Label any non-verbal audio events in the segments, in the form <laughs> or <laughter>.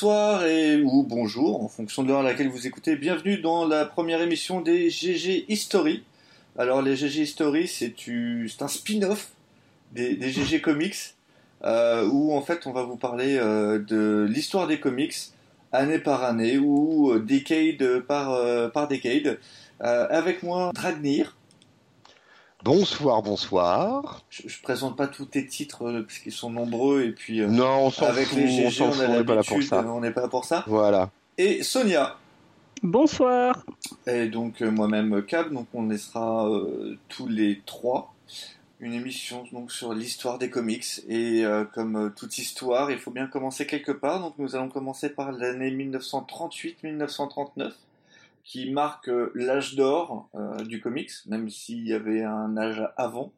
Bonsoir et ou bonjour en fonction de l'heure à laquelle vous écoutez. Bienvenue dans la première émission des GG History. Alors les GG History c'est un spin-off des, GG Comics euh, où en fait on va vous parler euh, de l'histoire des comics année par année ou euh, decade par, par decade. avec moi Dragnir. Bonsoir, bonsoir. Je, je, présente pas tous tes titres euh, parce qu'ils sont nombreux et puis euh, non, on s'en avec fout, les GG, on, on, pas là pour ça. On n'est pas là pour ça. Voilà. Et Sonia. Bonsoir. Et donc euh, moi-même Cab, donc on laissera tous les trois une émission donc sur l'histoire des comics et comme toute histoire, il faut bien commencer quelque part. Donc nous allons commencer par l'année 1938-1939 qui marque euh, l'âge d'or euh, du comics, même s'il y avait un âge avant.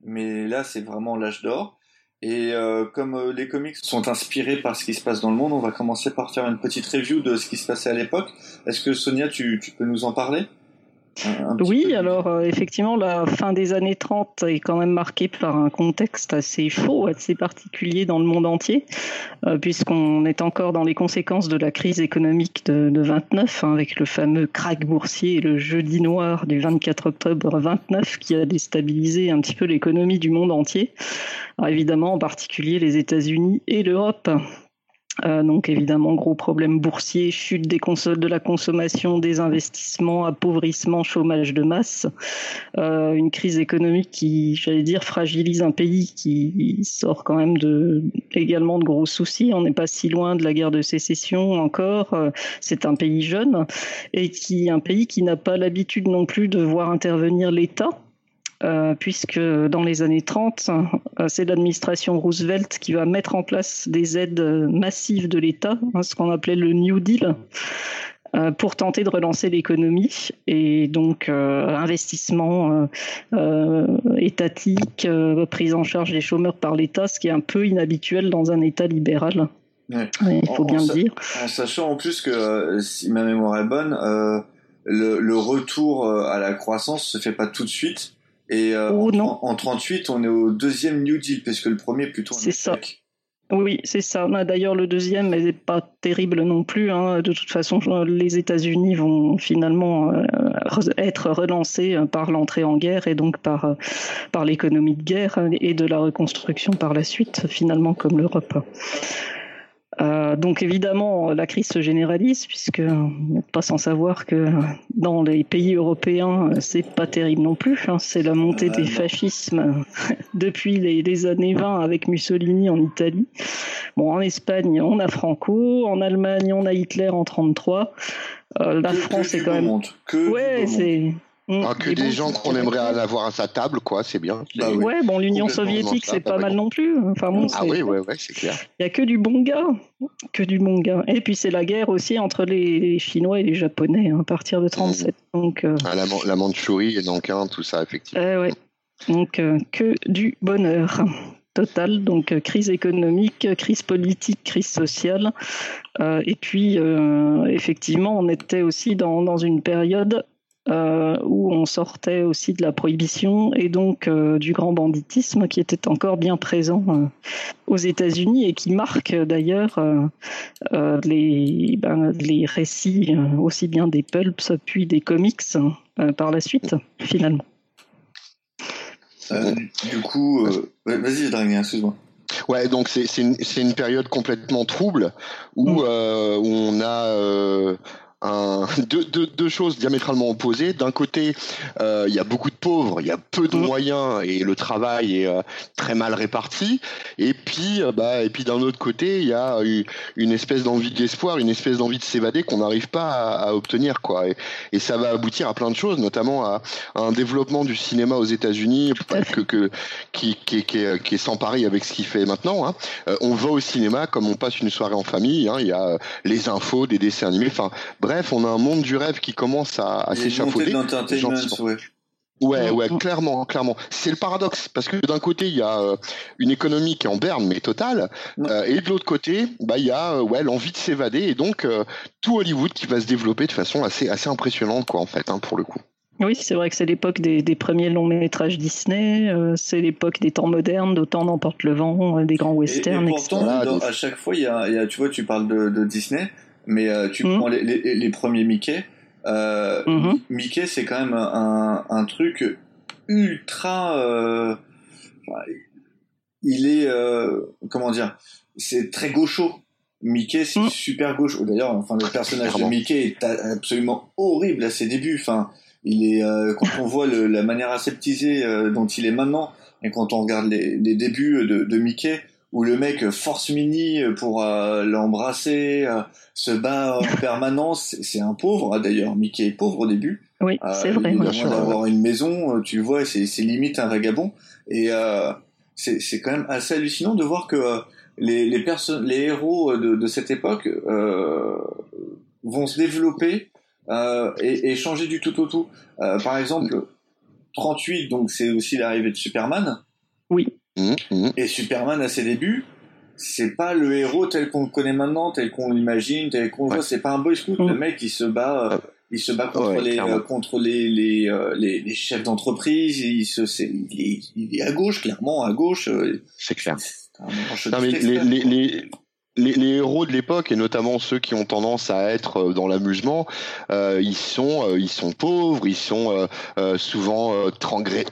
Mais là, c'est vraiment l'âge d'or. Et euh, comme les comics sont inspirés par ce qui se passe dans le monde, on va commencer par faire une petite review de ce qui se passait à l'époque. Est-ce que Sonia, tu peux nous en parler? Oui, alors euh, effectivement, la fin des années 30 est quand même marquée par un contexte assez chaud, assez particulier dans le monde entier, euh, puisqu'on est encore dans les conséquences de la crise économique de, de 29, hein, avec le fameux crack boursier et le jeudi noir du 24 octobre 29 qui a déstabilisé un petit peu l'économie du monde entier, alors, évidemment en particulier les États-Unis et l'Europe. Euh, donc évidemment, gros problème boursier, chute des consoles de la consommation, des investissements, appauvrissement, chômage de masse, euh, une crise économique qui, j'allais dire, fragilise un pays qui sort quand même de également de gros soucis. On n'est pas si loin de la guerre de sécession encore. Euh, c'est un pays jeune et qui un pays qui n'a pas l'habitude non plus de voir intervenir l'État euh, puisque dans les années 30, euh, c'est l'administration Roosevelt qui va mettre en place des aides massives de l'État, hein, ce qu'on appelait le New Deal, euh, pour tenter de relancer l'économie et donc investissement étatique, prise en charge des chômeurs par l'État, ce qui est un peu inhabituel dans un État libéral. Il faut bien le dire. En sachant en plus que, si ma mémoire est bonne, le, le, retour à la croissance se fait pas tout de suite et euh, en, non. en 38, on est au deuxième New Deal, parce que le premier est plutôt un C'est ça. Oui, c'est ça. D'ailleurs, le deuxième n'est pas terrible non plus. Hein. De toute façon, les États-Unis vont finalement euh, être relancés euh, par l'entrée en guerre et donc par, par l'économie de guerre et de la reconstruction par la suite, finalement, comme l'Europe. Euh, donc évidemment, la crise se généralise puisque n'est pas sans savoir que dans les pays européens, c'est pas terrible non plus. Hein. C'est la montée des fascismes <laughs> depuis les, années 20 avec Mussolini en Italie. Bon, en Espagne, on a Franco, en Allemagne, on a Hitler en 33. Euh, la France est quand même. Que ouais, c'est Mm. Ah, que des gens qu'on aimerait avoir à sa table, quoi, c'est bien. Bah ouais, bon, l'Union soviétique, c'est pas mal non plus. Enfin, bon, ah oui, ouais, ouais, c'est clair. Il y a que du bon gars, que du bon gars. Et puis c'est la guerre aussi entre les Chinois et les Japonais hein, à partir de 37. Mm. Donc, euh... ah, la, la Mandchourie et donc hein, tout ça, effectivement. Eh ouais. Donc euh, que du bonheur total. Donc euh, crise économique, crise politique, crise sociale. Euh, et puis effectivement, on était aussi dans, dans une période euh, où on sortait aussi de la prohibition et donc euh, du grand banditisme qui était encore bien présent euh, aux États-Unis et qui marque d'ailleurs les, ben, les récits aussi bien des pulps puis des comics par la suite finalement. du coup, vas-y, Dragné, excuse-moi. Ouais, donc c'est une, une, période complètement trouble où, mm. où on a deux, deux, deux, choses diamétralement opposées. D'un côté, euh, il y a beaucoup de pauvres, il y a peu de mmh. moyens et le travail est euh, très mal réparti. Et puis, euh, bah, et puis d'un autre côté, il y a une espèce d'envie d'espoir, une espèce d'envie de s'évader qu'on n'arrive pas à, obtenir, quoi. Et, et, ça va aboutir à plein de choses, notamment à, un développement du cinéma aux États-Unis que, que, qui, qui, qui, est, qui est sans pareil avec ce qu'il fait maintenant. Hein. on va au cinéma comme on passe une soirée en famille. Hein. Il y a les infos, des dessins animés. Enfin, bref, on a un monde du rêve qui commence à, à s'échafauder. Ouais. Ouais, ouais, clairement, clairement. C'est le paradoxe parce que d'un côté il y a euh, une économie qui est en berne mais totale, euh, et de l'autre côté, bah il y a euh, ouais l'envie de s'évader et donc tout Hollywood qui va se développer de façon assez assez impressionnante quoi en fait hein, pour le coup. Oui, c'est vrai que c'est l'époque des, premiers longs métrages Disney, euh, c'est l'époque des temps modernes, d'autant n'emporte le vent, des grands westerns. Et, pourtant, à chaque fois, il y, a, tu vois, tu parles de, Disney, mais euh, tu mhm. prends les, premiers Mickey. Mhm. Mickey, c'est quand même un, truc ultra. il est comment dire C'est très gaucho. Mickey, c'est mhm. super gauche. D'ailleurs, enfin, le personnage de Mickey est absolument horrible à ses débuts. Enfin, il est euh, quand on voit le, la manière aseptisée euh, dont il est maintenant et quand on regarde les, les débuts de, de, Mickey où le mec force Minnie pour euh, l'embrasser, se bat en <laughs> permanence, c'est un pauvre d'ailleurs. Mickey est pauvre au début. Oui, c'est vrai. Il a d'avoir une maison, tu vois, c'est limite un vagabond. Et c'est quand même assez hallucinant de voir que les, les héros de, de cette époque vont se développer euh, et, et, changer du tout au tout. Euh, par exemple, 38, donc c'est aussi l'arrivée de Superman. Oui. Mmh, mmh. Et Superman à ses débuts, c'est pas le héros tel qu'on le connaît maintenant, tel qu'on l'imagine, tel qu'on le voit. C'est pas un boy scout. Le mmh. mec, il se bat, euh, il se bat contre les contre les les, les, les chefs d'entreprise. Il se c'est il, il, est à gauche, clairement à gauche. C'est clair. Non, mais les, les, les, les, héros de l'époque et notamment ceux qui ont tendance à être euh, dans l'amusement, euh, ils sont euh, ils sont pauvres, ils sont euh, souvent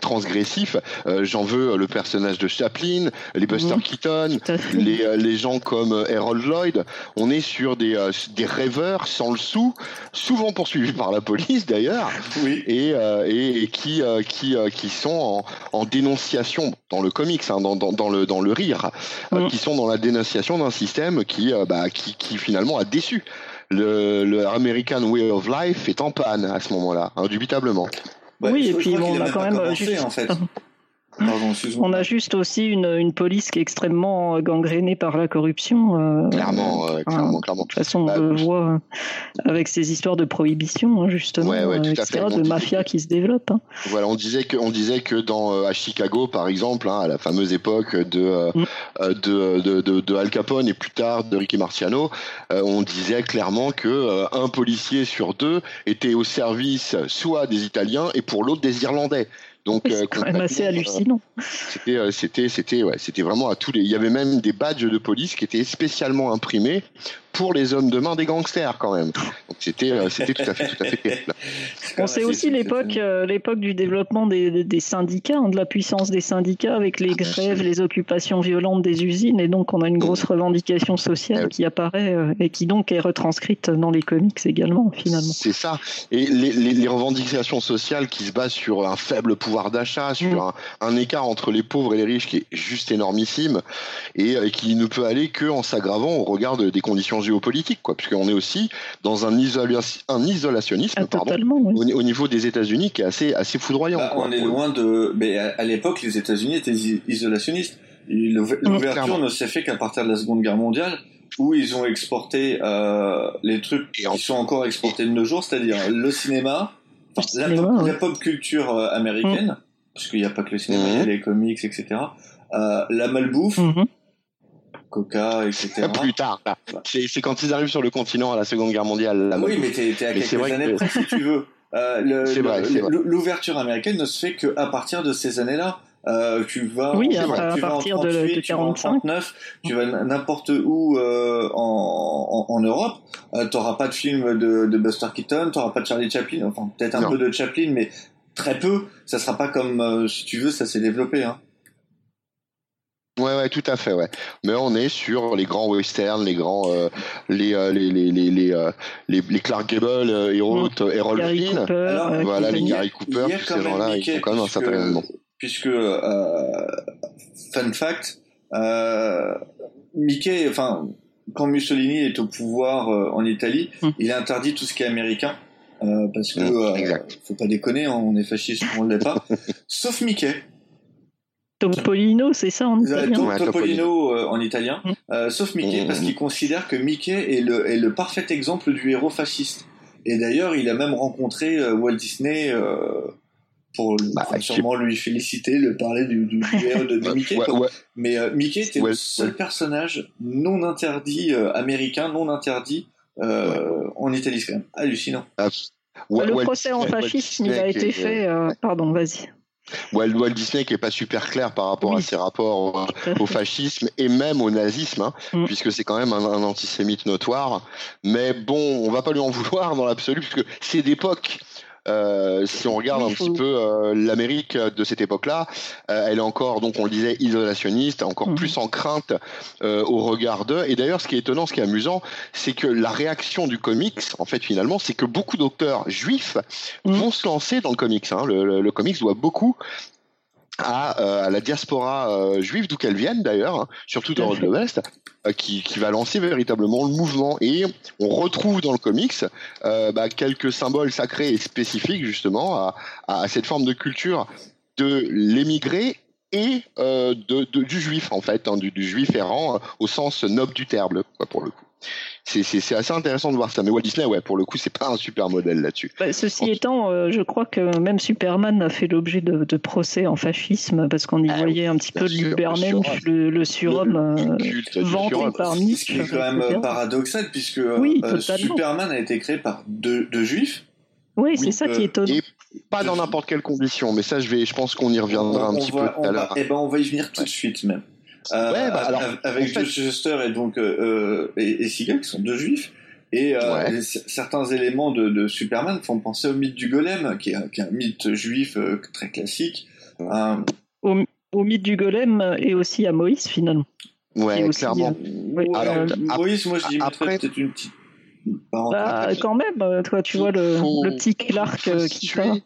transgressifs. J'en veux le personnage de Chaplin, les Buster Keaton, les, les gens comme Harold Lloyd. On est sur des des rêveurs sans le sou, souvent poursuivis par la police d'ailleurs, oui. et, et, et qui qui qui sont en, en dénonciation dans le comics, hein, dans, dans, dans le dans le rire, qui sont dans la dénonciation d'un système qui, euh, bah, qui, qui, finalement a déçu. Le, le, American Way of Life est en panne à ce moment-là, indubitablement. oui, et puis on a quand même juste... en fait. <laughs> on a juste aussi une, une, police qui est extrêmement gangrénée par la corruption. Euh, clairement, clairement, clairement. De toute façon, on le voit euh, avec ces histoires de prohibition, hein, justement, ouais, etc., de mafia qui se développe. Hein. Voilà, on disait que, on disait que dans à Chicago, par exemple, hein, à la fameuse époque de, mm. de, de, de, de, Al Capone et plus tard de Ricky Marciano, on disait clairement que un policier sur deux était au service soit des Italiens et pour l'autre des Irlandais. Donc, c'est euh, quand même assez hallucinant. C'était, euh, c'était, c'était, ouais, c'était vraiment à tous les. Il y avait même des badges de police qui étaient spécialement imprimés pour les hommes de main des gangsters quand même. Donc c'était euh, c'était tout à fait tout à fait <laughs> On sait aussi l'époque euh, l'époque du développement des, des syndicats, hein, de la puissance des syndicats avec les ah, grèves, les occupations violentes des usines et donc on a une grosse revendication sociale qui apparaît euh, et qui donc est retranscrite dans les comics également finalement. C'est ça. Et les, les, revendications sociales qui se basent sur un faible pouvoir d'achat, sur mm. un, un, écart entre les pauvres et les riches qui est juste énormissime et, et qui ne peut aller que en s'aggravant au regard des conditions géopolitique, quoi, puisqu'on est aussi dans un, un isolationnisme ah, pardon, au, niveau des États-Unis qui est assez, assez foudroyant. Bah, on est loin de. Mais à, l'époque, les États-Unis étaient isolationnistes. L'ouverture ne s'est fait qu'à partir de la Seconde Guerre mondiale, où ils ont exporté euh, les trucs qui sont encore exportés de nos jours, c'est-à-dire le cinéma, la, pop, culture euh, américaine, mm. parce qu'il n'y a pas que le cinéma, il y a mm. les comics, etc. Euh, la malbouffe. Mm-hmm. Coca, etc. <laughs> Plus tard, c'est quand ils arrivent sur le continent à la Seconde Guerre mondiale. oui, mais t'es à quelques années près, si tu veux. Euh, L'ouverture américaine ne se fait qu'à partir de ces années-là. Euh, tu vas, oui, à, partir de, de 45. Tu vas n'importe où euh, en, en, Europe, euh, t'auras pas de film de, de Buster Keaton, t'auras pas de Charlie Chaplin, enfin peut-être un peu de Chaplin, mais très peu. Ça sera pas comme, euh, si tu veux, ça s'est développé. Hein. Ouais, ouais, tout à fait, ouais. Mais on est sur les grands westerns, les grands, euh, les, euh, les, les, les, les, euh, les, les, Clark Gable, euh, Harold, mmh. Harold Flynn, voilà, les Gary Cooper, tous ces gens-là, ils sont quand même un certain événement. Puisque, fun fact, Mickey, enfin, quand Mussolini est au pouvoir en Italie, mmh. il interdit tout ce qui est américain. parce que, mmh, faut pas déconner, on est fasciste, on ne l'est pas. <laughs> Sauf Mickey. Topolino, c'est ça en italien Topolino euh, en italien, mm. euh, sauf Mickey, parce qu'il considère que Mickey est le, est le parfait exemple du héros fasciste. Et d'ailleurs, il a même rencontré euh, Walt Disney pour bah, sûrement lui féliciter, le parler du, du, héros de, <laughs> Mickey. Mais Mickey était le seul personnage non interdit américain, non interdit en Italie, c'est quand même hallucinant. le procès en fascisme, il a été fait. pardon, vas-y. Walt, Disney qui est pas super clair par rapport à ses rapports au, fascisme et même au nazisme, hein, mm. puisque c'est quand même un, un, antisémite notoire. Mais bon, on va pas lui en vouloir dans l'absolu, puisque c'est d'époque. Euh, si on regarde un petit peu euh, l'Amérique de cette époque-là, euh, elle est encore, donc on le disait, isolationniste, encore mhm. plus en crainte au regard d'eux. Et d'ailleurs, ce qui est étonnant, ce qui est amusant, c'est que la réaction du comics, en fait, finalement, c'est que beaucoup d'auteurs juifs mhm. vont se lancer dans le comics. Hein. Le, le, comics doit beaucoup à, la diaspora juive, d'où qu'elle vienne d'ailleurs, hein, surtout dans de l'Ouest, euh, qui, qui, va lancer véritablement le mouvement. Et on retrouve dans le comics euh, bah, quelques symboles sacrés et spécifiques justement à, à cette forme de culture de l'émigré et euh, de, de, du juif en fait, hein, du, du, juif errant euh, au sens noble du terme, quoi, pour le coup c'est assez intéressant de voir ça. Mais Walt Disney, ouais, pour le coup, c'est pas un super modèle là-dessus. Bah, ceci étant, euh, je crois que même Superman a fait l'objet de, de, procès en fascisme parce qu'on y ah voyait un petit peu de le, le, surhomme euh, vanté par Nick. Ce qui est quand même euh, paradoxal puisque euh, Superman a été créé par deux, deux juifs. Oui, c'est ça qui est étonnant. Et pas dans n'importe quelle condition, mais ça, je vais, je pense qu'on y reviendra un petit peu tout à l'heure. Eh ben, on va y venir tout de suite même. Euh, ouais, bah, alors, avec Joe Chester et donc euh, et, et qui sont deux juifs. Et euh, certains éléments de, de, Superman font penser au mythe du golem, qui est, qui est un mythe juif euh, très classique. Au, au, mythe du golem et aussi à Moïse finalement. Ouais, clairement. alors, Moïse, moi je dis après... peut-être une petite bah, quand même, toi, tu vois le, le, petit Clark qui situer,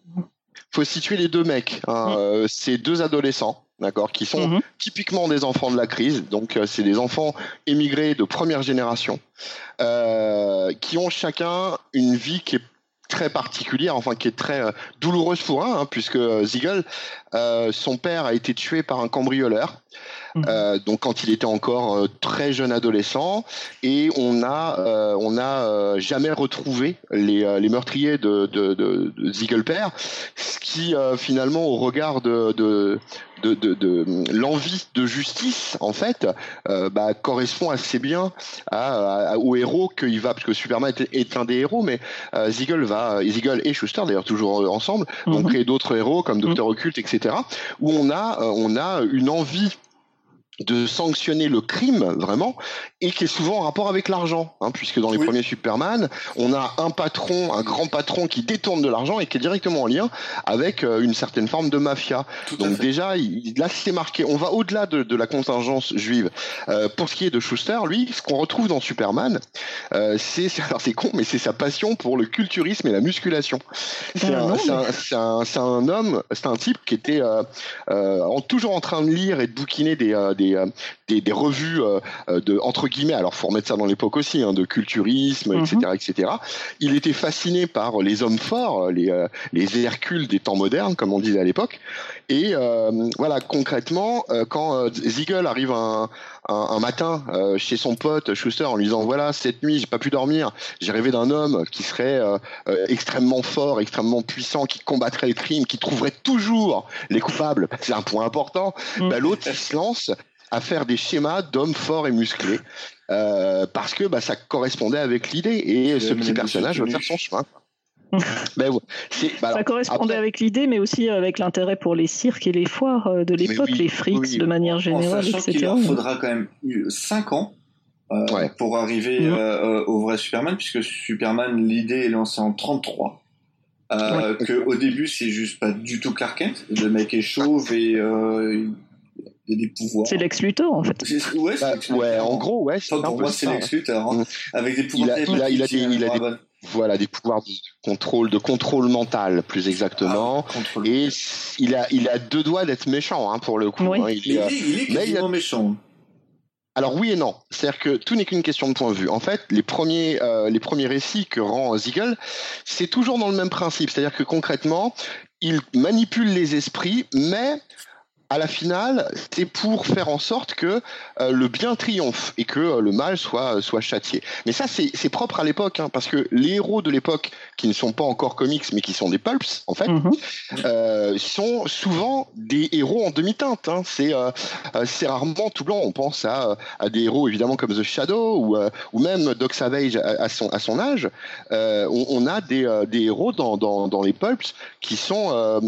faut situer les deux mecs. Hein. Mm. C'est deux adolescents d'accord, qui sont mhm. typiquement des enfants de la crise. Donc, euh, c'est des enfants émigrés de première génération, euh, qui ont chacun une vie qui est très particulière, enfin qui est très euh, douloureuse pour un, hein, puisque Ziegel, son père a été tué par un cambrioleur. Mhm. Euh, donc quand il était encore euh, très jeune adolescent, et on a euh, on a jamais retrouvé les, les meurtriers de, de, de, de père, ce qui finalement au regard de, de de, de, de l'envie de justice en fait euh, bah, correspond assez bien à, à, au héros qu'il va parce que Superman est, est un des héros mais euh, Ziegel va Ziegel et Schuster d'ailleurs toujours ensemble mm vont créer d'autres héros comme Docteur mm Occulte etc où on a on a une envie de sanctionner le crime vraiment et qui est souvent en rapport avec l'argent hein, puisque dans les premiers Superman on a un patron un grand patron qui détourne de l'argent et qui est directement en lien avec euh, une certaine forme de mafia. Donc déjà il, là c'est marqué. On va au-delà de, de, la contingence juive. Euh, pour ce qui est de Schuster lui ce qu'on retrouve dans Superman euh, c'est alors c'est con mais c'est sa passion pour le culturisme et la musculation. C'est un, un, un, un, homme c'est un type qui était euh, euh, en, toujours en train de lire et de bouquiner des, des euh, des, des, revues euh, euh, de entre guillemets, alors faut remettre ça dans l'époque aussi, hein, de culturisme, etc., mhm. etc. Il était fasciné par les hommes forts, les, les Hercules des temps modernes, comme on disait à l'époque. Et voilà, concrètement, quand Ziegel arrive un, un, un matin chez son pote Schuster en lui disant voilà cette nuit j'ai pas pu dormir, j'ai rêvé d'un homme qui serait extrêmement fort, extrêmement puissant, qui combattrait le crime, qui trouverait toujours les coupables. C'est un point important. Bah, L'autre il se lance à faire des schémas d'hommes forts et musclés euh, parce que bah, ça correspondait avec l'idée et ce petit personnage va faire son chemin. ben, bah, ça correspondait avec l'idée, mais aussi avec l'intérêt pour les cirques et les foires euh, de l'époque, les frics de manière générale, en etc. Il faudra quand même 5 ans euh, pour arriver euh, au vrai Superman, puisque Superman, l'idée est lancée en 33. Euh, que au début c'est juste pas du tout Clark Kent, le mec est chauve et euh, il y a des pouvoirs. C'est Lex Luthor en fait. Ouais, bah, ouais en gros, ouais. Enfin, pour moi, c'est Lex Luthor. Hein. Mm. Avec des pouvoirs. Il a, il a, il a, des, il a des, voilà, des pouvoirs de contrôle, de contrôle mental, plus exactement. Ah, et il a, il a deux doigts d'être méchant, hein, pour le coup. Oui. Hein. Il, est, il, est, il est quasiment méchant. Alors oui et non, c'est-à-dire que tout n'est qu'une question de point de vue. En fait, les premiers, euh, les premiers récits que rend Ziegel, c'est toujours dans le même principe, c'est-à-dire que concrètement, il manipule les esprits, mais à la finale, c'est pour faire en sorte que euh, le bien triomphe et que euh, le mal soit euh, soit châtié. Mais ça, c'est propre à l'époque, hein, parce que les héros de l'époque, qui ne sont pas encore comics, mais qui sont des pulps, en fait, mhm. sont souvent des héros en demi-teinte. Hein. C'est c'est rarement tout blanc. On pense à, à des héros évidemment comme The Shadow ou ou même Doc Savage à, son à son âge. On, on, a des, des héros dans, dans, dans les pulps qui sont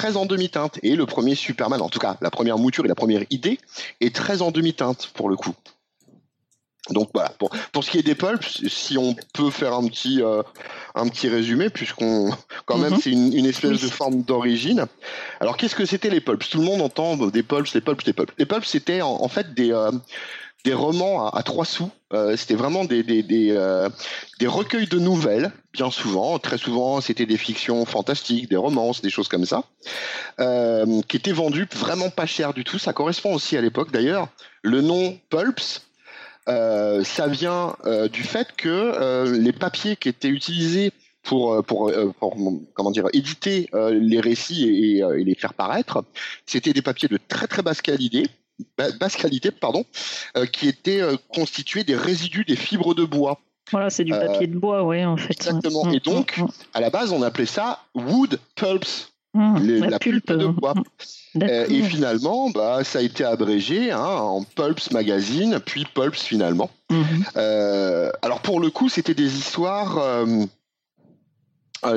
très en demi-teinte. Et le premier Superman, en tout cas la première mouture et la première idée, est très en demi-teinte pour le coup. Donc voilà, pour, pour ce qui est des pulps, si on peut faire un petit, euh, un petit résumé, puisqu'on quand même mhm. c'est une, espèce de forme d'origine. Alors qu'est-ce que c'était les pulps? Tout le monde entend des pulps, des pulps, des pulps. Les pulps c'était en, fait des, euh, des romans à, trois sous. Euh, c'était vraiment des euh, des, recueils de nouvelles, bien souvent. Très souvent, c'était des fictions fantastiques, des romances, des choses comme ça, euh, qui étaient vendus vraiment pas cher du tout. Ça correspond aussi à l'époque. D'ailleurs, le nom Pulps, euh, ça vient du fait que les papiers qui étaient utilisés pour, pour, pour, comment dire éditer les récits et, et, les faire paraître, c'était des papiers de très très basse qualité basse qualité, pardon, euh, qui était euh, constitué des résidus des fibres de bois. Voilà, c'est du papier de bois, oui, en fait. Exactement. Et donc, mm, mm, mm. à la base, on appelait ça wood pulps. la, pulpe, de bois. Euh, et finalement, bah, ça a été abrégé hein, en Pulps Magazine, puis Pulps finalement. Mm-hmm. alors pour le coup, c'était des histoires euh,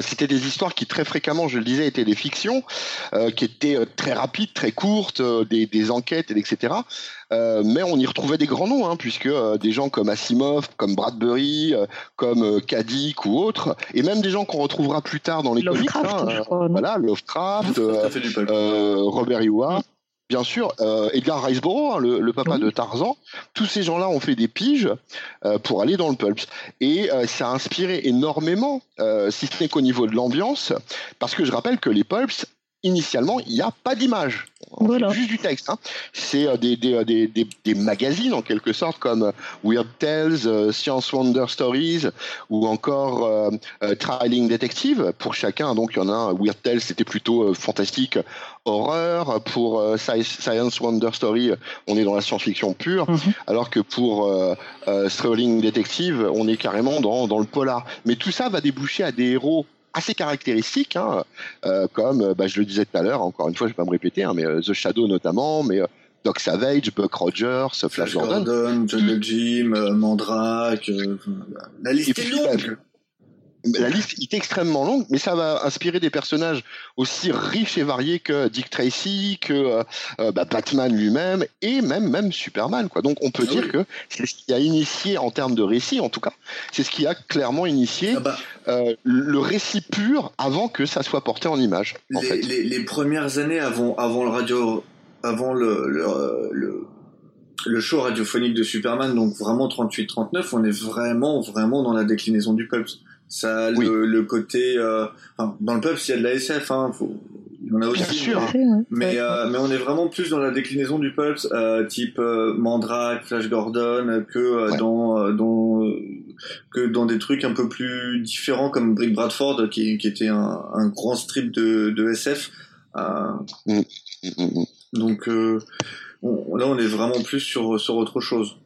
c'était des histoires qui très fréquemment, je le disais, étaient des fictions, euh, qui étaient euh, très rapides, très courtes, des, des, enquêtes, etc. mais on y retrouvait des grands noms, hein, puisque des gens comme Asimov, comme Bradbury, comme Kadik ou autres, et même des gens qu'on retrouvera plus tard dans les comics, hein, voilà, Lovecraft, Robert Heward bien sûr, euh, Edgar Riceborough, hein, le, papa de Tarzan, tous ces gens-là ont fait des piges euh, pour aller dans le pulp. Et euh, ça a inspiré énormément, si ce n'est qu'au niveau de l'ambiance, parce que je rappelle que les pulps, initialement, il n'y a pas d'image. Voilà. Juste du texte. Hein. C'est euh, des, des, des, des, magazines en quelque sorte comme euh, Weird Tales, euh, Science Wonder Stories ou encore Trialing Detective pour chacun. Donc il y en a un, Weird Tales c'était plutôt fantastique, horreur. Pour Science Wonder Story on est dans la science-fiction pure. Mhm. Alors que pour Trialing Detective on est carrément dans, dans le polar. Mais tout ça va déboucher à des héros assez caractéristiques, hein, euh, comme euh, bah, je le disais tout à l'heure, encore une fois, je vais pas me répéter, hein, mais euh, The Shadow notamment, mais Doc Savage, Buck Rogers, Flash, Gordon, Jungle Jim, Mandrake, la liste est longue la liste est extrêmement longue, mais ça va inspirer des personnages aussi riches et variés que Dick Tracy, que euh, euh, bah, Batman lui-même, et même même Superman. Quoi. Donc on peut ah dire que c'est ce qui a initié, en termes de récit en tout cas, c'est ce qui a clairement initié ah bah. euh, le récit pur avant que ça soit porté en image. les, les, premières années avant, avant le radio, avant le, le, le show radiophonique de Superman, donc vraiment 38-39, on est vraiment, vraiment dans la déclinaison du pulp. Ça le, le, côté, euh, enfin, dans le pub, s'il y a de la SF, hein, faut, il y en a aussi. Bien sûr. Mais, euh, mais on est vraiment plus dans la déclinaison du pulp, euh, type euh, Mandrake, Flash Gordon, que euh, dans, euh, dans que dans des trucs un peu plus différents comme Brick Bradford, qui, qui était un, un grand strip de, de SF. Mm. Mm, mm, donc on, là, on est vraiment plus sur sur autre chose.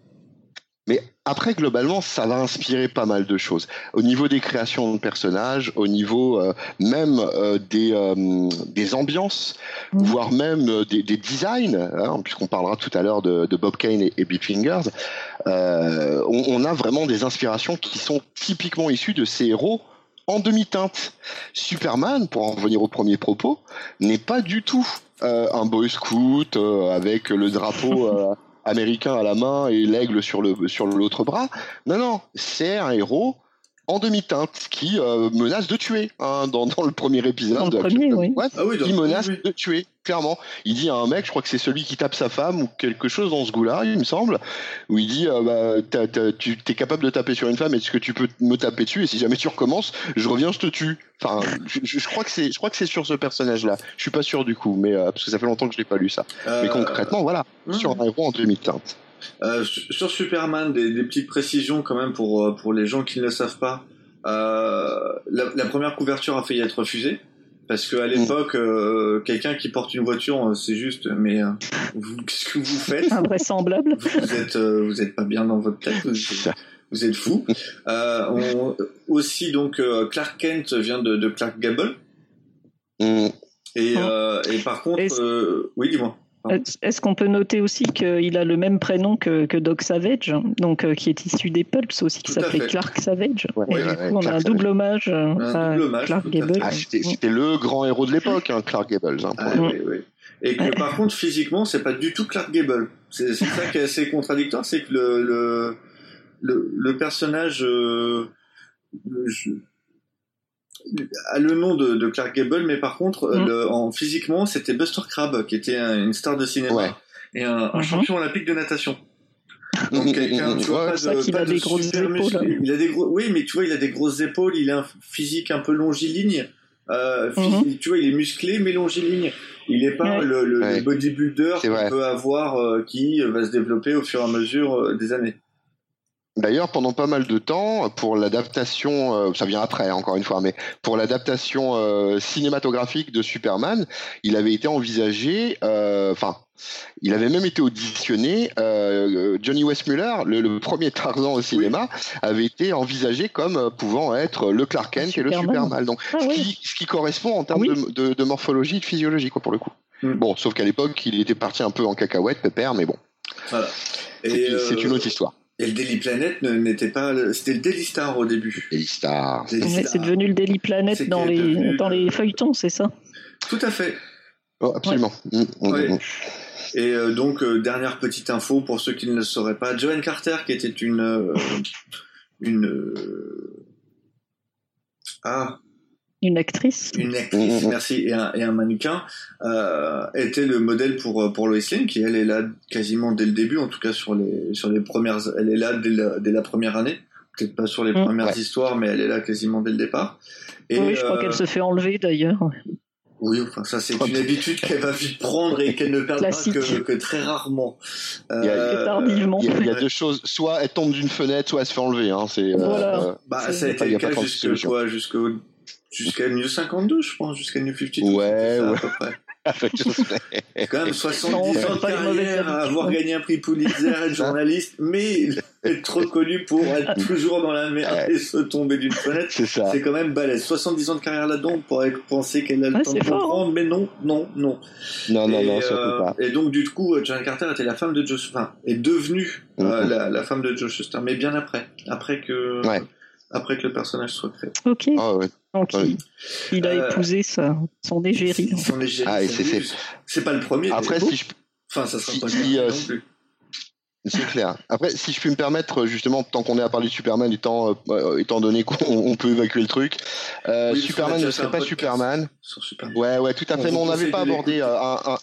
Mais après, globalement, ça va inspirer pas mal de choses. Au niveau des créations de personnages, au niveau euh, même euh, des, euh, des ambiances, mmh. voire même des, des, designs, hein, puisqu'on parlera tout à l'heure de, de, Bob Kane et, et on, a vraiment des inspirations qui sont typiquement issues de ces héros en demi-teinte. Superman, pour en revenir au premier propos, n'est pas du tout un boy scout avec le drapeau <laughs> américain à la main et l'aigle sur sur l'autre bras. Non, non, c'est un héros en demi-teinte qui euh, menace de tuer hein, dans, dans, le premier épisode. Dans le premier, oui. ah oui il menace de tuer, clairement. Il dit à un mec, je crois que c'est celui qui tape sa femme ou quelque chose dans ce goût-là, il me semble, où il dit euh, bah, tu es capable de taper sur une femme, est-ce que tu peux me taper dessus? Et si jamais tu recommences, je reviens, je te tue. Enfin, je, je, crois que c'est, je crois que c'est sur ce personnage-là. Je suis pas sûr du coup, mais euh, parce que ça fait longtemps que je l'ai pas lu ça. Mais concrètement, voilà, sur un héros en demi-teinte. Euh, sur Superman, des, des, petites précisions quand même pour euh, pour les gens qui ne le savent pas. Euh, la, la, première couverture a failli être refusée Parce qu'à l'époque, euh, quelqu'un qui porte une voiture, c'est juste, mais qu'est-ce que vous faites? Invraisemblable. Vous êtes, vous êtes pas bien dans votre tête. Vous, êtes fou. aussi, donc, Clark Kent vient de, de Clark Gable. Mm. Et, oh. et, par contre, oui, dis-moi. Est-ce qu'on peut noter aussi qu'il a le même prénom que, que Doc Savage, donc euh, qui est issu des Pulps aussi, qui s'appelait Clark Savage. et du coup, on a un double hommage à Clark Gable. Ah, c'était le grand héros de l'époque, hein, Clark Gable. Hein, ah, et que par contre, physiquement, c'est pas du tout Clark Gable. C'est ça qui est assez contradictoire, c'est que le, le, le, personnage. Euh, a le nom de, Clark Gable, mais par contre, mm. en physiquement, c'était Buster Crabbe, qui était une star de cinéma et un, mm-hmm. champion olympique de natation. <laughs> Donc quelqu'un, tu vois, pas de, il a des grosses épaules. Il a des gros, oui, mais tu vois, il a des grosses épaules, il a un physique un peu longiligne. Euh, mm-hmm. Tu vois, il est musclé mais longiligne. Il n'est pas le, bodybuilder qu'on peut avoir euh, qui va se développer au fur et à mesure euh, des années. D'ailleurs, pendant pas mal de temps, pour l'adaptation, euh, ça vient après, encore une fois, mais pour l'adaptation euh, cinématographique de Superman, il avait été envisagé, euh, enfin, il avait même été auditionné. Johnny Westmuller, le, le, premier Tarzan au cinéma, avait été envisagé comme pouvant être le Clark Kent et le Superman. Donc, ah ce, qui, correspond en termes de, de, morphologie, de physiologie, quoi, pour le coup. Mm. Bon, sauf qu'à l'époque, il était parti un peu en cacahuète, pépère, mais bon. Voilà. C'est une autre histoire. Et le Daily Planet n'était pas. C'était le Daily Star au début. Daily Star. C'est devenu le Daily Planet dans les, dans les feuilletons, c'est ça? Tout à fait. Oh, absolument. Mm, mm, mm, Et euh, donc, euh, dernière petite info pour ceux qui ne le sauraient pas Joanne Carter, qui était une. Euh, une. ah, une actrice. Une actrice, merci, et un, et un mannequin euh, était le modèle pour pour Lois Lane, qui elle est là quasiment dès le début, en tout cas sur les sur les premières, elle est là dès la, dès la première année, peut-être pas sur les mm. premières histoires, mais elle est là quasiment dès le départ. Et, oui, je crois qu'elle se fait enlever d'ailleurs. Oui, enfin ça c'est une habitude qu'elle va vite prendre et qu'elle ne perdra que, que, très rarement. Euh, il, y a, tardivement. Il, y a, deux choses, soit elle tombe d'une fenêtre, soit elle se fait enlever. Hein, c'est, voilà. euh, bah, ça a été le cas jusqu'au Jusqu'à New 52, je pense, jusqu'à New 52. Ouais, ouais. <laughs> À peu près. C'est quand même 70 ans de carrière à avoir gagné un prix Pulitzer, <laughs> être journaliste, mais <laughs> être reconnu pour être toujours dans la merde et se tomber d'une fenêtre. C'est quand même balèze. 70 ans de carrière là-dedans, on pourrait penser qu'elle a le temps de comprendre, mais non, non, non. Non, non, non, surtout euh, pas. Et donc, du coup, Joan Carter était la femme de Joe, enfin, est devenue euh, mm-hmm. la, la, femme de Joe Shuster, mais bien après. Après que. Ouais après que le personnage soit créé. Ok. Ah ouais. Donc il, a euh, épousé sa, son égérie. Son égérie. Ah, c'est pas le premier. Après, si je. Enfin, ça sera pas le euh, non plus. C'est clair. Après, si je puis me permettre, justement, tant qu'on est à parler de Superman, étant, euh, étant donné qu'on peut évacuer le truc, Superman ne serait pas Superman. Superman. Ouais, ouais, tout à fait. mais on n'avait pas abordé un,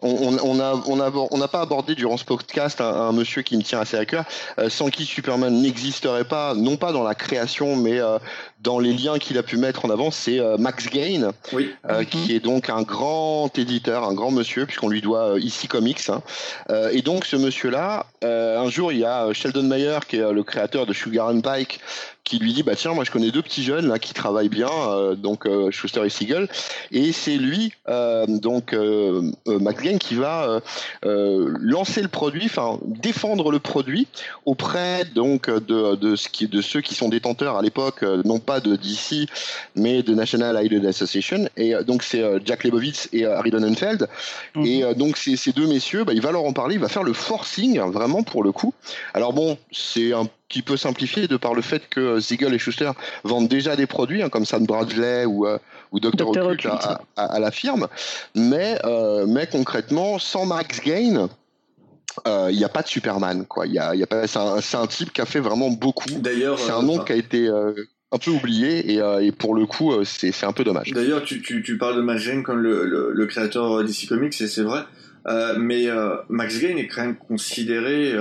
on, on, a, n'a pas abordé durant ce podcast un, monsieur qui me tient assez à cœur, euh, sans qui Superman n'existerait pas, non pas dans la création, mais euh, dans les liens qu'il a pu mettre en avant, c'est euh, Max Gain, oui. qui mhm. est donc un grand éditeur, un grand monsieur, puisqu'on lui doit ici Comics. Hein. et donc ce monsieur-là, un jour, il y a Sheldon Mayer, qui est le créateur de Sugar and Pike, qui lui dit bah tiens moi je connais deux petits jeunes là qui travaillent bien euh, donc euh, Schuster et Siegel et c'est lui euh, donc Max qui va lancer le produit enfin défendre le produit auprès donc de, de ce qui de ceux qui sont détenteurs à l'époque non pas de DC mais de National Idol Association et donc c'est Jack Lebowitz et Harry Donenfeld mhm. et donc ces, ces deux messieurs bah, il va leur en parler il va faire le forcing vraiment pour le coup alors bon c'est un qui peut simplifier de par le fait que Ziegel et Schuster vendent déjà des produits hein, comme Sam Bradley ou, euh, ou Dr. Occult à, la firme, mais, euh, mais concrètement, sans Max Gain, euh, il n'y a pas de Superman. Quoi. Y a, y a pas, c'est, un, c'est un type qui a fait vraiment beaucoup. D'ailleurs, c'est un nom qui a été un peu oublié et, et pour le coup, c'est, c'est un peu dommage. D'ailleurs, tu, tu, tu parles de Max Gain comme le, le, le créateur DC Comics et c'est vrai. mais Max Gain est quand même considéré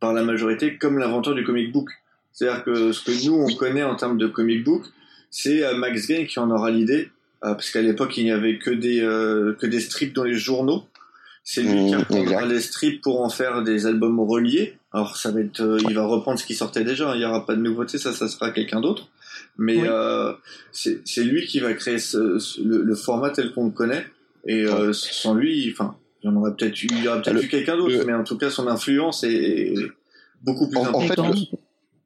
par la majorité comme l'inventeur du comic book. C'est-à-dire que ce que nous on connaît en termes de comic book, c'est euh, Max Gain qui en aura l'idée, euh, parce qu'à l'époque il n'y avait que des euh, que des strips dans les journaux. C'est lui qui mmh, reprendra les strips pour en faire des albums reliés. Alors ça va être, il va reprendre ce qui sortait déjà. Il n'y aura pas de nouveauté, ça, ça sera quelqu'un d'autre. Mais c'est lui qui va créer le, format tel qu'on le connaît. Et sans lui, enfin, il y en aurait peut-être eu, il y aurait peut-être eu quelqu'un d'autre. Mais en tout cas, son influence est, beaucoup plus importante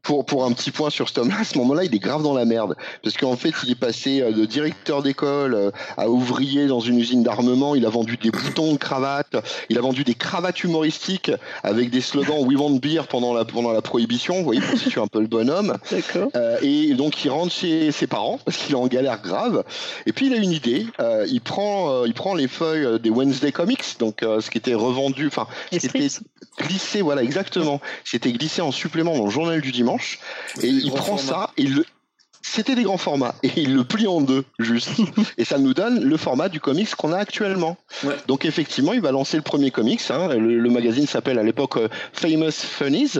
pour, pour un petit point sur ce tome-là, à ce moment-là, il est grave dans la merde. Parce qu'en fait, il est passé euh, de directeur d'école euh, à ouvrier dans une usine d'armement. Il a vendu des boutons de cravate. Il a vendu des cravates humoristiques avec des slogans We want beer pendant la, pendant la prohibition. Vous voyez, pour situer un peu le bonhomme. Euh, et donc, il rentre chez ses parents parce qu'il est en galère grave. Et puis, il a une idée. Euh, il prend, euh, il prend les feuilles des Wednesday Comics, donc ce qui était revendu, enfin, ce qui était glissé, voilà, exactement. C'était glissé en supplément dans le journal du dimanche et il prend ça et le c'était des grands formats et il le plie en deux juste. <laughs> Et ça nous donne le format du comics qu'on a actuellement. Donc effectivement il va lancer le premier comics hein. le, magazine s'appelle à l'époque euh, Famous Funnies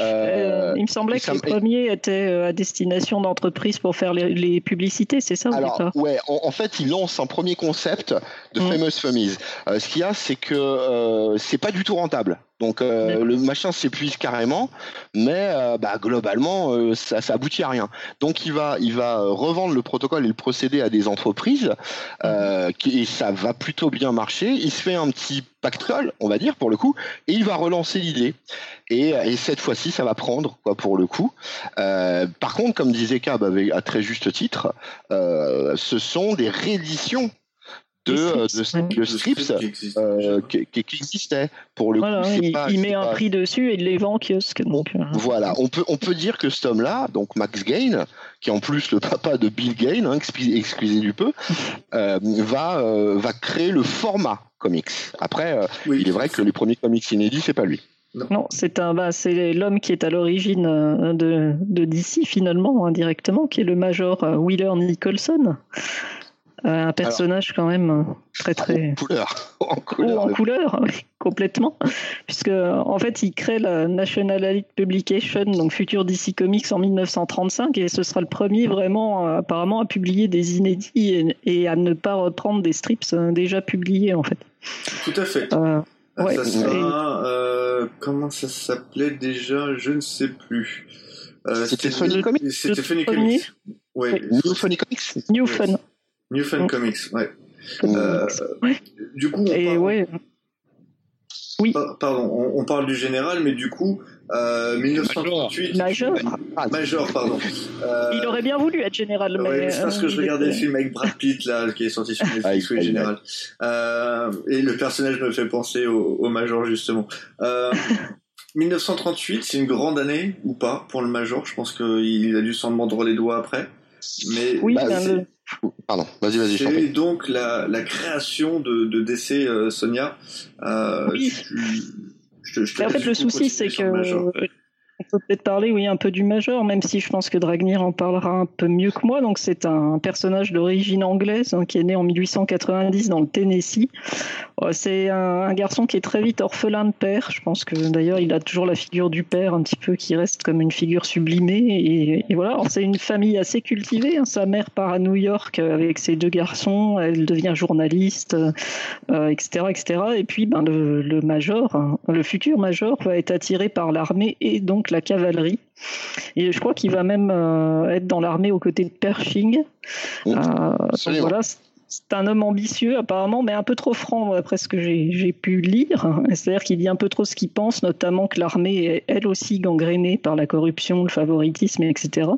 euh, euh, il me semblait que le premier était à destination d'entreprises pour faire les, publicités, c'est ça Alors, ouais, en, fait, il lance un premier concept de mm. Famous Funnies. ce qu'il y a, c'est que c'est pas du tout rentable. Donc euh, le machin s'épuise carrément, mais euh, bah, globalement euh, ça, ça aboutit à rien. Donc il va, il va revendre le protocole et le procédé à des entreprises, et ça va plutôt bien marcher. Il se fait un petit pactole, on va dire pour le coup, et il va relancer l'idée. Et, cette fois-ci, ça va prendre quoi pour le coup. par contre, comme disait Cab à très juste titre, ce sont des rééditions de, euh, de, strips, euh, qui, existaient. Pour le coup, il, met un prix dessus et il les vend en kiosque. Donc, euh. Voilà, on peut, on peut dire que cet homme-là, donc Max Gain, qui est en plus le papa de Bill Gain, hein, excusez du peu, <laughs> va, va créer le format comics. Après, il est vrai que les premiers comics inédits, c'est pas lui. Non, c'est un, bah, c'est l'homme qui est à l'origine de, de DC finalement, indirectement, qui est le major Wheeler Nicholson. Euh, un personnage quand même euh, très très <laughs> en couleur, en couleur, en couleur oui, complètement, puisque en fait il crée la National Elite Publication, donc Future DC Comics en 1935, et ce sera le premier vraiment euh, apparemment à publier des inédits et, à ne pas reprendre des strips déjà publiés en fait. Tout à fait. Ça sera, comment ça s'appelait déjà? Je ne sais plus. c'était Funny Comics? C'était Funny Comics. Ouais. New Funny Comics? New Fun. New Fun Comics, euh, ouais. Du coup, on parle... ouais. Oui. Pardon, on, parle du général, mais du coup, euh, 1938. Major. Major, pardon. Euh, il aurait bien voulu être général, mais. c'est parce que je regardais le film avec Brad Pitt là, qui est sorti sur <laughs> Netflix, ah, général. Euh, et le personnage me fait penser au, au Major justement. 1938, euh, c'est une grande année ou pas pour le Major? Je pense qu'il a dû s'en mordre les doigts après. Mais oui, bah, Pardon, vas-y, vas-y. C'est donc la, la, création de, de DC euh, Sonia. Euh, oui. Je, je, en fait, le souci, c'est que on peut peut-être parler, oui, un peu du Major, même si je pense que Dragnir en parlera un peu mieux que moi. Donc, c'est un personnage d'origine anglaise hein, qui est né en 1890 dans le Tennessee. Oh, c'est un, garçon qui est très vite orphelin de père. Je pense que d'ailleurs, il a toujours la figure du père un petit peu qui reste comme une figure sublimée. Et, voilà, c'est une famille assez cultivée. Hein. Sa mère part à New York avec ses deux garçons. Elle devient journaliste, euh, etc., etc. Et puis, ben, le, le Major, hein, le futur Major, va être attiré par l'armée et donc la cavalerie. Et je crois qu'il va même euh, être dans l'armée aux côtés de Pershing. Euh, voilà, c'est un homme ambitieux apparemment, mais un peu trop franc après ce que j'ai pu lire. C'est-à-dire qu'il dit un peu trop ce qu'il pense, notamment que l'armée est elle aussi gangrénée par la corruption, le favoritisme, etc.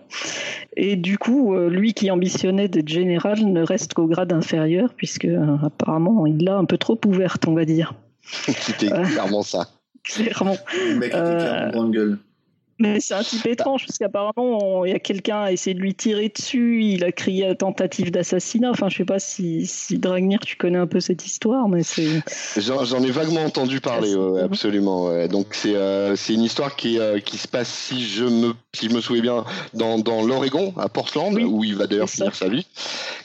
Et du coup, euh, lui qui ambitionnait d'être général ne reste qu'au grade inférieur, puisque apparemment il l'a un peu trop ouverte, on va dire. <laughs> C'était clairement ça. <laughs> Clairement. Le mec était clairement gueule. Mais c'est un type étrange, parce qu'apparemment, il y a quelqu'un a essayé de lui tirer dessus, il a crié tentative d'assassinat. Enfin, je sais pas si, si Dragnir, tu connais un peu cette histoire, mais c'est. J'en ai vaguement entendu parler, absolument. Donc, euh, c'est une histoire qui, euh, qui se passe, si je me, si je me souviens bien, dans, dans l'Oregon, à Portland, où il va d'ailleurs finir sa vie.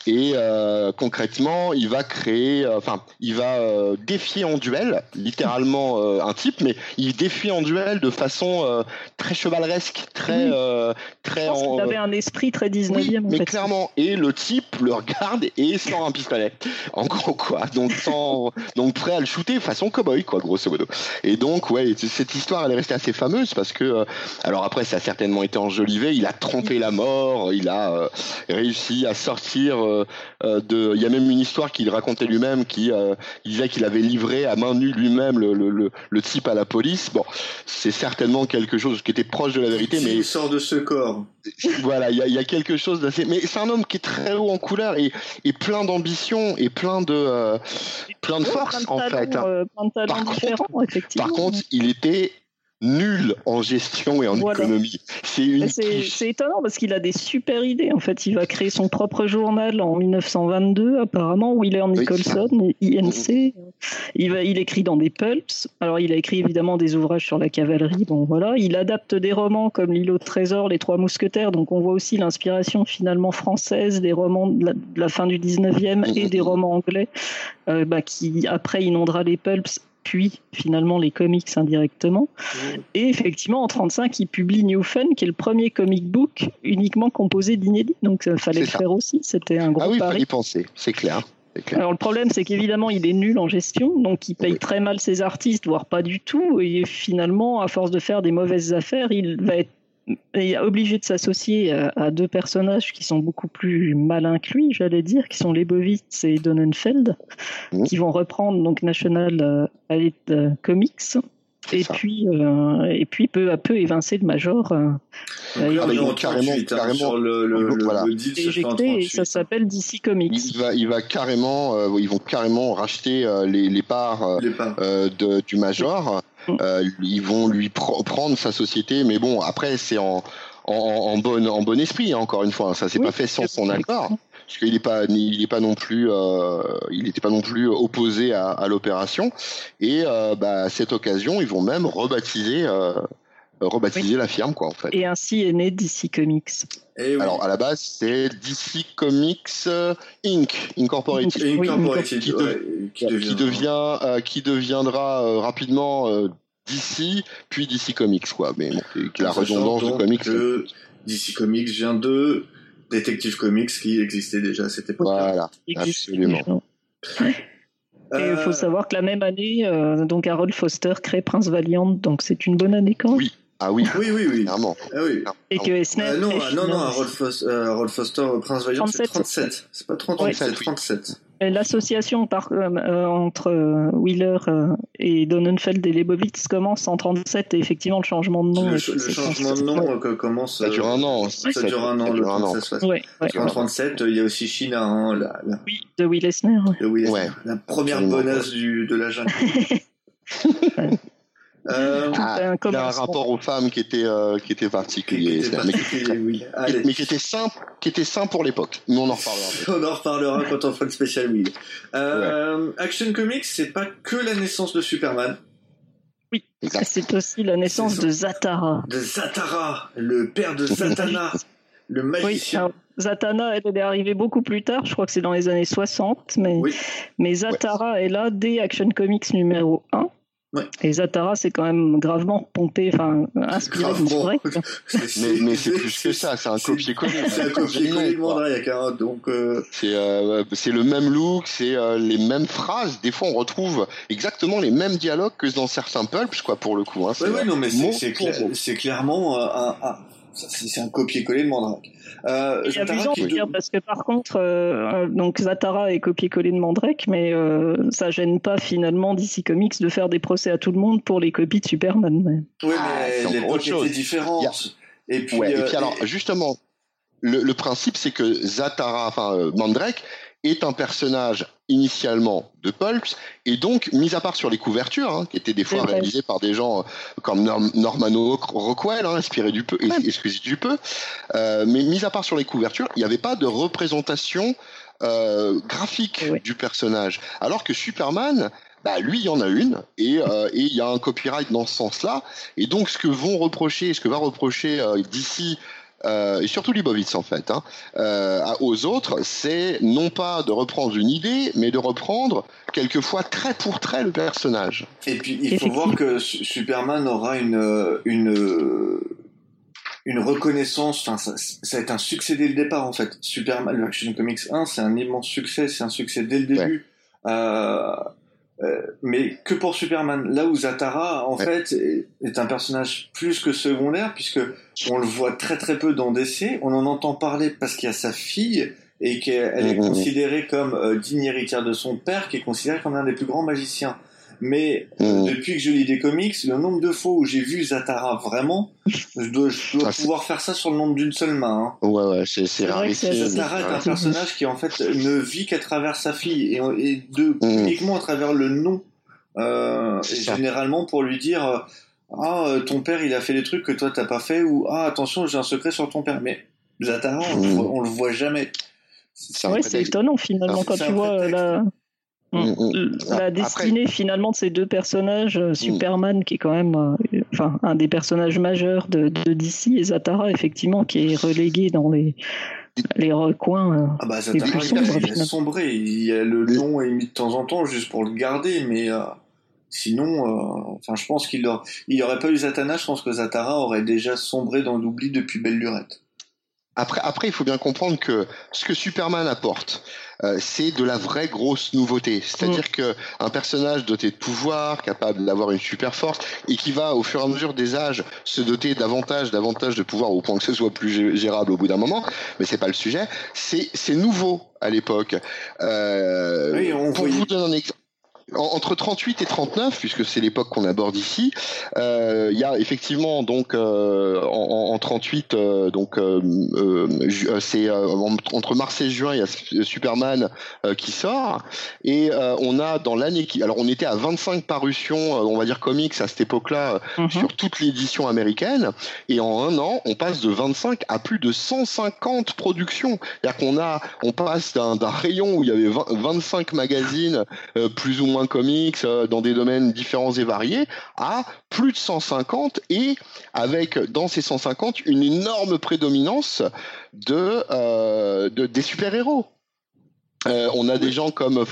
Et euh, concrètement, il va créer, enfin, il va défier en duel, littéralement un type, mais il défie en duel de façon très chevaleresque, très, très. il avait un esprit très 19e. mais clairement. Et le type le regarde et sort un pistolet. En gros, quoi. Donc, sans, donc prêt à le shooter façon cowboy, quoi, grosso modo. Et donc, ouais, cette histoire, elle est restée assez fameuse parce que, alors après, ça a certainement été enjolivé. Il a trompé la mort. Il a réussi à sortir de. Il y a même une histoire qu'il racontait lui-même qui disait qu'il avait livré à main nue lui-même le, le, le, type à la police. Bon, c'est certainement quelque chose qui était proche de la vérité, mais il sort de ce corps. <laughs> Voilà, il y a, y a, quelque chose d'assez. Mais c'est un homme qui est très haut en couleur et, et plein d'ambition et plein de euh, plein de force en fait. Euh, par, contre, par contre, il était nul en gestion et en économie. C'est étonnant parce qu'il a des super idées. En fait, il va créer son propre journal en 1922, apparemment, Wheeler Nicholson, INC. Il, va, il écrit dans des pulps. Alors, il a écrit évidemment des ouvrages sur la cavalerie. Bon, voilà. Il adapte des romans comme L'îlot de trésor, Les Trois Mousquetaires. Donc, on voit aussi l'inspiration finalement française des romans de la, fin du 19e et des romans anglais euh, bah, qui, après, inondera les pulps puis finalement les comics indirectement. Et effectivement, en 35, il publie New Fun, qui est le premier comic book uniquement composé d'inédits. Donc, il fallait le faire aussi. C'était un gros ah oui, il penser, c'est clair. Alors le problème, c'est qu'évidemment, il est nul en gestion, donc il paye très mal ses artistes, voire pas du tout. Et finalement, à force de faire des mauvaises affaires, il va être est obligé de s'associer à, deux personnages qui sont beaucoup plus malins que lui, j'allais dire, qui sont Lebowitz et Donenfeld, mmh. qui vont reprendre donc National euh, euh Comics. Et puis, euh, et puis peu à peu évincer le Major. Euh, il carrément, carrément le, le, voilà. et ça s'appelle DC Comics. Il va, il va carrément, euh, ils vont carrément racheter euh, les, les, parts, les parts. De, du Major. Euh, ils vont lui prendre sa société, mais bon, après c'est en, en, en, bon, en bon esprit, hein, encore une fois. Hein. Ça s'est pas fait sans son accord, parce qu'il n'est pas, il est pas non plus, euh, il n'était pas non plus opposé à, à l'opération. Et euh, bah, à cette occasion, ils vont même rebaptiser. Euh, rebaptiser la firme quoi en fait. Et ainsi est né DC Comics. Et oui. Alors à la base c'est DC Comics Inc. Incorporated, Incorporated qui, ouais, qui, devient, qui, devient euh, qui deviendra euh, rapidement euh, DC puis DC Comics quoi. Mais bon, la redondance de comics. Que DC Comics vient de Detective Comics qui existait déjà à cette époque. Voilà, absolument. Et il faut savoir que la même année, euh, donc Harold Foster crée Prince Valiant, donc c'est une bonne année quand même. Oui. Ah oui, oui, oui, oui. Clairement. Ah oui. Et que Eisner. Euh, non, non, non, Harold Foster, euh, Harold Foster Prince Valiant, c'est 37. C'est pas 38, c'est 37. L'association euh, entre euh, Wheeler euh, et Donenfeld et Lebowitz commence en 37 et effectivement le changement de nom. Le, changement de nom commence. Ça dure un an. Ça, dure un an. Le an. Ouais, en 37, il y a aussi China, hein, la, la... Oui, de Will Eisner. De Will Eisner. La première bonasse du, de la jungle. <laughs> <laughs> Euh, ah, il a un rapport aux femmes qui était euh, qui était particulier, qui était particulier mais, oui. mais, qui était sain qui était sain pour l'époque. Nous on en reparlera. <laughs> on en reparlera quand on fera le spécial Will. Euh, ouais. Action Comics, c'est pas que la naissance de Superman. Oui, c'est aussi la naissance de Zatara. De Zatara, le père de Zatanna, <laughs> le magicien. Oui, Zatanna, elle est arrivée beaucoup plus tard, je crois que c'est dans les années 60, mais, oui. mais Zatara ouais. est là dès Action Comics numéro 1. Ouais. Et Zatara, c'est quand même gravement pompé, enfin inspiré de Mandrake. <laughs> mais, mais c'est plus que ça, c'est un copier-coller. C'est un copier-coller de Mandrake, hein, donc. Euh... C'est euh, c'est le même look, c'est euh, les mêmes phrases. Des fois, on retrouve exactement les mêmes dialogues que dans certains pulps, quoi, pour le coup. Hein. Ouais, ouais, non, mais c'est clair, clairement euh, un, un c'est un copier-coller de Mandrake. Euh, c'est amusant de dire parce que par contre, euh, donc Zatara est copier-coller de Mandrake, mais euh, ça gêne pas finalement DC Comics de faire des procès à tout le monde pour les copies de Superman. Mais... Oui, mais ah, l'époque était différente. Et puis, ouais, et puis alors justement, le, le principe c'est que Zatara, enfin Mandrake, est un personnage initialement de Pulps, et donc, mis à part sur les couvertures, hein, qui étaient des fois réalisées par des gens comme Norm Normano Rockwell, hein, inspiré du peu, ouais. excusez du peu, euh, mais mis à part sur les couvertures, il n'y avait pas de représentation euh, graphique ouais. du personnage. Alors que Superman, bah lui il y en a une et euh, il y a un copyright dans ce sens-là et donc ce que vont reprocher ce que va reprocher euh, d'ici euh, et surtout Libovitz en fait, hein, euh, aux autres, c'est non pas de reprendre une idée, mais de reprendre quelquefois trait pour trait le personnage. Et puis il faut voir que Superman aura une, une une reconnaissance. Enfin, ça, ça, a été un succès dès le départ en fait. Superman, le Action Comics 1, c'est un immense succès, c'est un succès dès le début. Euh, euh, mais que pour Superman, là où Zatara en fait est, un personnage plus que secondaire puisque on le voit très très peu dans DC, on en entend parler parce qu'il y a sa fille et qu'elle est considérée comme euh, digne héritière de son père, qui est considéré comme un des plus grands magiciens. Mais euh, depuis que je lis des comics, le nombre de fois où j'ai vu Zatara vraiment, je dois, je dois ah, pouvoir faire ça sur le nombre d'une seule main. Hein. Ouais, ouais, c'est rare. Zatara est un personnage qui en fait ne vit qu'à travers sa fille et, et de, mm. uniquement à travers le nom. Euh, généralement pour lui dire euh, ah euh, ton père il a fait des trucs que toi t'as pas fait ou ah attention j'ai un secret sur ton père. Mais Zatara on, mm. on le voit jamais. Ouais, c'est étonnant finalement quand tu vois la, mm, mm. La destinée finalement de ces deux personnages, euh, Superman qui est quand même euh, enfin, un des personnages majeurs de, de, DC et Zatara effectivement qui est relégué dans les, les recoins euh, ah bah, Zatara, plus sombres. Il, a sombré, il a le nom est mis de temps en temps juste pour le garder, mais sinon, enfin je pense qu'il aurait, il aurait pas eu Zatanna, je pense que Zatara aurait déjà sombré dans l'oubli depuis Belle Lurette. Après, après, il faut bien comprendre que ce que Superman apporte, euh, c'est de la vraie grosse nouveauté. C'est-à-dire mm. que un personnage doté de pouvoir, capable d'avoir une super force, et qui va, au fur et à mesure des âges, se doter davantage, davantage de pouvoir au point que ce soit plus gérable au bout d'un moment. Mais c'est pas le sujet. C'est, c'est nouveau à l'époque. Euh, oui, on pour vous donner un exemple entre 38 et 39, puisque c'est l'époque qu'on aborde ici, euh, il y a effectivement donc euh, en, en, 38 euh, donc c'est entre mars et juin il y a Superman qui sort et on a dans l'année qui alors on était à 25 parutions on va dire comics à cette époque-là mhm. sur toute l'édition américaine et en un an on passe de 25 à plus de 150 productions c'est-à-dire qu'on a on passe d'un rayon où il y avait 25 magazines plus ou moins comics euh, dans des domaines différents et variés à plus de 150 et avec dans ces 150 une énorme prédominance de, euh, de des super-héros. Euh, on a des gens comme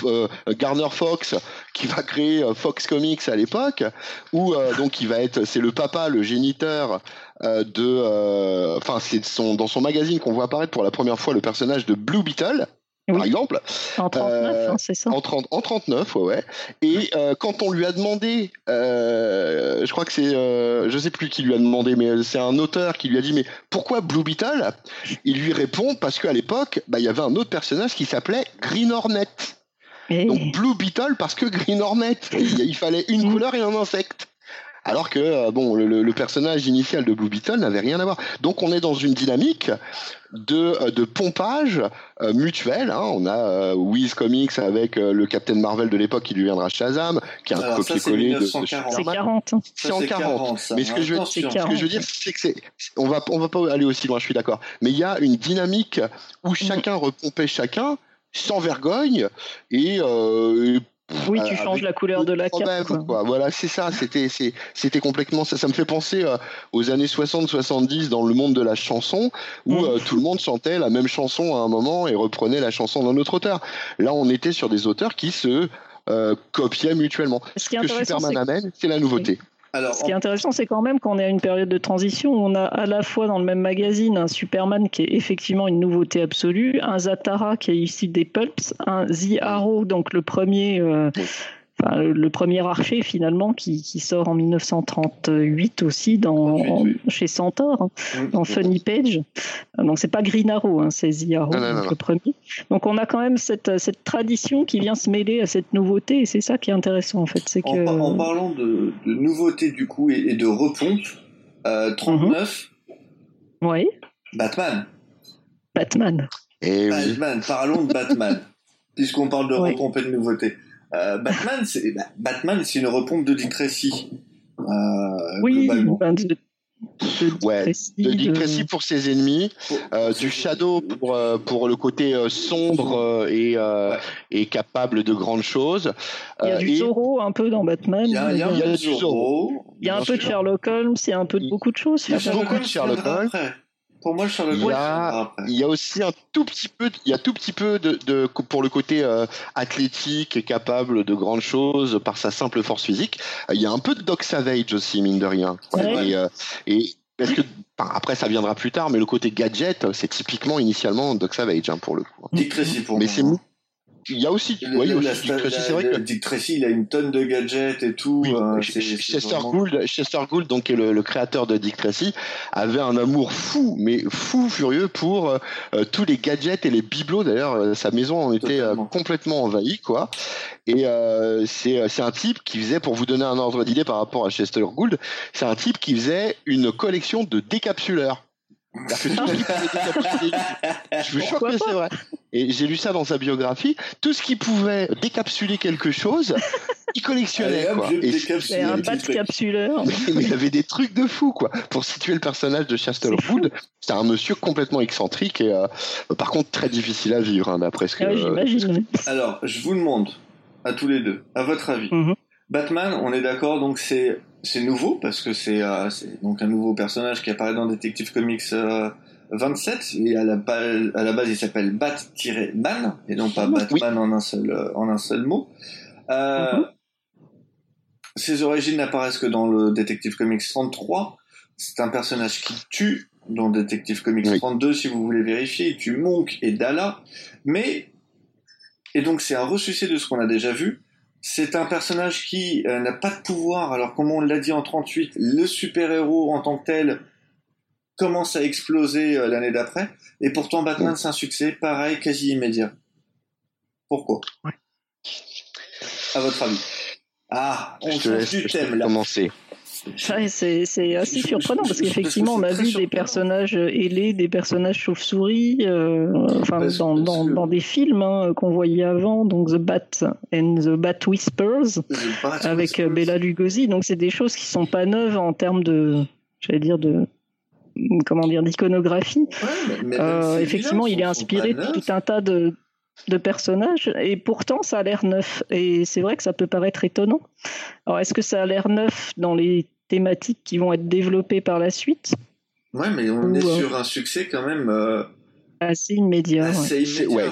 Garner Fox qui va créer Fox Comics à l'époque, où donc il va être, c'est le papa, le géniteur de, enfin c'est son dans son magazine qu'on voit apparaître pour la première fois le personnage de Blue Beetle par exemple. En 39, euh, hein, c'est ça. En, 30, en 39, ouais, ouais. Et euh, quand on lui a demandé, euh, je crois que c'est, je sais plus qui lui a demandé, mais c'est un auteur qui lui a dit, mais pourquoi Blue Beetle? Il lui répond parce qu'à l'époque, bah, il y avait un autre personnage qui s'appelait Green Hornet. Donc Blue Beetle parce que Green Hornet, il, fallait une mm. couleur et un insecte alors que euh, bon, le, personnage initial de Blue Beetle n'avait rien à voir. Donc on est dans une dynamique de, euh, de pompage euh, mutuel. Hein. On a Wiz Comics avec le Captain Marvel de l'époque qui lui viendra Shazam, qui est un copier-coller de, C'est 40. C'est en 40. Mais ce que, je veux, ce que je veux dire, c'est que c'est, on va, on va pas aller aussi loin. Je suis d'accord. Mais il y a une dynamique où chacun repompait chacun sans vergogne et, euh, oui, tu changes la couleur de la carte. Voilà, c'est ça. C'était, c'était complètement ça. Ça me fait penser euh, aux années 60-70 dans le monde de la chanson, où mm. euh, tout le monde chantait la même chanson à un moment et reprenait la chanson d'un autre auteur. Là, on était sur des auteurs qui se euh, copiaient mutuellement. Ce, que Superman amène, c'est la nouveauté. Ce qui est intéressant, c'est quand même qu'on est à une période de transition où on a à la fois dans le même magazine un Superman qui est effectivement une nouveauté absolue, un Zatara qui est ici des Pulps, un The Arrow, donc le premier euh, Enfin, le premier archer finalement qui, qui, sort en 1938 aussi dans, chez Centaur, hein, dans Funny Page. Donc c'est pas Green Arrow, hein, c'est The Arrow, le premier. Donc on a quand même cette, cette tradition qui vient se mêler à cette nouveauté et c'est ça qui est intéressant en fait. C'est en, que... en parlant de, de, nouveauté du coup et, de repompe, euh, 39. Mhm. Oui. Batman. Batman. Et eh Batman. Parlons de Batman, <laughs> puisqu'on parle de repompe et de nouveauté. Euh, Batman, c'est bah, Batman, c'est une repompe de Dick Tracy. Euh, oui, ben, de, de, ouais, de Dick Tracy pour ses ennemis, euh, du Shadow pour euh, pour le côté euh, sombre et et capable de grandes choses. Il y a du Zorro un peu dans Batman. Il y a, il y a, il y a du Zorro. Il y a un peu de Sherlock Holmes, il y a un peu de beaucoup de choses. Il y a beaucoup de Sherlock Holmes. Pour moi, il y, a, il y a aussi un tout petit peu, il y a tout petit peu de, de pour le côté euh, athlétique et capable de grandes choses par sa simple force physique. Il y a un peu de Doc Savage aussi, mine de rien. Et, euh, et, parce que après ça viendra plus tard, mais le côté gadget, c'est typiquement initialement Doc Savage hein, pour le coup. Dick Tracy pour mais moi. c'est il y a aussi, Le- oui, le- aussi la- Dick Tracy, c'est vrai que Dick Tracy, il a une tonne de gadgets et tout. Oui, c'est Chester vraiment- Gould, Chester Gould, donc qui est le, le créateur de Dick Tracy, avait un amour fou, mais fou furieux pour euh, tous les gadgets et les bibelots. D'ailleurs, euh, sa maison en était euh, complètement envahie, quoi. Et euh, c'est c'est un type qui faisait, pour vous donner un ordre d'idée par rapport à Chester Gould, c'est un type qui faisait une collection de décapsuleurs. Que je vous jure que pas c'est vrai. Et j'ai lu ça dans sa biographie. Tout ce qui pouvait décapsuler quelque chose, il collectionnait. C'est un trucs. capsuleur. <laughs> mais il avait des trucs de fou, quoi. Pour situer le personnage de Chester C'est un monsieur complètement excentrique et, euh, par contre, très difficile à vivre, hein, d'après ce que. Ah oui, J'imagine. Alors, je vous demande, à tous les deux, à votre avis, Mhm. Batman, on est d'accord, donc c'est c'est nouveau parce que c'est euh, c'est donc un nouveau personnage qui apparaît dans Detective Comics euh, 27 et à la, ba- à la base il s'appelle Bat-Man et non pas Oui. Batman en un seul euh, en un seul mot. Euh, Mhm. Ses origines n'apparaissent que dans le Detective Comics 33. C'est un personnage qui tue dans Detective Comics Oui. 32 si vous voulez vérifier. Il tue Monk et Dala, mais et donc c'est un ressuscité de ce qu'on a déjà vu. C'est un personnage qui euh, n'a pas de pouvoir, alors comme on l'a dit en 38, le super-héros en tant que tel commence à exploser euh, l'année d'après, et pourtant Batman c'est un succès, pareil, quasi immédiat. Pourquoi? Ouais. À votre avis Ah, on Je te change laisse, du je te thème là. commencer. Ouais, c'est c'est assez surprenant parce qu'effectivement on a vu des personnages ailés, des personnages chauves-souris, euh, enfin Parce- dans, parce dans, que- dans des films hein, qu'on voyait avant, donc The Bat and the Bat Whispers avec euh, Bella Lugosi. Donc c'est des choses qui sont pas neuves en termes de, j'allais dire de comment dire d'iconographie. Ouais, Euh, effectivement, il est inspiré de tout un tas de, de personnages et pourtant ça a l'air neuf. Et c'est vrai que ça peut paraître étonnant. Alors est-ce que ça a l'air neuf dans les thématiques qui vont être développées par la suite Ouais, mais on Ou, est euh, sur un succès quand même euh, Assez immédiat. ouais. assez C'est immédiat. ouais,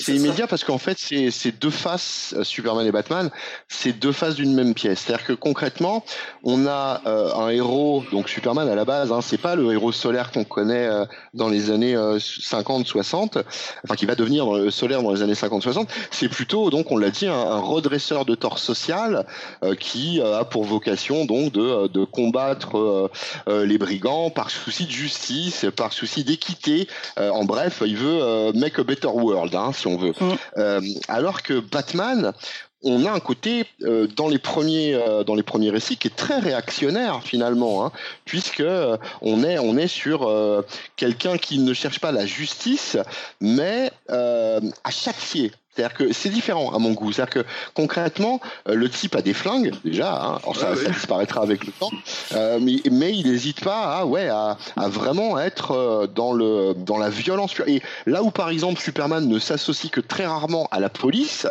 c'est immédiat parce qu'en fait, c'est deux faces, euh, Superman et Batman, c'est deux faces d'une même pièce. C'est-à-dire que concrètement, on a euh, un héros, donc Superman à la base, hein, c'est pas le héros solaire qu'on connaît euh, dans les années 50-60, enfin qui va devenir dans le solaire dans les années 50-60. C'est plutôt, donc on l'a dit, un, un redresseur de tort social euh, qui euh, a pour vocation donc de, euh, de combattre euh, euh, les brigands par souci de justice, par souci d'équité. Euh, en bref, il veut euh, make a better world, hein, si on veut. Mm. Euh, alors que Batman, on a un côté euh, dans les premiers euh, dans les premiers récits qui est très réactionnaire finalement, hein, puisque euh, on est on est sur quelqu'un qui ne cherche pas la justice, mais à châtier. C'est-à-dire que c'est différent à mon goût. C'est-à-dire que concrètement, euh, le type a des flingues déjà. Hein, alors ça, Ouais, ouais. ça disparaîtra avec le temps, euh, mais, mais il n'hésite pas à ouais à, à vraiment être euh, dans le dans la violence. pure. Et là où par exemple Superman ne s'associe que très rarement à la police,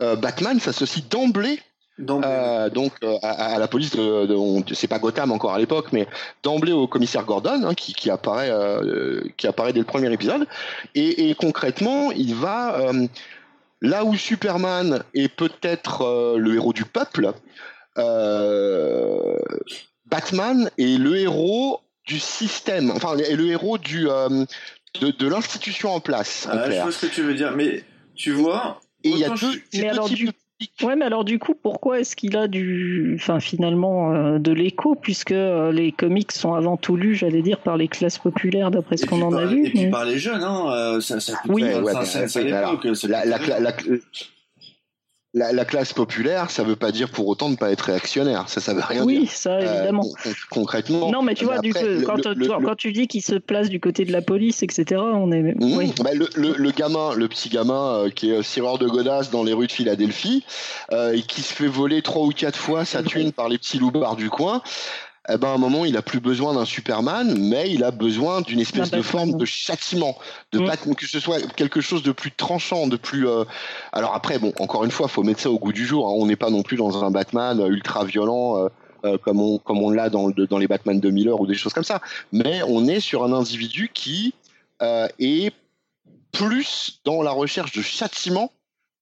euh, Batman s'associe d'emblée Donc, euh, donc euh, à, à la police de, de on- c'est pas Gotham encore à l'époque, mais d'emblée au commissaire Gordon hein, qui, qui apparaît euh, qui apparaît dès le premier épisode. Et, et concrètement, il va là où Superman est peut-être euh, le héros du peuple, euh, Batman est le héros du système, enfin est le héros du euh, de, de l'institution en place. en ah, je vois ce que tu veux dire, mais tu vois, Et il y a deux, Mais deux alors, types du- de Ouais, mais alors du coup, pourquoi est-ce qu'il a du, enfin finalement euh, de l'écho puisque euh, les comics sont avant tout lus, j'allais dire, par les classes populaires d'après ce qu'on en par- a vu. Et puis mais- par les jeunes, hein, euh, ça, ça coûte Oui. 25 Ouais, ouais, cents mais, à mais l'époque. c'est la, pas la, très cla- bien. la- la- la classe populaire, ça veut pas dire pour autant ne pas être réactionnaire. Ça, ça veut rien Oui, dire. ça Euh, évidemment. con- con- concrètement. non, mais tu vois, du après, coup, quand, le- tu- le- quand tu dis qu'il se place du côté de la police, etc., on est. Mmh, Oui. bah, le, le- le gamin, le petit gamin euh, qui est euh, sireur de godasses dans les rues de Philadelphie euh, et qui se fait voler trois ou quatre fois sa thune par les petits loupards du coin. Eh ben, à un moment, il a plus besoin d'un Superman, mais il a besoin d'une espèce de forme de châtiment, de Mm. Batman, que ce soit quelque chose de plus tranchant, de plus. euh, Alors après, bon, encore une fois, faut mettre ça au goût du jour. hein. On n'est pas non plus dans un Batman euh, ultra violent. euh, euh, comme on comme on l'a dans dans les Batman de Miller ou des choses comme ça, mais on est sur un individu qui euh, est plus dans la recherche de châtiment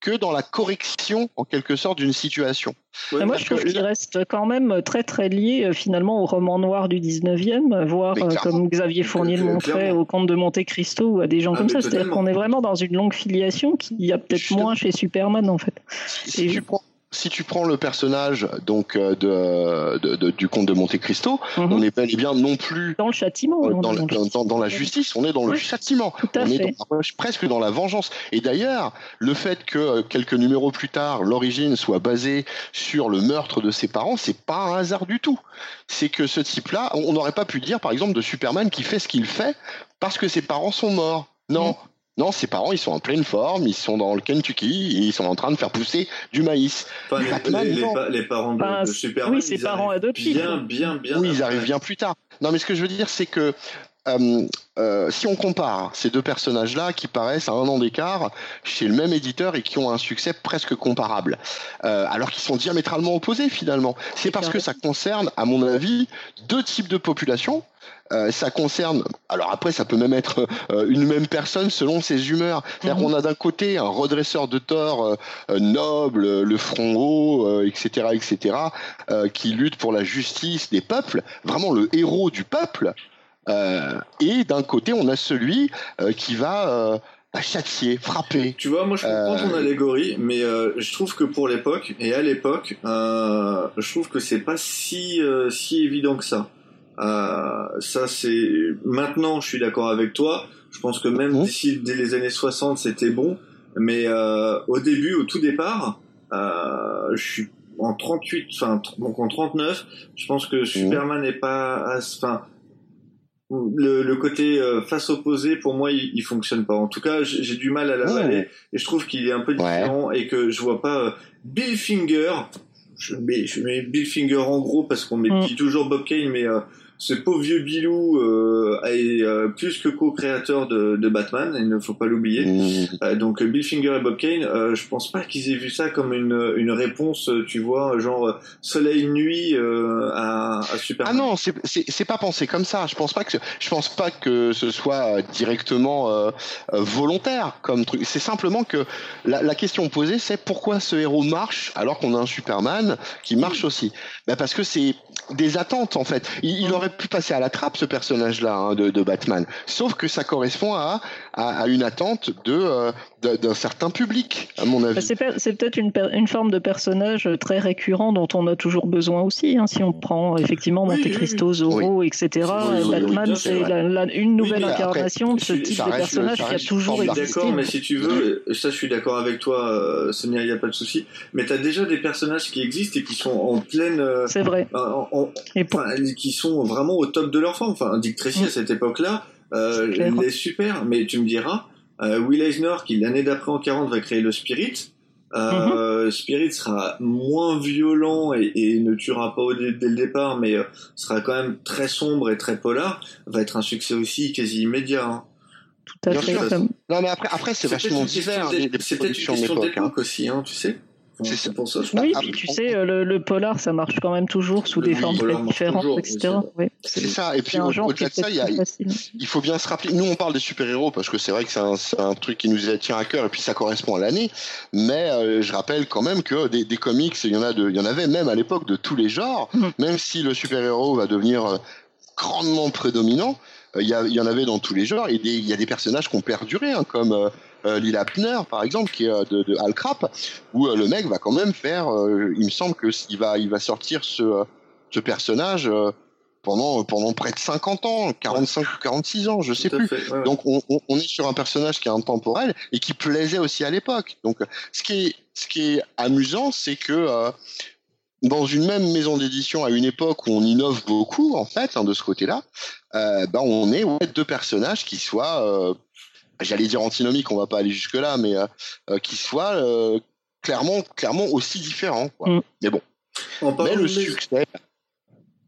que dans la correction, en quelque sorte, d'une situation. moi, je trouve qu'il reste quand même très très lié euh, finalement au roman noir du 19e, voire euh, comme Xavier Fournier le montrait au Comte de Monte Cristo ou à des gens ah, comme ça. C'est-à-dire qu'on est vraiment dans une longue filiation qui y a peut-être moins chez Superman en fait. Si, tu prends, si tu prends le personnage donc euh, de, du comte de Monte Cristo, mhm. on est bel et bien non plus dans le châtiment, dans, dans, la justice, on est dans le châtiment, on est presque dans la vengeance. Et d'ailleurs, le fait que euh, quelques numéros plus tard, l'origine soit basée sur le meurtre de ses parents, c'est pas un hasard du tout. C'est que ce type-là, on n'aurait pas pu dire par exemple de Superman qui fait ce qu'il fait parce que ses parents sont morts. Non. Non, ses parents, ils sont en pleine forme, ils sont dans le Kentucky, et ils sont en train de faire pousser du maïs. les, parents de, Superman, oui, ses parents adoptifs. Bien, bien, bien. Oui, ils arrivent bien plus tard. Non, mais ce que je veux dire, c'est que euh, euh, si on compare ces deux personnages-là qui paraissent à un an d'écart chez le même éditeur et qui ont un succès presque comparable, euh, alors qu'ils sont diamétralement opposés finalement, c'est parce que ça concerne, à mon avis, deux types de populations euh, ça concerne, alors après ça peut même être euh, une même personne selon ses humeurs. C'est-à-dire mhm. qu'on a d'un côté un redresseur de tort euh, noble, le front haut, etc., etc., qui lutte pour la justice des peuples, vraiment le héros du peuple. et d'un côté on a celui qui va châtier, frapper. Tu vois, moi je comprends ton allégorie, mais je trouve que pour l'époque et à l'époque, je trouve que c'est pas si si évident que ça. Euh, ça, c'est maintenant, je suis d'accord avec toi. Je pense que même mmh. d'ici dès les années 60, c'était bon. Mais euh, au début, au tout départ, euh, je suis en 38, enfin donc en 39, je pense que mmh. Superman n'est pas, enfin le, le, côté euh, face opposée pour moi il, il, fonctionne pas. En tout cas, j'ai du mal à l'avaler et je trouve qu'il est un peu différent et que je vois pas euh, Bill Finger. Je mets, je mets Bill Finger en gros parce qu'on met mmh. toujours Bob Kane, mais euh, ce pauvre vieux Bilou euh, est euh, plus que co-créateur de, de, Batman, il ne faut pas l'oublier. Mmh. Euh, donc Bill Finger et Bob Kane, euh, je pense pas qu'ils aient vu ça comme une, une réponse, tu vois, genre soleil nuit à, à Superman. Ah non, c'est pas pensé comme ça. Je pense pas que je pense pas que ce soit directement volontaire comme truc. C'est simplement que la, la question posée, c'est pourquoi ce héros marche alors qu'on a un Superman qui marche aussi? Ben parce que c'est des attentes en fait. Il, il aurait pu passer à la trappe ce personnage-là hein, de, de, Batman. Sauf que ça correspond à, à, une attente de euh, d'un certain public, à mon avis. C'est peut-être une, une, forme de personnage très récurrent dont on a toujours besoin aussi. Hein, si on prend effectivement Monte Cristo, Zorro, etc. Batman, c'est une nouvelle incarnation de ce type de personnage qui a toujours existé. D'accord, mais si tu veux, ça je suis d'accord avec toi, euh, Sonia, il n'y a pas de souci. Mais tu as déjà des personnages qui existent et qui sont en pleine. Euh, c'est vrai. et qui sont vraiment au top de leur forme. Enfin, Dick Tracy à cette époque-là, euh, il est super. Mais tu me diras, euh, Will Eisner, qui l'année d'après en 40 va créer le Spirit, euh, mm-hmm. Spirit sera moins violent et, ne tuera pas dès le départ, mais euh, sera quand même très sombre et très polar. Va être un succès aussi quasi immédiat. Hein. Tout à fait. Non, mais après, après c'est vachement différent. C'est peut-être une question d'époque hein. aussi, hein, tu sais. C'est pour ça. Oui, puis tu sais, le, le, polar, ça marche quand même toujours sous des formes très différentes, etc. c'est ça. Et puis au-delà de ça, il, a, il, faut bien se rappeler. Nous, on parle des super-héros parce que c'est vrai que c'est un, un, truc qui nous tient à cœur et puis ça correspond à l'année. Mais euh, je rappelle quand même que des, des comics, il y en a, de, il y en avait même à l'époque de tous les genres. Mm. Même si le super-héros va devenir euh, grandement prédominant, euh, il y, y, en avait dans tous les genres. Et il y a des personnages qui ont perduré, hein, comme euh, Lila Pner, par exemple, qui est euh, de, de Al Crap, où euh, le mec va quand même faire, il me semble que il va, il va sortir ce, ce personnage pendant pendant près de 50 ans, 45 ou 46 ans, je sais plus. Donc on, on, est sur un personnage qui est intemporel et qui plaisait aussi à l'époque. Donc ce qui est ce qui est amusant, c'est que dans une même maison d'édition à une époque où on innove beaucoup en fait hein, de ce côté-là, euh, ben on est ouais, deux personnages qui soient euh, j'allais dire antinomique, on va pas aller jusque là, mais euh, euh, qui soit euh, clairement, clairement aussi différent. Mm. Mais bon. mais le succès.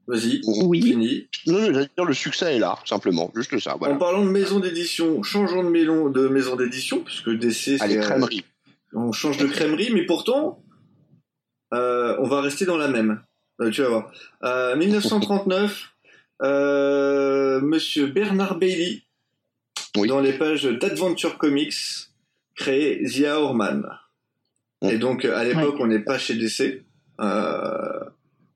Vas-y, oui. fini. Non, j'allais dire le succès est là, simplement, juste ça. En parlant de maison d'édition, changeons de, maison, de maison d'édition, puisque DC c'est. crèmerie. on change de crèmerie, mais pourtant, on va rester dans la même. tu vas voir. 1939, Monsieur Bernard Bailey dans les pages d'Adventure Comics, créé The Hourman. Et donc à l'époque, on n'est pas chez DC.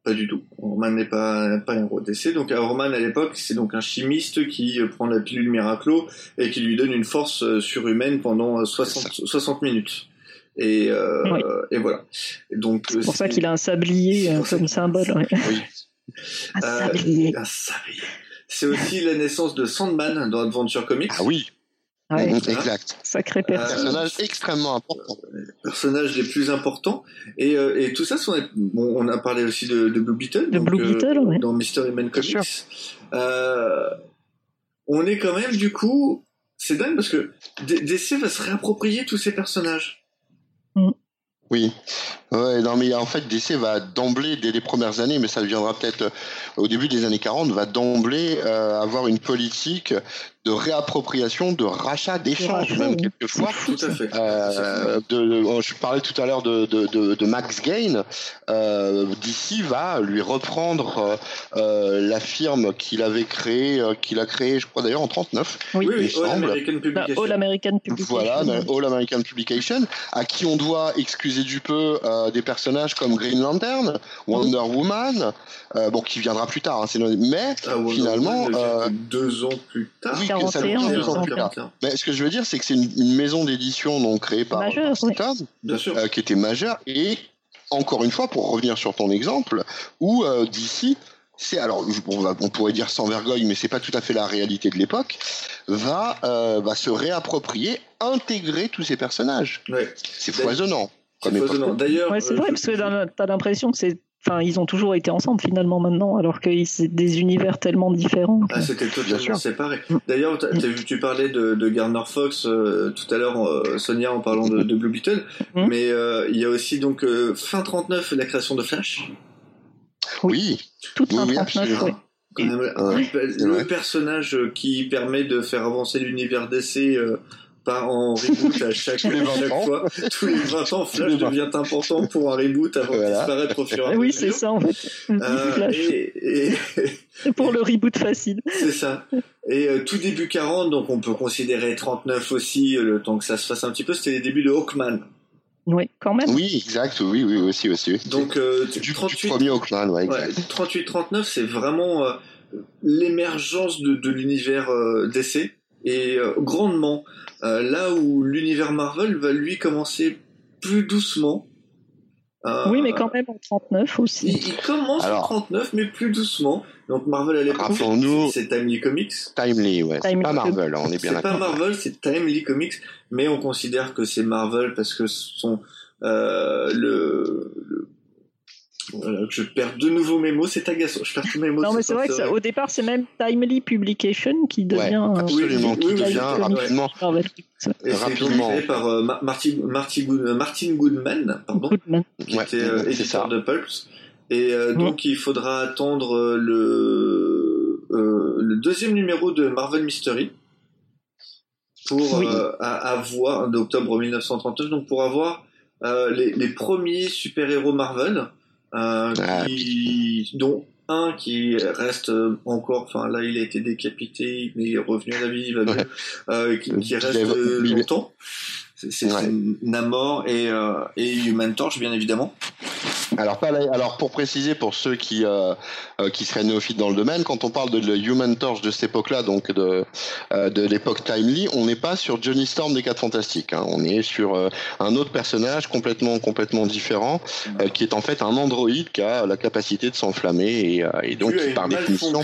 Pas du tout. Roman n'est pas, pas un héros DC. Donc Roman à l'époque, c'est donc un chimiste qui prend la pilule Miraclo et qui lui donne une force surhumaine pendant 60, 60 minutes. Et, euh, et voilà. Donc c'est pour ça qu'il a un sablier euh, comme symbole. Ouais. Oui. <laughs> un sablier. un sablier. C'est aussi la naissance de Sandman dans Adventure Comics. Ah oui. Ouais. Exact. Sacré personnage. extrêmement important. Personnage les plus importants. Et, euh, et tout ça, sont, bon, on a parlé aussi de, de Blue Beetle. De donc, Blue Beetle, ouais. Dans Mystery Man Comics. Euh, on est quand même, du coup, c'est dingue parce que DC va se réapproprier tous ces personnages. Mm. Oui. Ouais, non, mais en fait, DC va d'emblée, dès les premières années, mais ça viendra peut-être euh, au début des années 40, va d'emblée euh, avoir une politique de réappropriation, de rachat, d'échange, même quelquefois. Tout à fait. Euh, de, je parlais tout à l'heure de, de, de, de, Max Gain. Euh, DC va lui reprendre euh, la firme qu'il avait créée, qu'il a créée, je crois d'ailleurs en 39. Oui, oui, All American Publication. All American Publication. Voilà, All American Publication, à qui on doit, excuser du peu, des personnages comme Green Lantern, Wonder Woman, bon, qui viendra plus tard, hein, mais ah, finalement, Woman, deux ans plus tard. Oui, ça Mais ce que je veux dire, c'est que c'est une, une, maison d'édition donc créée par, Majeur, par Tom, Bien sûr. Euh, qui était majeure et encore une fois, pour revenir sur ton exemple, où euh, d'ici, c'est alors on, va, on, pourrait dire sans vergogne, mais c'est pas tout à fait la réalité de l'époque, va euh, va se réapproprier, intégrer tous ces personnages. Ouais. C'est foisonnant. D'ailleurs, ouais, c'est vrai parce que t'as l'impression que c'est Enfin, ils ont toujours été ensemble finalement maintenant, alors que c'est des univers tellement différents. Ah, c'était totalement séparé. D'ailleurs, tu parlais de, de Garner Fox euh, tout à l'heure, euh, Sonia, en parlant de, de Blue Beetle, Mm. mais euh, il y a aussi donc euh, fin 39 la création de Flash. Oui. Toute Oui, fin oui, 39, absolument. ouais. Quand même, un- le personnage qui permet de faire avancer l'univers d'essai euh, pas en reboot à chaque, <laughs> Tous les 20 chaque ans. fois. Tous les 20 ans, Flash les 20. devient important pour un reboot avant de disparaître au fur et à Eh mesure. Oui, c'est ça en fait. Euh, et, et- pour le reboot facile. C'est ça. Et euh, tout début 40, donc on peut considérer 39 aussi, euh, le temps que ça se fasse un petit peu, c'était les débuts de Hawkman. Oui, quand même. Oui, exact. Oui, oui, aussi, aussi. Donc euh, du, du 38, premier Oakland, ouais, ouais, exact. 38-39, c'est vraiment euh, l'émergence de, de l'univers euh, DC et euh, grandement euh, là où l'univers Marvel va lui commencer plus doucement. Euh, Oui, mais quand même en 39 il, aussi. il commence Alors. en 39, mais plus doucement. Donc Marvel à l'époque, Rappelons-nous- c'est Timely Comics. Timely, ouais. C'est Timely pas Marvel, on est bien C'est pas d'accord. Marvel, c'est Timely Comics, mais on considère que c'est Marvel parce que son euh, le, le- voilà, je perds de nouveau mes mots, c'est agaçant. Je perds tous mes mots. Non, mais c'est vrai que ça- au départ, c'est même Timely Publication qui devient. euh, Absolument, oui, qui oui, devient rapidement. Et rapidement. créé par euh, Ma- Martin, Martin, Good- euh, Martin Goodman, pardon, Goodman. qui Ouais, était euh, c'est éditeur ça. de Pulps. Et euh, Mm. donc il faudra attendre euh, le euh, le deuxième numéro de Marvel Mystery pour euh, avoir d'octobre 1939 donc pour avoir euh, les, les premiers super héros Marvel euh, Ah, qui, dont un qui reste encore enfin là il a été décapité mais il est revenu à la vie il va euh, qui, qui reste est- euh, longtemps. C'est c'est Ouais. Namor et, euh, et Human Torch bien évidemment Alors, alors pour préciser pour ceux qui euh, euh, qui seraient néophytes dans le domaine, quand on parle de le Human Torch de cette époque-là, donc de euh, de l'époque Timely, on n'est pas sur Johnny Storm des Quatre Fantastiques. hein. On est sur euh, un autre personnage complètement complètement différent, euh, qui est en fait un androïde qui a la capacité de s'enflammer et, euh, et donc qui par définition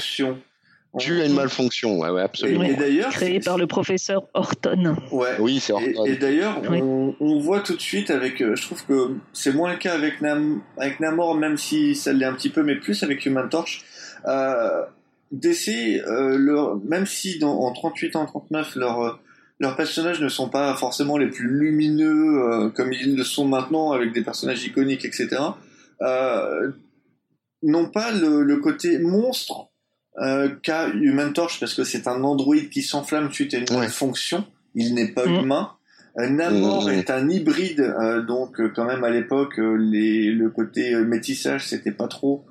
dû à une malfonction. Ouais, ouais, absolument. et d'ailleurs Créé par le professeur Horton. ouais Oui, c'est Horton. et d'ailleurs, Oui. on, on voit tout de suite avec, euh, je trouve que c'est moins le cas avec, Nam, avec Namor, même si ça l'est un petit peu, mais plus avec Human Torch. Euh, DC, euh, leur, même si dans, en 38 en 39, leurs leurs personnages ne sont pas forcément les plus lumineux euh, comme ils le sont maintenant avec des personnages iconiques, etc. Euh, n'ont pas le, le côté monstre euh, qu'a Human Torch parce que c'est un androïde qui s'enflamme suite à une Ouais. fonction. Il n'est pas Mm. humain. Euh, Namor Mm. est un hybride, euh, donc euh, quand même à l'époque euh, les, le côté euh, métissage c'était pas trop,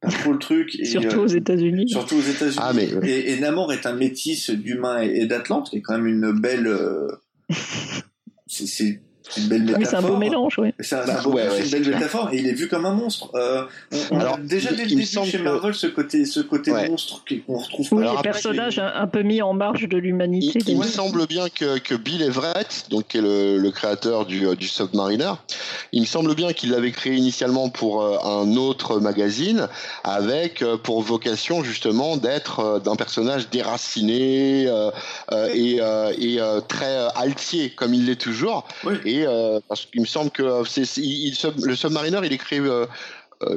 pas trop le truc. Et, Surtout aux États-Unis. surtout aux États-Unis. Ah, mais- et, et Namor est un métis d'humain et, et d'Atlante, qui est quand même une belle. euh, <laughs> c'est- c'est une belle métaphore. Oui, c'est un beau mélange, oui. C'est un, Bah, beau- ouais, c'est ouais, une belle clair. métaphore et il est vu comme un monstre. Euh, on, on Alors, a déjà dès le début chez que- Marvel ce côté, ce côté Ouais. monstre qu'on retrouve Oui, les personnages un, un peu mis en marge de l'humanité. Il, il me semble bien que, que Bill Everett, donc qui est le, le créateur du, euh, du Submariner, il me semble bien qu'il l'avait créé initialement pour euh, un autre magazine, avec pour vocation justement d'être d'un personnage déraciné euh, et, euh, et euh, très altier comme il l'est toujours. Oui. Et euh, parce qu'il me semble que euh, c'est, il- le Submariner, il est créé euh,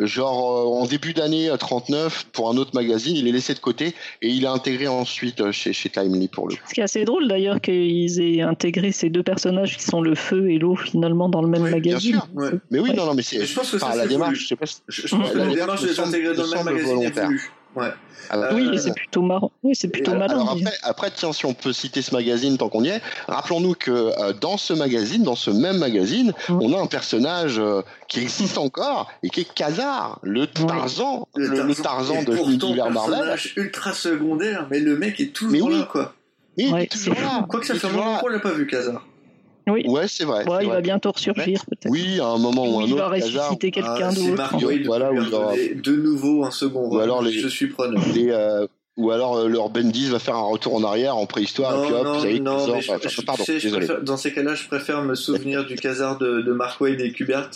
genre en début d'année euh, 39 pour un autre magazine, il est laissé de côté et il est intégré ensuite chez, chez Timely pour le coup. Ce qui est assez drôle d'ailleurs qu'ils aient intégré ces deux personnages qui sont le feu et l'eau finalement dans le même Oui, bien magazine. sûr. Ouais. Mais oui, Ouais. non, non, mais c'est Mais je pense que ça, enfin, c'est la démarche, je sais pas. si- Je, je La la démarche démarche de les semble- intégrer dans le même semble magazine est volontaire. voulue. Ouais. Alors, Euh, Oui, et c'est plutôt marrant. Oui, c'est plutôt malin. alors après, après, tiens, si on peut citer ce magazine tant qu'on y est, rappelons-nous que euh, dans ce magazine, dans ce même magazine, Mm. on a un personnage euh, qui existe encore et qui est Kazar, le Tarzan, le, le Tarzan de l'univers Marvel. personnage ultra secondaire, mais le mec est toujours Mais oui. là, quoi. Et il Ouais, est toujours là. Quoi que ça fait là. qu'on l'a pas vu, Kazar. Oui, Ouais, c'est vrai. Ouais, c'est il vrai. va bientôt ressurgir peut-être. Oui, à un moment ou Ou un il autre, va Kazar, ressusciter quelqu'un Ah, c'est d'autre. Waid Voilà, qui lui où il aura- a donné de nouveau un second Ou rôle. alors les- Je suis preneur. les, euh, ou alors euh, leur Bendis va faire un retour en arrière en préhistoire et puis hop, vous avez non, Kazar, mais je- enfin, je- pardon, tu sais, je désolé. préfère- dans ces cas-là, je préfère me souvenir du casar de, de Mark Wade et Kubert,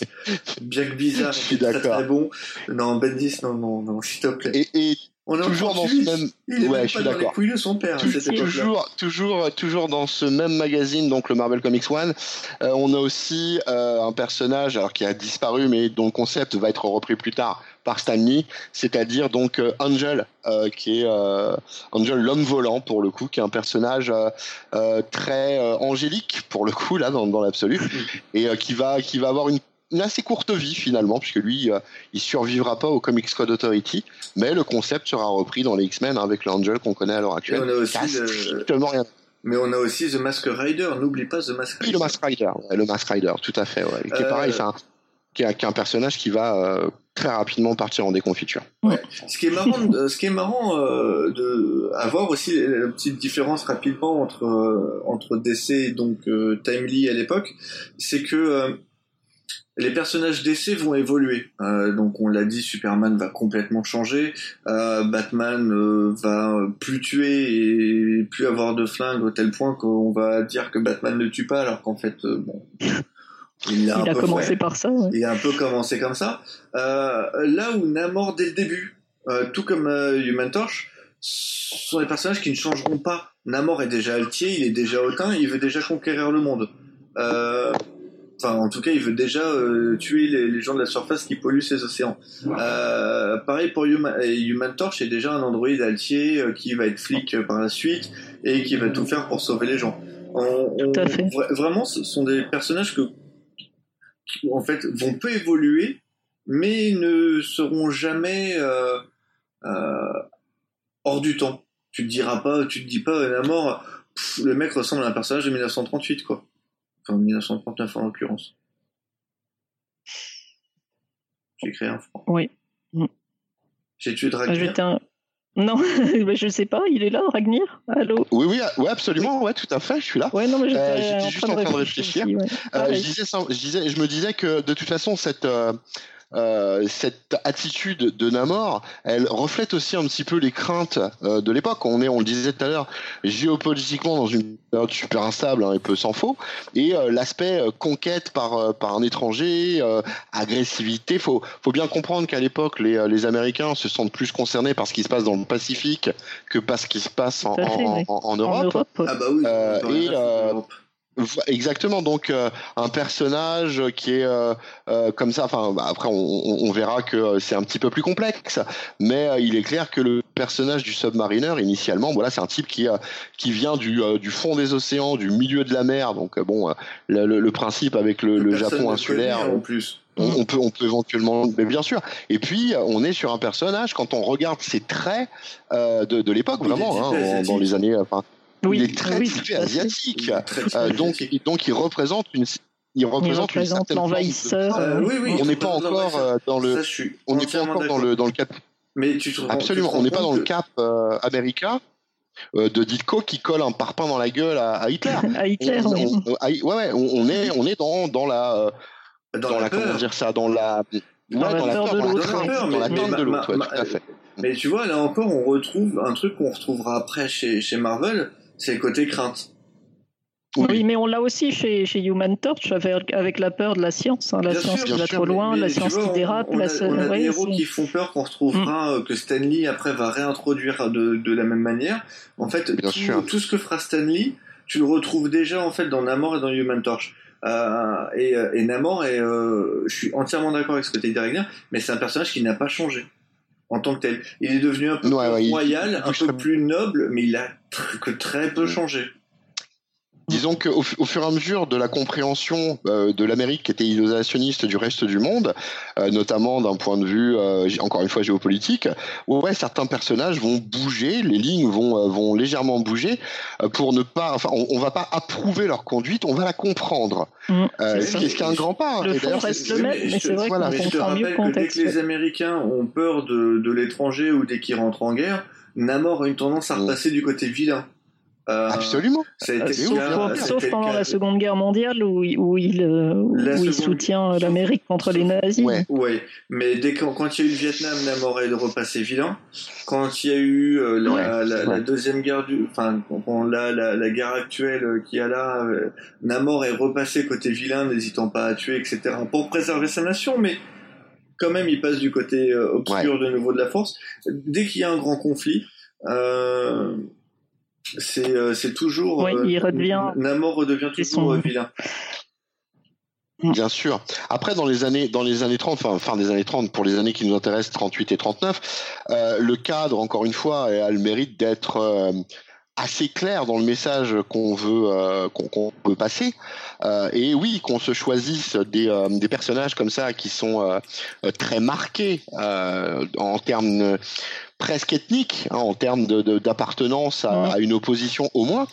bien que bizarre, Je suis et très, d'accord. très bon. Non, Bendis, non, non, non, s'il te plaît. Et, et On est toujours dans 38, ce même, Il ouais, je suis d'accord. son père Tou- toujours, toujours, toujours dans ce même magazine, donc le Marvel Comics One, euh, on a aussi euh, un personnage alors qui a disparu, mais dont le concept va être repris plus tard par Stan Lee, c'est-à-dire donc euh, Angel, euh, qui est euh, Angel l'homme volant pour le coup, qui est un personnage euh, euh, très euh, angélique pour le coup là dans, dans l'absolu, <laughs> et euh, qui va qui va avoir une une assez courte vie finalement, puisque lui, euh, il survivra pas au Comics Code Authority, mais le concept sera repris dans les X-Men hein, avec l'Angel qu'on connaît à l'heure Et actuelle. on a aussi le- rien Mais on a aussi The Mask Rider, n'oublie pas The Mask oui, Rider. le Mask Rider, ouais, le Mask Rider, tout à fait. Ouais. Qui est Euh, pareil, c'est un, qui est, qui est un personnage qui va euh, très rapidement partir en déconfiture. Ce qui est marrant, de- ce qui est marrant euh, de avoir aussi la petite différence rapidement entre euh, entre DC et donc euh, Timely à l'époque, c'est que euh, les personnages DC vont évoluer. Euh, donc on l'a dit, Superman va complètement changer, euh, Batman euh, va plus tuer et plus avoir de flingue au tel point qu'on va dire que Batman ne tue pas alors qu'en fait bon il Il un a peu commencé fait. par ça. ouais. Il a un peu commencé comme ça. Là où Namor, dès le début, tout comme Human Torch, sont des personnages qui ne changeront pas. Namor est déjà altier, il est déjà hautain, il veut déjà conquérir le monde. Euh, Enfin, en tout cas, il veut déjà euh, tuer les, les gens de la surface qui polluent ces océans. Euh, pareil pour Human, Human Torch, c'est déjà un androïde altier euh, qui va être flic euh, par la suite et qui va tout faire pour sauver les gens. On- on- Tout à fait. vra- vraiment, ce sont des personnages que qui, en fait vont peu évoluer, mais ne seront jamais euh, euh, hors du temps. Tu te diras pas, tu te dis pas, Namor, pff, le mec ressemble à un personnage de 1938 quoi. Enfin 1939 en l'occurrence. J'ai créé un franc. Oui. J'ai tué Ah, un- Non, <laughs> mais je sais pas, il est là, Ragnir Allô? Oui, oui, ouais, absolument, ouais, tout à fait, je suis là. Ouais, non, mais j'étais Euh, j'étais en, juste train en train de réfléchir. aussi, ouais. Euh, disais, je, disais, je me disais que de toute façon, cette, euh, euh, cette attitude de Namor, elle reflète aussi un petit peu les craintes euh, de l'époque. On est, on le disait tout à l'heure, géopolitiquement dans une période super instable, hein, et peu s'en faut. Et euh, l'aspect euh, conquête par, euh, par un étranger, euh, agressivité, faut, faut bien comprendre qu'à l'époque, les, euh, les Américains se sentent plus concernés par ce qui se passe dans le Pacifique que par ce qui se passe en, fait, en- oui. en- en En Europe. Ouais. Ah bah oui. Euh, et, Exactement, donc euh, un personnage qui est euh, euh, comme ça. Enfin, bah, après, on, verra que c'est un petit peu plus complexe, mais il est clair que le personnage du Submariner, initialement, voilà, c'est un type qui qui vient du, du fond des océans, du milieu de la mer. Donc bon, le, principe avec le, Japon insulaire, connaît, en plus. on, on peut on peut éventuellement, mais bien sûr. Et puis on est sur un personnage quand on regarde ses traits de, de l'époque, vraiment, hein, dans, les années. Enfin, Oui, il est très oui, typé à asiatique. Euh, donc, asiatique. donc il représente une, il représente, une représente l'envahisseur. Euh, oui, oui, On n'est pas représente encore euh, dans le, Ça, on n'est pas encore dans le dans le cap. Mais tu te rends- Absolument, tu te on n'est pas dans le compte cap euh, américain. euh, de Ditko qui colle un parpaing dans la gueule à, Hitler. <laughs> à Hitler, on, ouais, ouais, on, est, on est dans, dans la, dans, la, comment dire ça, dans la, dans, la, peur de l'autre, dans la de l'autre, tout à fait. Mais tu vois, là encore, on retrouve un truc qu'on retrouvera après chez, chez Marvel, c'est le côté crainte. Oui. mais on l'a aussi chez, chez, Human Torch avec, avec, la peur de la science, hein, la science qui va trop loin, la science qui dérape. On, la... a, on a des héros qui font peur qu'on retrouvera, mm. euh, que Stanley après va réintroduire de, de la même manière. En fait, tout, tout, ce que fera Stanley, tu le retrouves déjà en fait dans Namor et dans Human Torch. Euh, et, euh, et, Namor, euh, je suis entièrement d'accord avec ce que tu as dit, Ragnar, mais c'est un personnage qui n'a pas changé en tant que tel. Il est devenu un peu plus royal, un peu plus noble, mais il a que très peu changé. Disons qu'au au fur et à mesure de la compréhension euh, de l'Amérique qui était isolationniste du reste du monde, euh, notamment d'un point de vue, euh, encore une fois, géopolitique, ouais, certains personnages vont bouger, les lignes vont, vont légèrement bouger pour ne pas, enfin, on, on, va pas approuver leur conduite, on va la comprendre. Mmh, ce qui est un grand pas. Le fond reste le même, mais c'est vrai qu'on comprend mieux le contexte. Dès que les Américains ont peur de, de l'étranger ou dès qu'ils rentrent en guerre, Namor a une tendance à repasser du côté vilain. Euh, Absolument. sauf, pendant la Seconde Guerre mondiale où, où il, euh, où il soutient l'Amérique contre les nazis. Ouais. ouais. Mais dès quand, quand il y a eu le Vietnam, Namor est repassé vilain. Quand il y a eu euh, la, la, la, deuxième guerre du, enfin, la, la, la, guerre actuelle qui a là, Namor est repassé côté vilain, n'hésitant pas à tuer, etc. pour préserver sa nation, mais quand même il passe du côté obscur de nouveau de la force. Dès qu'il y a un grand conflit, euh, c'est euh, c'est toujours. Oui, il euh, redevient. Namor redevient toujours euh, vilain. Mm. Bien sûr. Après, dans les années, dans les années 30, enfin, fin des années 30, pour les années qui nous intéressent, 38 et 39, euh, le cadre, encore une fois, a le mérite d'être euh, assez clair dans le message qu'on veut, euh, qu'on veut passer. et oui, qu'on se choisisse des, des personnages comme ça qui sont très marqués en termes presque ethnique hein, en termes d'appartenance de, à, à, une opposition au moins,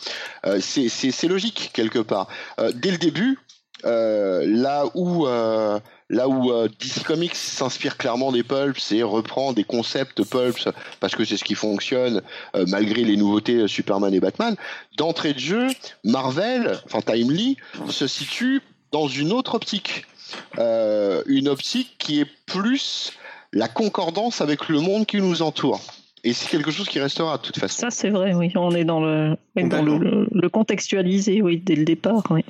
euh, c'est logique quelque part. Euh, dès le début, euh, là où euh, là où euh, DC Comics s'inspire clairement des pulps et reprend des concepts pulps parce que c'est ce qui fonctionne euh, malgré les nouveautés Superman et Batman, d'entrée de jeu, Marvel, enfin Timely, se situe dans une autre optique, une optique qui est plus la concordance avec le monde qui nous entoure. Et c'est quelque chose qui restera de toute façon. Ça, c'est vrai, oui. On est dans le, dans le, le, contextualisé, oui, dès le départ, oui.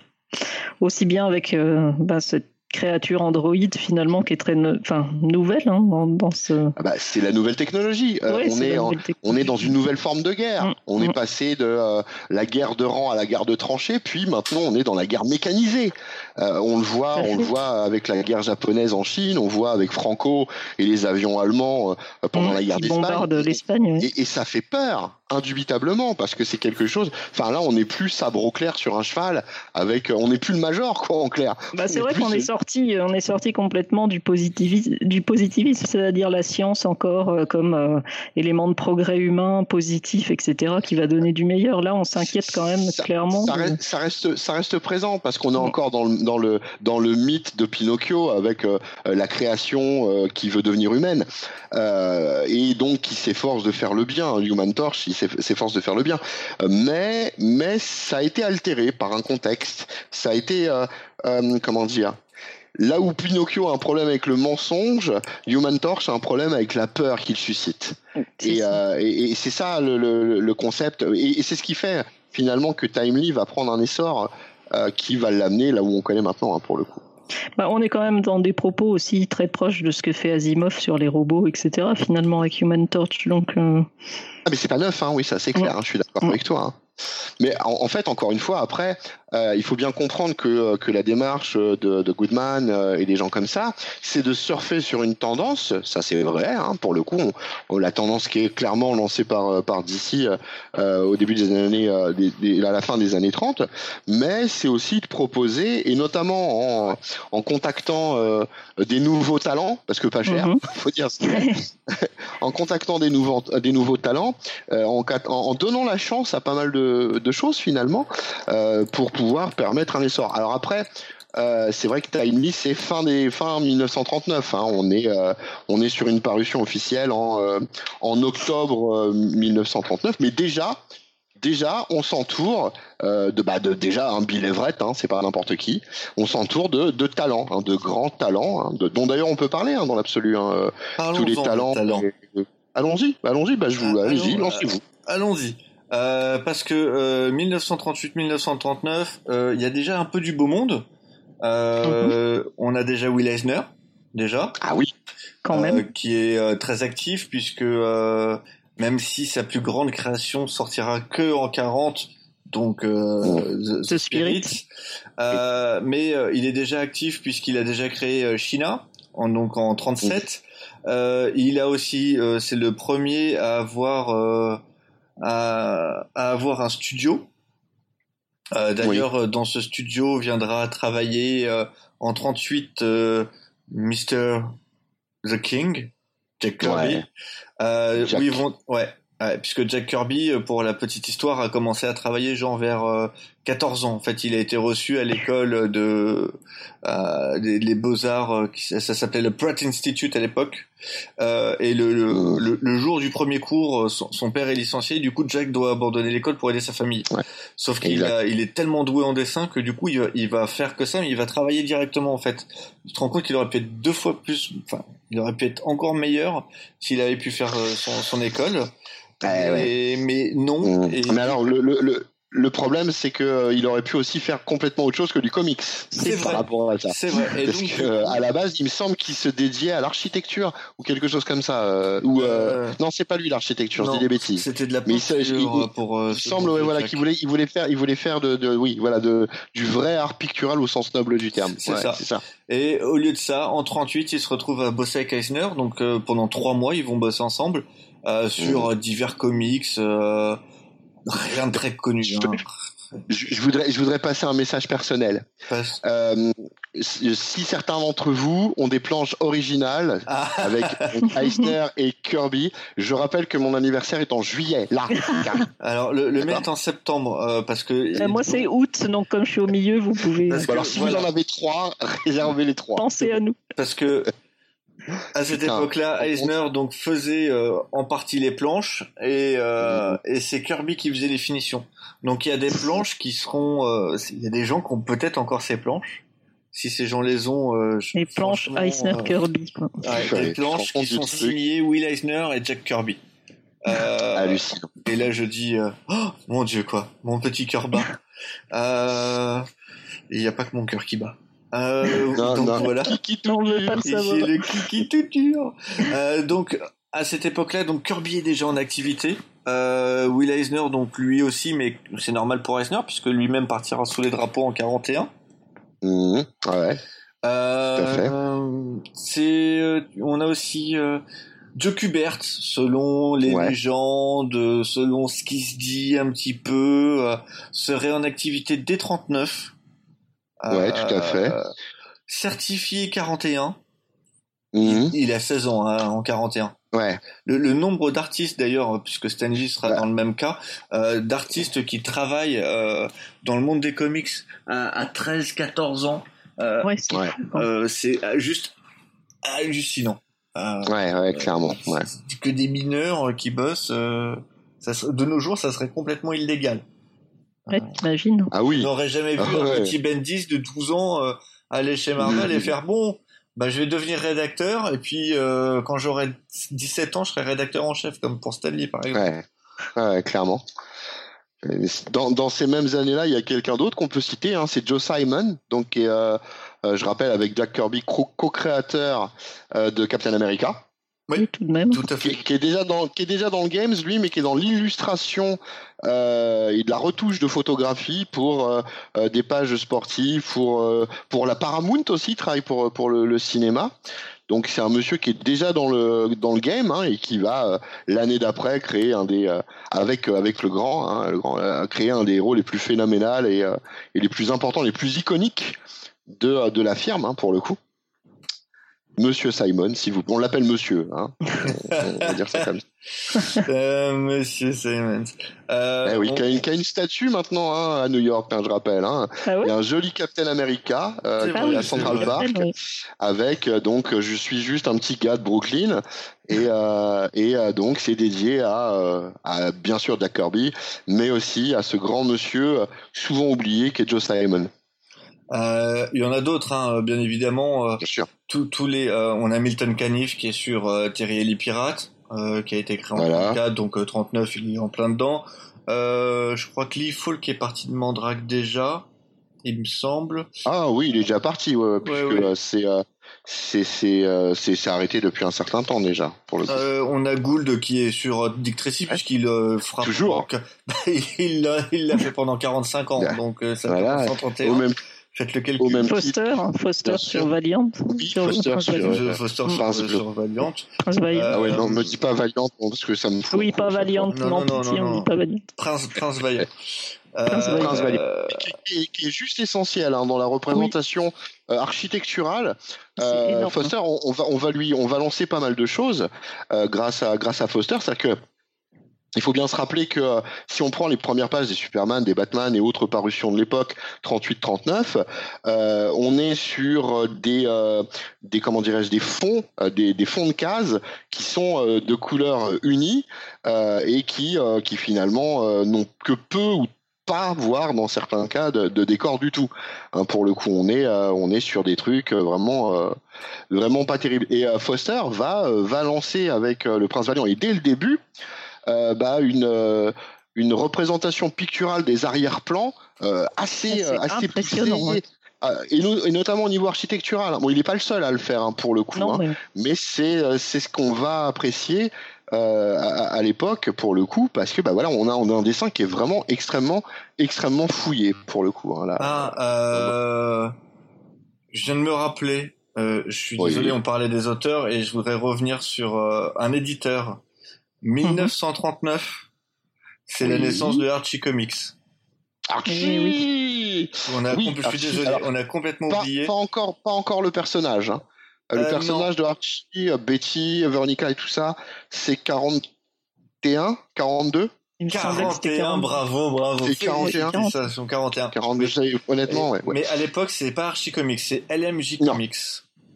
Aussi bien avec euh, bah, cette créature androïde finalement qui est très enfin nouvelle hein, dans, ce. Ah bah, c'est la nouvelle technologie. Euh, on est on est dans une nouvelle forme de guerre. Mm, on est mm. passé de euh, la guerre de rang à la guerre de tranchées, puis maintenant on est dans la guerre mécanisée. Euh, on le voit, on le voit avec la guerre japonaise en Chine, on voit avec Franco et les avions allemands pendant mm, la guerre d'Espagne. Et, et ça fait peur indubitablement parce que c'est quelque chose enfin là on n'est plus sabre au clair sur un cheval avec on n'est plus le major quoi en clair. Bah, c'est vrai qu'on est sorti on est sorti complètement du positivisme du positivisme c'est-à-dire la science encore euh, comme euh, élément de progrès humain positif etc qui va donner du meilleur. Là on s'inquiète quand même clairement ça, reste, ça, reste, ça reste présent parce qu'on est encore dans le dans le dans le mythe de Pinocchio avec euh, la création qui veut devenir humaine. Et donc qui s'efforce de faire le bien. Human Torch s'efforce de faire le bien. Euh, mais, mais ça a été altéré par un contexte. Ça a été, euh, euh, comment dire, Là où Pinocchio a un problème avec le mensonge, Human Torch a un problème avec la peur qu'il suscite. Et, et, c'est ça le, le, concept. Et, c'est ce qui fait finalement que Timely va prendre un essor qui va l'amener là où on connaît maintenant, hein, pour le coup. Bah, on est quand même dans des propos aussi très proches de ce que fait Asimov sur les robots, etc. Finalement, avec Human Torch. Donc, euh... ah, mais c'est pas neuf, hein, oui, ça c'est clair, hein, je suis d'accord avec toi. Hein. Mais en, fait, encore une fois, après, il faut bien comprendre que, euh, que la démarche de, de Goodman euh, et des gens comme ça, c'est de surfer sur une tendance, ça c'est vrai, hein, pour le coup, on, la tendance qui est clairement lancée par, par DC euh, au début des années, des, à la fin des années 30, mais c'est aussi de proposer, et notamment en, en contactant des nouveaux talents, parce que pas cher, mm <laughs> faut dire ça, en contactant des nouveaux, des nouveaux talents, en, en donnant la chance à pas mal de de, choses finalement euh, pour pouvoir permettre un essor. Alors après, euh, c'est vrai que Timely c'est fin des fin 1939. Hein. On est euh, on est sur une parution officielle en en octobre 1939, mais déjà déjà, on s'entoure euh, de, bah, de déjà un Bill Everett, hein, c'est pas n'importe qui. On s'entoure de, de talents, hein, de grands talents, hein, de, dont d'ailleurs on peut parler hein, dans l'absolu. Hein, euh, tous les talents. Allons-y, allons-y, bah, je vous, ah, allez-y, lancez-vous. Allons-y. Euh, parce que 1938-1939, il y a déjà un peu du beau monde. Mm-hmm. On a déjà Will Eisner, déjà. Ah oui. Quand même. qui est très actif puisque même si sa plus grande création sortira que en 40, donc euh, The, Spirit. Euh, mais euh, il est déjà actif puisqu'il a déjà créé China, en, donc en 37. il a aussi, c'est le premier à avoir à, avoir un studio. D'ailleurs, dans ce studio viendra travailler en 38 Mr. The King, Jack Kirby. Euh, Jack. vont, ouais, puisque Jack Kirby, euh, pour la petite histoire, a commencé à travailler genre vers 14 euh, ans. En fait, il a été reçu à l'école de euh, les, beaux arts, ça, s'appelait le Pratt Institute à l'époque. Euh, et le, le, le, jour du premier cours, son, père est licencié. Du coup, Jack doit abandonner l'école pour aider sa famille. Ouais. Sauf qu'il il est tellement doué en dessin que du coup, il va, il va faire que ça, mais il va travailler directement en fait. Tu te rends compte qu'il aurait pu être deux fois plus, enfin, il aurait pu être encore meilleur s'il avait pu faire son, son école. Eh mais non. Mmh. Mais alors, le, le, le problème, c'est que euh, il aurait pu aussi faire complètement autre chose que du comics. C'est vrai. C'est vrai. Parce que euh, à la base, il me semble qu'il se dédiait à l'architecture ou quelque chose comme ça. Euh, ou non, c'est pas lui l'architecture. Dis des bêtises. C'était de la peinture il, pour. il semble, voilà, qu'il voulait, il voulait faire, il voulait faire de, de, oui, voilà, de du vrai art pictural au sens noble du terme. C'est ça. ça. Et au lieu de ça, en 38, il se retrouve à bosser avec Eisner. Donc pendant trois mois, ils vont bosser ensemble. Euh, sur mmh. divers comics, euh, rien de très connu. Hein. Je, voudrais, je voudrais passer un message personnel. Euh, si certains d'entre vous ont des planches originales ah. <laughs> avec Eisner et Kirby, je rappelle que mon anniversaire est en juillet. Là. Alors le, le est en septembre parce que. moi c'est août, donc comme je suis au milieu, vous pouvez. alors si vous en avez trois, <laughs> réservez les trois. Pensez à nous. Parce que à cette époque-là, Eisner donc faisait euh, en partie les planches et, euh, mhm. et c'est Kirby qui faisait les finitions. Donc il y a des planches qui seront, euh, il y a des gens qui ont peut-être encore ces planches. Si ces gens les ont, les planches Eisner Kirby. Quoi. Ouais, planches qui sont signées Will Eisner et Jack Kirby. <laughs> Hallucinant. Et là je dis, oh mon dieu quoi, mon petit cœur bat. Il n'y a pas que mon cœur qui bat. Euh, donc voilà. Kiki tout le kiki tout dur. Euh, donc à cette époque-là, donc Kirby est déjà en activité. Euh, Will Eisner, donc lui aussi, mais c'est normal pour Eisner puisque lui-même partira sous les drapeaux en 41. Mmh, ouais. Euh, c'est, euh, on a aussi euh, Joe Kubert, selon les légendes, selon ce qui se dit un petit peu, serait en activité dès 39. Ouais, tout à fait. Euh, certifié 41. Mhm. Il, a 16 ans hein, en 41. Ouais. Le, nombre d'artistes d'ailleurs, puisque Stanley sera dans le même cas, euh, d'artistes qui travaillent euh, dans le monde des comics à, 13-14 ans, ouais, c'est juste hallucinant. ouais, ouais, clairement. Ouais. Que des mineurs qui bossent, ça, de nos jours, ça serait complètement illégal. Ouais, t'imagines Ah oui. On n'aurait jamais vu ah un petit Bendis de 12 ans euh, aller chez Marvel et faire bon, bah je vais devenir rédacteur et puis euh, quand j'aurai 17 ans, je serai rédacteur en chef comme pour Stanley par exemple. Ouais, ouais clairement. Dans, dans, ces mêmes années-là, il y a quelqu'un d'autre qu'on peut citer, hein, c'est Joe Simon, donc euh, euh, je rappelle avec Jack Kirby, co-créateur euh, de Captain America. Oui, tout de même. Tout à fait. Qui, est déjà dans, qui est déjà dans le games, lui, mais qui est dans l'illustration euh, et de la retouche de photographie pour euh, euh des pages sportives, pour euh, pour la Paramount aussi, il travaille pour pour le, le cinéma. Donc c'est un monsieur qui est déjà dans le dans le game hein, et qui va euh, l'année d'après créer un des avec avec le grand, hein, le grand créer un des héros les plus phénoménales et, et les plus importants, les plus iconiques de de la firme hein, pour le coup. Monsieur Simon, si vous, on l'appelle Monsieur, hein. <laughs> on, va dire ça comme ça. Euh, Monsieur Simon. Euh, eh oui, on... qui, a une, qui, a une, statue maintenant hein, à New York, hein, je rappelle. Hein. Ah ouais Il y a un joli Captain America euh, qui est à Central Park, oui. avec euh, donc je suis juste un petit gars de Brooklyn et euh, et donc c'est dédié à, à bien sûr Jack Kirby, mais aussi à ce grand monsieur souvent oublié qui est Joe Simon. Euh, il y en a d'autres, hein, bien évidemment. Euh, bien sûr. Tous, les, euh, on a Milton Caniff qui est sur Terry et les pirates, qui a été créé en voilà. 34, donc 39, il est en plein dedans. je crois que Lee Falk est parti de Mandrake déjà, il me semble. Ah oui, il est déjà parti, ouais, puisque ouais, ouais. c'est c'est c'est c'est arrêté depuis un certain temps déjà pour le coup. Euh, on a Gould qui est sur Dick Tracy puisqu'il euh, frappe toujours. <laughs> il l'a il l'a fait pendant 45 ans donc ça voilà. 131. Au même Faites le calcul. même Foster, titre. Foster sur Valiant. Oui, Foster sur, euh, Foster sur, Prince sur Valiant. Prince Valiant. Ah ouais, non, me dis pas Valiant parce que ça me fout. Oui, pas Valiant, non, non, non, non, non. pas Valiant. Prince, Prince Valiant. Prince Valiant. Prince Valiant. Qui, qui, qui, est juste essentiel hein, dans la représentation oui. euh, architecturale. Euh, Foster, on, on, va, on va lui, on va lancer pas mal de choses euh, grâce à grâce à Foster, c'est-à-dire que il faut bien se rappeler que euh, si on prend les premières pages des Superman, des Batman et autres parutions de l'époque, 38-39, euh, on est sur des, euh, des comment dirais-je, des fonds, des, des, fonds de cases qui sont de couleurs unies et qui, qui finalement n'ont que peu ou pas voire dans certains cas de, de décor du tout. Hein, pour le coup, on est on est sur des trucs vraiment vraiment pas terribles. Et Foster va va lancer avec le Prince Valiant et dès le début euh, bah, une, euh, une représentation picturale des arrière-plans euh, assez, assez poussée. Ouais. Et, no et, notamment au niveau architectural. Bon, il n'est pas le seul à le faire hein, pour le coup, non, hein, mais, mais c'est c'est ce qu'on va apprécier euh, à, à l'époque pour le coup, parce que bah voilà, on a on a un dessin qui est vraiment extrêmement extrêmement fouillé pour le coup. Hein, là. Ah, euh, je viens de me rappeler. Euh, je suis oui. désolé, on parlait des auteurs et je voudrais revenir sur un éditeur 1939, c'est oui. la naissance de Archie Comics. Archie oui. On a, oui, je suis désolé, Alors, on a complètement pas, oublié. Pas encore, pas encore le personnage. Hein. Le Euh, personnage de Archie, euh, Betty, Veronica et tout ça, c'est 41, 42 Il me semblait que c'était 41, 40. bravo, bravo. C'est 41. Félicitations, 41. 42, j'ai- honnêtement, ouais. ouais. Mais à l'époque, c'est pas Archie Comics, c'est LMJ Non. Comics.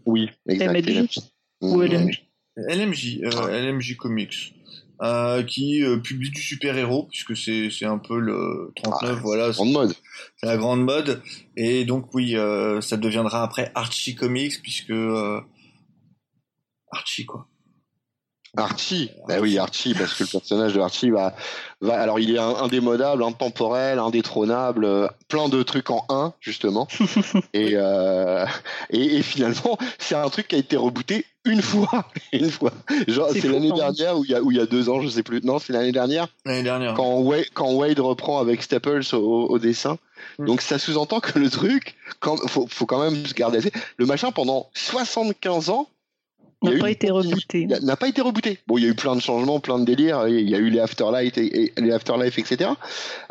Oui, exact. MLJ ou. LMJ LMJ, euh, LMJ Comics. Euh, qui euh, publie du super-héros, puisque c'est c'est un peu le 39, Ah, voilà, mode. c'est la grande mode. Et donc oui, euh, ça deviendra après Archie Comics, puisque euh, Archie quoi. Archie, bah oui Archie, parce que le personnage de Archie va, va alors il est un- indémodable, intemporel, indétrônable, euh, plein de trucs en un justement, <laughs> et, euh, et et finalement c'est un truc qui a été rebooté une fois, <laughs> une fois. Genre C'est l'année même. dernière ou il y a il y a deux ans, je sais plus. Non, c'est l'année dernière L'année dernière. quand Wade, quand Wade reprend avec Staples au, au dessin. Mm. Donc ça sous-entend que le truc, quand, faut, faut quand même se garder. Le machin pendant 75 ans n'a pas été rebooté. n'a pas été rebooté. Bon, il y a eu plein de changements, plein de délires. Il y a eu les Afterlife et, et- les Afterlife, etc.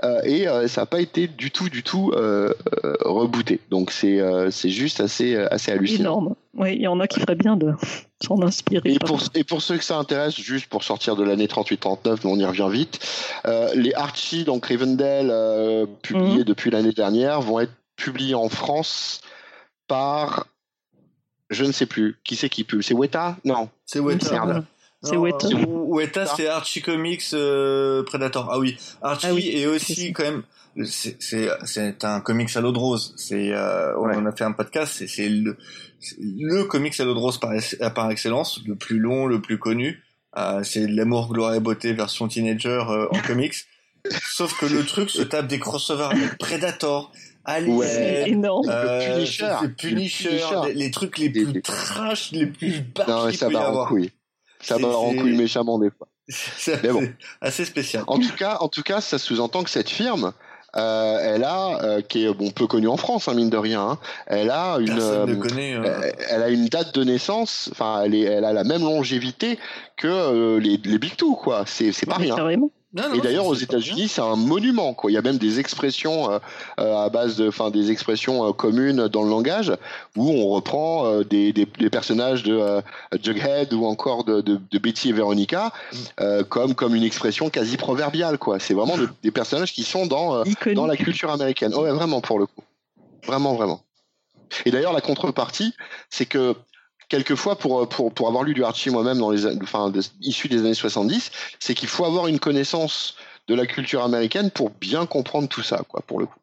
Euh, et euh, ça n'a pas été du tout, du tout euh, euh, rebooté. Donc c'est euh, c'est juste assez assez hallucinant. Énorme. Oui, il y en a qui feraient bien de <laughs> s'en inspirer. Et pour, et pour ceux que ça intéresse, juste pour sortir de l'année 38-39, mais on y revient vite, euh, les Archie, donc Rivendell, euh, publiés Mhm. depuis l'année dernière, vont être publiés en France par, je ne sais plus, qui c'est qui publie C'est Weta? Non. C'est Weta. C'est Weta. euh, Weta, c'est Archie Comics euh, Predator. Ah oui, Archie Ah oui, est aussi quand même. C'est c'est c'est un comics à l'eau de rose. C'est euh, on Ouais. en a fait un podcast. C'est c'est le le comics à l'eau de rose par par excellence, le plus long, le plus connu. Euh, c'est l'amour, gloire et beauté version teenager euh, en <laughs> comics. Sauf que le truc se tape des crossovers avec Predator, Alien, Ouais. C'est énorme. euh, Punisher. c'est Punisher, Le Punisher. les, les trucs les plus trash, les plus mais qu'il ça peut y va en avoir. couille. Ça va en couille méchamment des fois. <laughs> C'est Mais bon. assez, spécial. En tout cas, en tout cas, ça sous-entend que cette firme, euh, elle a, euh, qui est bon peu connue en France, hein, mine de rien, hein, elle a une, euh, connaît. euh, Euh, elle a une date de naissance, enfin, elle, est, elle a la même longévité que euh, les, les Big Two, quoi. C'est, c'est pas rien. Carrément. Et d'ailleurs, aux États-Unis, c'est un monument. Quoi. Il y a même des expressions euh, euh, à base de, enfin, des expressions euh, communes dans le langage où on reprend des, des, des, personnages de Jughead ou encore de, de, de Betty et Veronica mm. comme comme une expression quasi proverbiale. Quoi. C'est vraiment des personnages qui sont dans dans la culture américaine. Ouais, vraiment pour le coup. Vraiment, vraiment. Et d'ailleurs, la contrepartie, c'est que quelquefois, pour, pour, pour avoir lu du Archie moi-même dans les, enfin, issu des années 70, c'est qu'il faut avoir une connaissance de la culture américaine pour bien comprendre tout ça, quoi, pour le coup.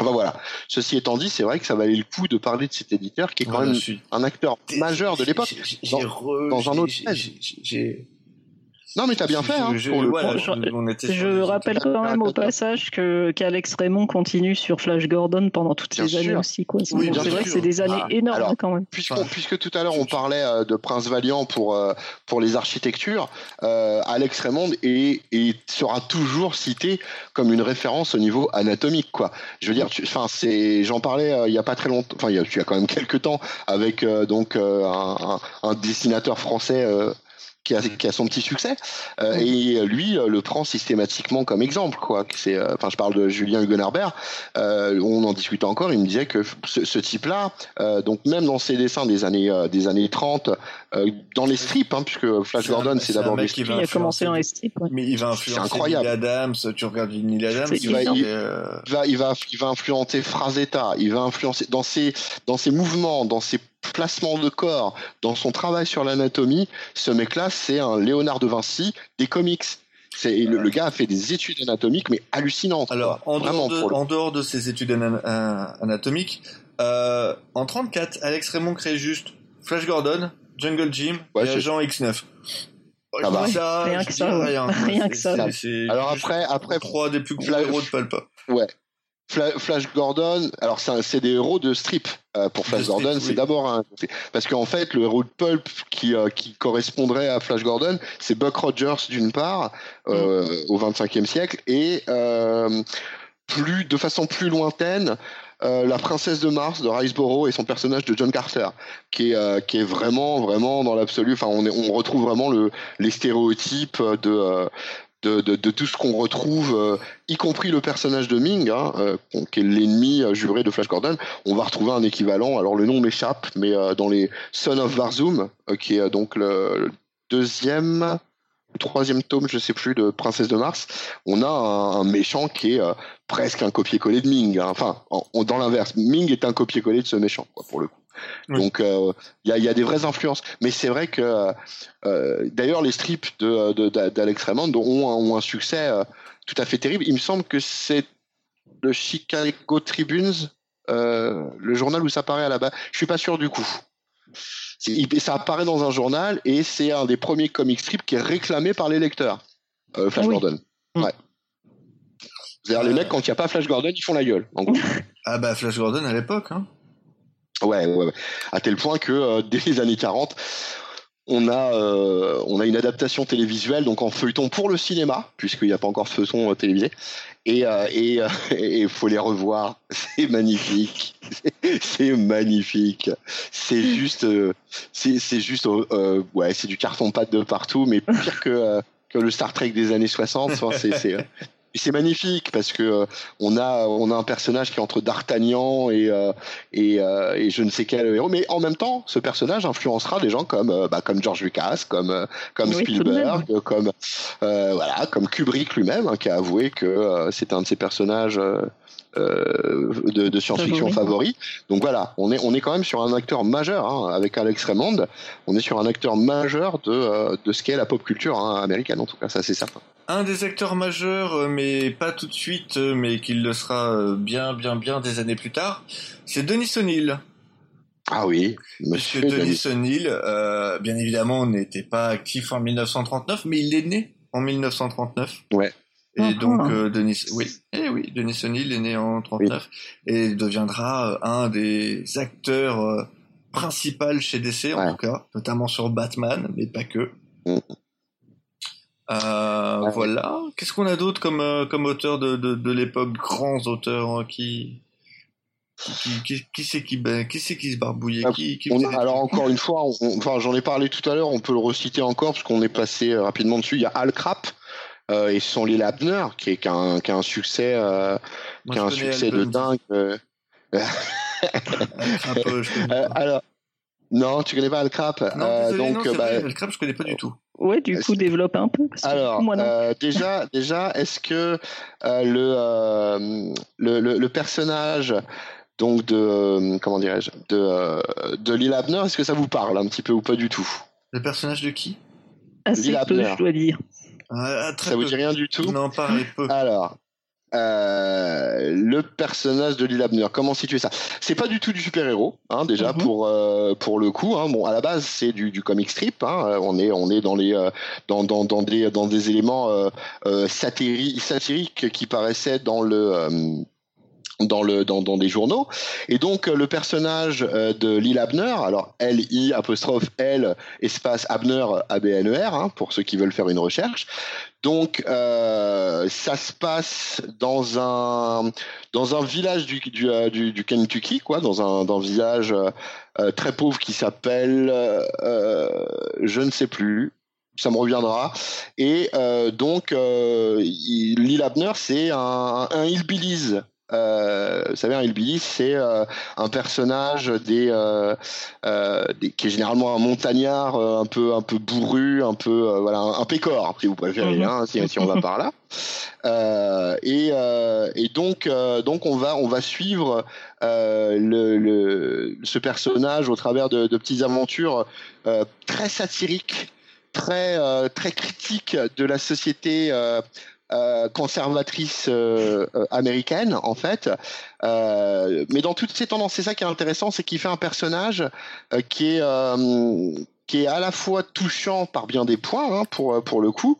Enfin voilà. Ceci étant dit, c'est vrai que ça valait le coup de parler de cet éditeur qui est quand même un acteur majeur de l'époque dans, dans, un autre. J'ai non, mais t'as bien fait. Hein, je, je, rappelle quand même au passage que qu'Alex Raymond continue sur Flash Gordon pendant toutes ces années aussi. c'est vrai que c'est des années ah, énormes quand même. Puisque tout à l'heure on parlait euh, de Prince Valiant pour euh, pour les architectures, euh, Alex Raymond est, et sera toujours cité comme une référence au niveau anatomique. Quoi. Je veux dire, enfin c'est, j'en parlais il y a pas très longtemps, enfin il y a, il y a quand même quelques temps avec donc un, un, dessinateur français qui a, son petit succès. Euh, et lui euh, le prend systématiquement comme exemple quoi. C'est euh, enfin je parle de Julien Huguenarbert on en discutait encore. Il me disait que ce, type là donc même dans ses dessins des années des années 30 dans les strips hein, puisque Flash Gordon c'est d'abord des strips. il a commencé dans les strips mais il va influencer incroyable. Neil Adams tu regardes Neil Adams il va, il, va, il va il va influencer Frazetta il va influencer dans ses dans ses mouvements dans ses placement de corps, dans son travail sur l'anatomie, ce mec-là, c'est un Léonard de Vinci des comics. C'est, le, gars a fait des études anatomiques, mais hallucinantes. Alors, en, dehors de, en dehors de, ces études euh, anatomiques, euh, en 34, Alex Raymond crée juste Flash Gordon, Jungle Jim et Agent X9. Ah bah. rien que ça, rien, que ça. Alors après, après, trois des plus gros héros de Pulp. Ouais, Flash Gordon, alors c'est des héros de strip euh, pour Flash Gordon, c'est d'abord un parce qu'en fait le héros de pulp qui euh, qui correspondrait à Flash Gordon, c'est Buck Rogers d'une part euh, mm. au 25e siècle et plus de façon plus lointaine la princesse de Mars de Riceboro et son personnage de John Carter, qui est, qui est vraiment, vraiment dans l'absolu. Enfin, on, on retrouve vraiment le, les stéréotypes de, de, tout ce qu'on retrouve, euh, y compris le personnage de Ming, hein, euh, qui est l'ennemi euh, juré de Flash Gordon, on va retrouver un équivalent. Alors le nom m'échappe, mais dans les Son of Varzoom, qui est donc le, deuxième, troisième tome, je sais plus, de Princesse de Mars, on a un, méchant qui est presque un copier-coller de Ming. Hein. Enfin, dans l'inverse, Ming est un copier-coller de ce méchant, pour le coup. Donc euh, il y, a, des vraies influences. Mais c'est vrai que euh, d'ailleurs les strips d'Alex de, Raymond ont, un succès euh, tout à fait terrible. Il me semble que c'est le Chicago Tribunes, le journal où ça apparaît à la base. Je suis pas sûr du coup. Ça apparaît dans un journal et c'est un des premiers comic strips qui est réclamé par les lecteurs. Flash ah Gordon. Mm. Ouais. C'est-à-dire les mecs quand il n'y a pas Flash Gordon, ils font la gueule. <laughs> ah bah Flash Gordon à l'époque. Hein. Ouais, ouais, ouais. À tel point que euh, dès les années 40, on a, euh, on a une adaptation télévisuelle, donc en feuilleton pour le cinéma, puisqu'il n'y a pas encore feuilleton euh, télévisé. Et <laughs> il et, faut les revoir. <laughs> C'est magnifique. <laughs> C'est magnifique. C'est juste, c'est juste, ouais, c'est du carton pâte de partout, mais pire que que le Star Trek des années 60. c'est c'est magnifique parce que euh, on a on a un personnage qui est entre D'Artagnan et euh, et, euh, et, je ne sais quel héros, mais en même temps, ce personnage influencera des gens comme bah, comme George Lucas, comme comme Spielberg, comme voilà, comme Kubrick lui-même, hein, qui a avoué que c'est un de ses personnages euh, de, de science-fiction favori. Donc voilà, on est, on est quand même sur un acteur majeur hein, avec Alex Raymond. On est sur un acteur majeur de, euh, de ce qu'est la pop culture hein, américaine, en tout cas, ça c'est certain. Un des acteurs majeurs, euh, mais pas tout de suite, mais qu'il le sera bien, bien, bien des années plus tard, c'est Denis O'Neill. Ah oui, Monsieur, Denis, O'Neill, euh, bien évidemment, n'était pas actif en 1939, mais il est né en 1939. Ouais. Et donc euh, Denis, oui, eh oui, Denis O'Neill est né en 39 et deviendra euh, un des acteurs euh, principaux chez DC en tout cas, notamment sur Batman, mais pas que. Mm. Euh, Voilà. Qu'est-ce qu'on a d'autre comme comme auteur de de, de l'époque, grands auteurs qui qui, qui, c'est qui, qui c'est qui se barbouillait? Ah, qui, qui Alors encore une fois, enfin j'en ai parlé tout à l'heure, on peut le reciter encore parce qu'on est passé rapidement dessus. Il y a Al Crap et son Lil Abner, qui est qui a un, qui a un succès, qui a un succès de dingue. un peu, je <laughs> alors, non, tu connais pas Al Crap. Non, donc, non, bah, Al Crap, je connais pas du tout. Ouais, du coup, développe un peu. Alors, euh, déjà, déjà, est-ce que euh, le, euh, le, le, le, personnage donc de comment dirais-je de de Lil Abner, est-ce que ça vous parle un petit peu ou pas du tout? Le personnage de qui? Assez peu, je dois dire. Ça peu. vous dit rien du tout Non, pas peu. Alors, euh, le personnage de Lil Abner. Comment situer ça? C'est pas du tout du super-héros, hein, déjà mhm. pour euh, pour le coup. Hein. Bon, à la base, c'est du, du comic strip. Hein. On est on est dans les euh, dans, dans, dans des dans des éléments satiriques qui paraissaient dans le dans le dans, dans des journaux et donc le personnage de Lil Abner alors L I apostrophe L espace Abner A B N E R hein, pour ceux qui veulent faire une recherche donc euh, ça se passe dans un dans un village du du, euh, du, du Kentucky quoi, dans un dans un village euh, très pauvre qui s'appelle je ne sais plus. Ça me reviendra. Et donc, Lil Abner, c'est un, un hillbillies euh, vous savez, un hillbilly, c'est euh, un personnage des, euh, euh, des, qui est généralement un montagnard, un peu un peu bourru, un peu voilà un, pécor si vous préférez, mhm. hein, si, si, on va par là. et, et donc donc on va on va suivre le, le, ce personnage au travers de, de petites aventures très satiriques très très critiques de la société euh, conservatrice euh, euh, américaine en fait. mais dans toutes ces tendances, c'est ça qui est intéressant, c'est qu'il fait un personnage qui est qui est à la fois touchant par bien des points hein, pour pour le coup,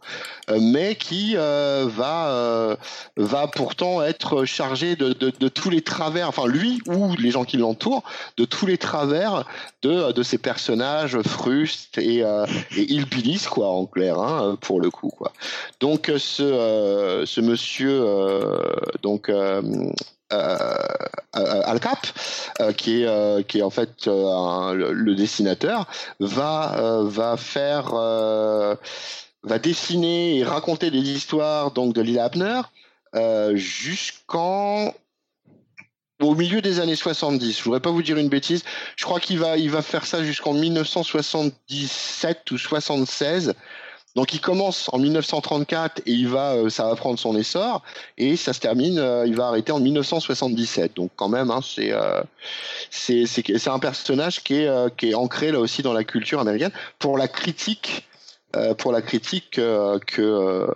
euh, mais qui euh, va euh, va pourtant être chargé de, de, de, tous les travers, enfin lui ou les gens qui l'entourent, de tous les travers de de ces personnages frustes et et hillbillies quoi en clair hein, pour le coup quoi. Donc ce ce monsieur donc euh, euh, Al Cap, euh, qui est qui est en fait le, dessinateur, va va faire va dessiner et raconter des histoires donc de Lila Abner jusqu'en au milieu des années 70. Je voudrais pas vous dire une bêtise. Je crois qu'il va, il va faire ça jusqu'en 1977 ou 76. Donc il commence en 1934 et il va, euh, ça va prendre son essor. Et ça se termine, euh, il va arrêter en 1977. Donc quand même, hein, c'est euh, c'est un personnage qui est qui est ancré là aussi dans la culture américaine. Pour la critique pour la critique que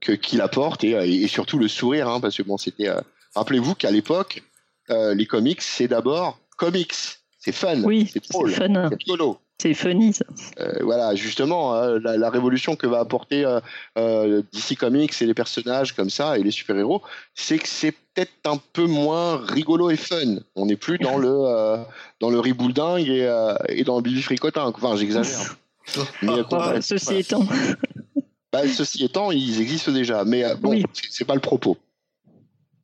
que qu'il apporte et, et, surtout le sourire hein, parce que bon c'était rappelez-vous qu'à l'époque les comics c'est d'abord comics. C'est fun. Oui, c'est drôle. c'est rigolo c'est funny ça. Euh, voilà, justement, hein, la, révolution que va apporter euh, euh DC Comics et les personnages comme ça et les super-héros, c'est que c'est peut-être un peu moins rigolo et fun. On n'est plus dans le euh, dans le et, et dans le bibi fricotin. Enfin, j'exagère. <laughs> mais, ceci étant. Bah, ceci étant, ils existent déjà, mais bon, c'est pas le propos.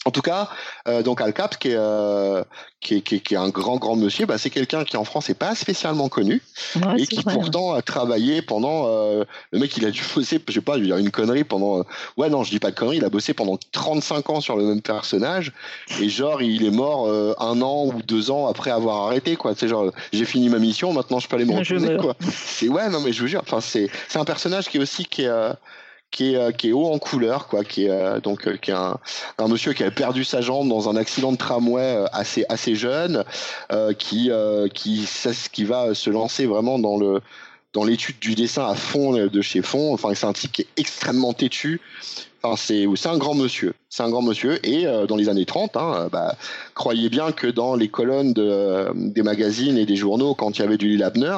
En tout cas, euh, donc Al Cap, qui est, euh, qui, est, qui, est, un grand grand monsieur, bah, c'est quelqu'un qui en France n'est pas spécialement connu et qui pourtant a travaillé pendant. Euh, le mec, il a dû bosser, je sais pas, il a une connerie pendant. Euh, ouais, non, je dis pas de connerie. Il a bossé pendant 35 ans sur le même personnage et genre il est mort euh, un an ou deux ans après avoir arrêté quoi. C'est genre j'ai fini ma mission, maintenant je peux aller me reposer quoi. C'est ouais, non mais je vous jure, enfin c'est c'est un personnage qui est aussi qui est qui est, euh, qui est haut en couleur, quoi, qui est euh, donc euh, qui est un, un, monsieur qui a perdu sa jambe dans un accident de tramway assez assez jeune, qui qui qui va se lancer vraiment dans le dans l'étude du dessin à fond de chez fond. Enfin, c'est un type qui est extrêmement têtu, Enfin, c'est un grand monsieur, c'est un grand monsieur. Et euh, dans les années 30, hein, euh, bah, croyez bien que dans les colonnes de, euh, des magazines et des journaux, quand il y avait du Lil Abner,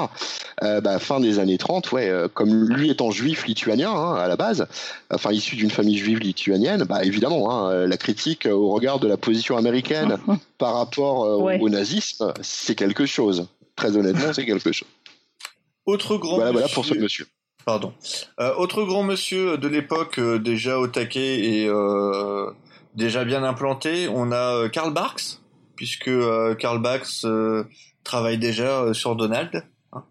bah, fin des années 30, ouais, comme lui étant juif lituanien hein, à la base, enfin issu d'une famille juive lituanienne, bah évidemment, hein, la critique au regard de la position américaine <laughs> par rapport au nazisme, c'est quelque chose. Très honnêtement, c'est quelque chose. Autre grand voilà, voilà pour ce monsieur. Pardon. Euh, autre grand monsieur de l'époque euh, déjà au taquet et euh, déjà bien implanté, on a Karl Barks, puisque Karl Barks travaille déjà sur Donald. Hein.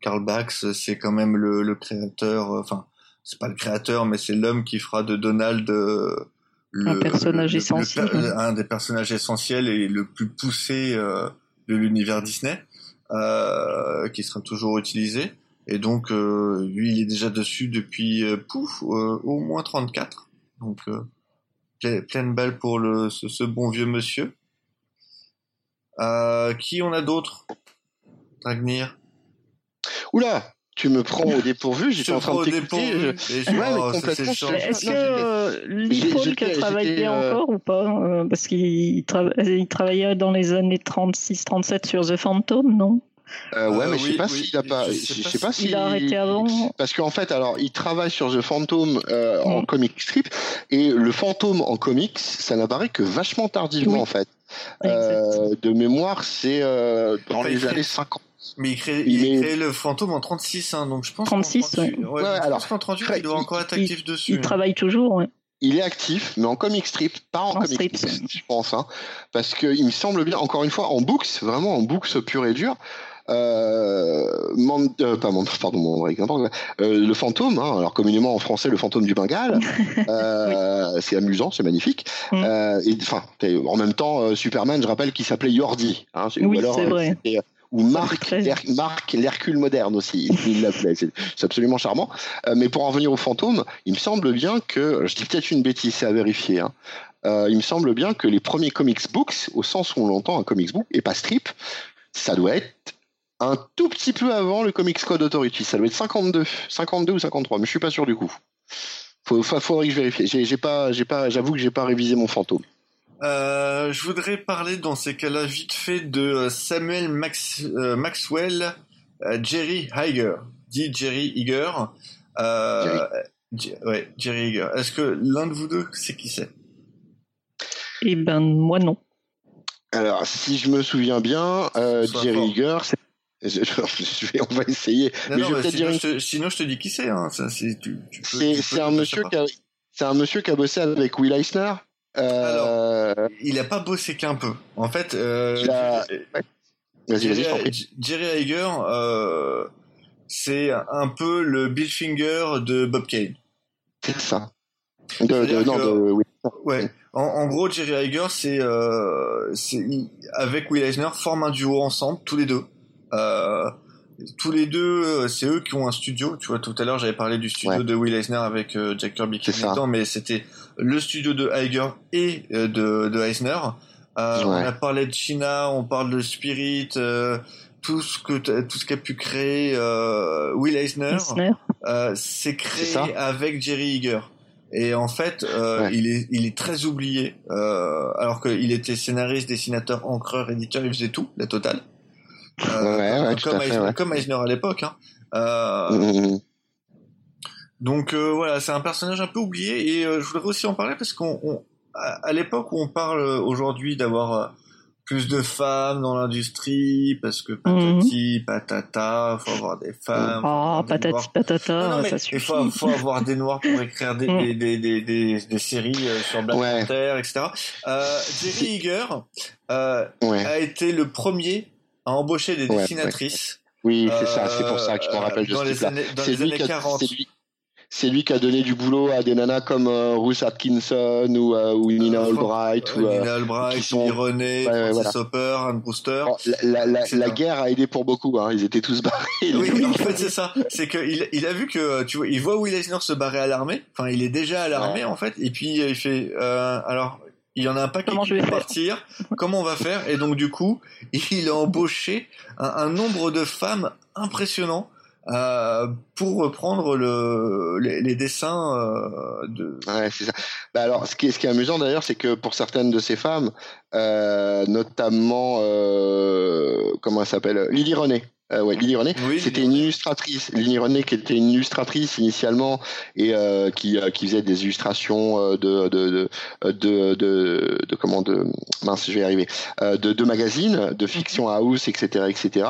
Karl Barks, c'est quand même le, créateur, enfin, c'est pas le créateur, mais c'est l'homme qui fera de Donald le, un personnage essentiel, un des personnages essentiels et le plus poussé de l'univers Disney, qui sera toujours utilisé. Et donc, lui, il est déjà dessus depuis, pouf, au moins 34. Donc, pleine balle pour le, ce, bon vieux monsieur. Euh, qui on a d'autres Dragnir Oula tu me prends au dépourvu, j'étais en train de t'écouter. Je... Ouais, oh. Est-ce que euh, Lee Falk travaillait euh... encore ou pas euh, Parce qu'il il travaillait dans les années 36-37 sur The Phantom, non? Euh, ouais, mais je sais pas s'il a pas. Je sais pas s'il a arrêté avant. Parce qu'en fait, alors, il travaille sur The Phantom euh, en comic strip et le fantôme en comics, ça n'apparaît que vachement tardivement en fait. Euh, de mémoire, c'est euh, dans les années 50. Mais il crée, il, crée le fantôme en 36, hein, donc je pense 36, ouais. ouais, alors, qu'en 38, il doit encore être actif dessus. Il hein. travaille toujours, ouais. Il est actif, mais en comic strip, pas en, comic strip, je pense, hein, parce qu'il me semble bien, encore une fois, en books, vraiment en books pur et dur, euh, euh, pas pardon, euh, le fantôme, hein, alors communément en français le fantôme du Bengale, <laughs> c'est amusant, c'est magnifique. Mm. et enfin, en même temps, Superman, je rappelle qu'il s'appelait Yordi, hein, oui, c'est vrai ou Marc, Marc l'Hercule moderne aussi, il l'appelait. C'est absolument charmant. mais pour en venir au fantôme, il me semble bien que, je dis peut-être une bêtise, c'est à vérifier. Hein, il me semble bien que les premiers comics books, au sens où on l'entend un comics book et pas strip, ça doit être un tout petit peu avant le Comics Code Authority. Ça doit être 52, 52 ou 53, mais je suis pas sûr du coup. Faut, faudrait que je vérifie. J'ai, pas, j'ai pas, j'avoue que j'ai pas révisé mon fantôme. Euh, je voudrais parler dans ces cas-là vite fait de euh, Samuel Max, euh, Maxwell, Jerry Higer, dit Jerry Higer. Jerry. ouais, Jerry Higer. Est-ce que l'un de vous deux sait qui c'est? Eh ben moi non. Alors, si je me souviens bien, Jerry Higer, c'est <laughs> on va essayer. sinon, je te, dis qui c'est. Hein. c'est un monsieur qui a, c'est un monsieur qui a bossé avec Will Eisner. Euh... Alors, il a pas bossé qu'un peu. En fait, euh, Jerry, Hager, euh, c'est un peu le Bill Finger de Bob Kane. C'est ça. De, non, de, Ouais. En, en, gros, Jerry Hager, c'est, euh, avec Will Eisner, forment un duo ensemble, tous les deux. Euh, tous les deux, euh, c'est eux qui ont un studio. Tu vois, tout à l'heure, j'avais parlé du studio de Will Eisner avec euh, Jack Kirby qui est mais c'était le studio de Iger et de, de Eisner. On a parlé de China, on parle de Spirit, tout ce que tout ce qu'a pu créer Will Eisner, c'est créé avec Jerry Iger. Et en fait, il est il est très oublié, alors qu'il était scénariste, dessinateur, encreur, éditeur, il faisait tout, la totale. Euh, comme, Eisner, à l'époque. Hein. Euh, mm, mm, mm. Donc euh, voilà, c'est un personnage un peu oublié et je voudrais aussi en parler parce qu'on, à, l'époque où on parle aujourd'hui d'avoir plus de femmes dans l'industrie parce que patati patata, faut avoir des femmes. Oh, patati patata, ça suffit. Il faut, faut, avoir des noirs pour écrire des, des, des, des, des, séries sur Black Panther, etc. Jerry Eager a été le premier à embaucher des dessinatrices. Oui, c'est ça, c'est pour ça que je me euh, rappelle de dans les années, dans les années 40. C'est lui, qui a donné du boulot à des nanas comme euh, Ruth Atkinson ou, euh, ou Nina Albright. ou, Nina Albright, sont... René, Francis Hopper, Anne Brewster. la, la, la guerre a aidé pour beaucoup, hein. ils étaient tous barrés. Oui, <laughs> en fait c'est ça. C'est qu'il il a vu que, tu vois, il voit Will Eisner se barrer à l'armée. Enfin, il est déjà à l'armée en fait. Et puis il fait, euh, alors il y en a un paquet qui va partir. <laughs> Comment on va faire? Et donc du coup, il a embauché un, nombre de femmes impressionnant euh, pour reprendre le, les, dessins euh, de. Ouais, c'est ça. Bah alors, ce qui est, ce qui est amusant d'ailleurs, c'est que pour certaines de ces femmes, euh, notamment, euh, comment elle s'appelle, Lily René. Euh, ouais, Lily René. c'était une illustratrice. Lily René qui était une illustratrice initialement et euh, qui, euh, qui faisait des illustrations euh, de de de, de, de, de comment de mince je vais y arriver de, de magazines, de fiction house, etc., etc.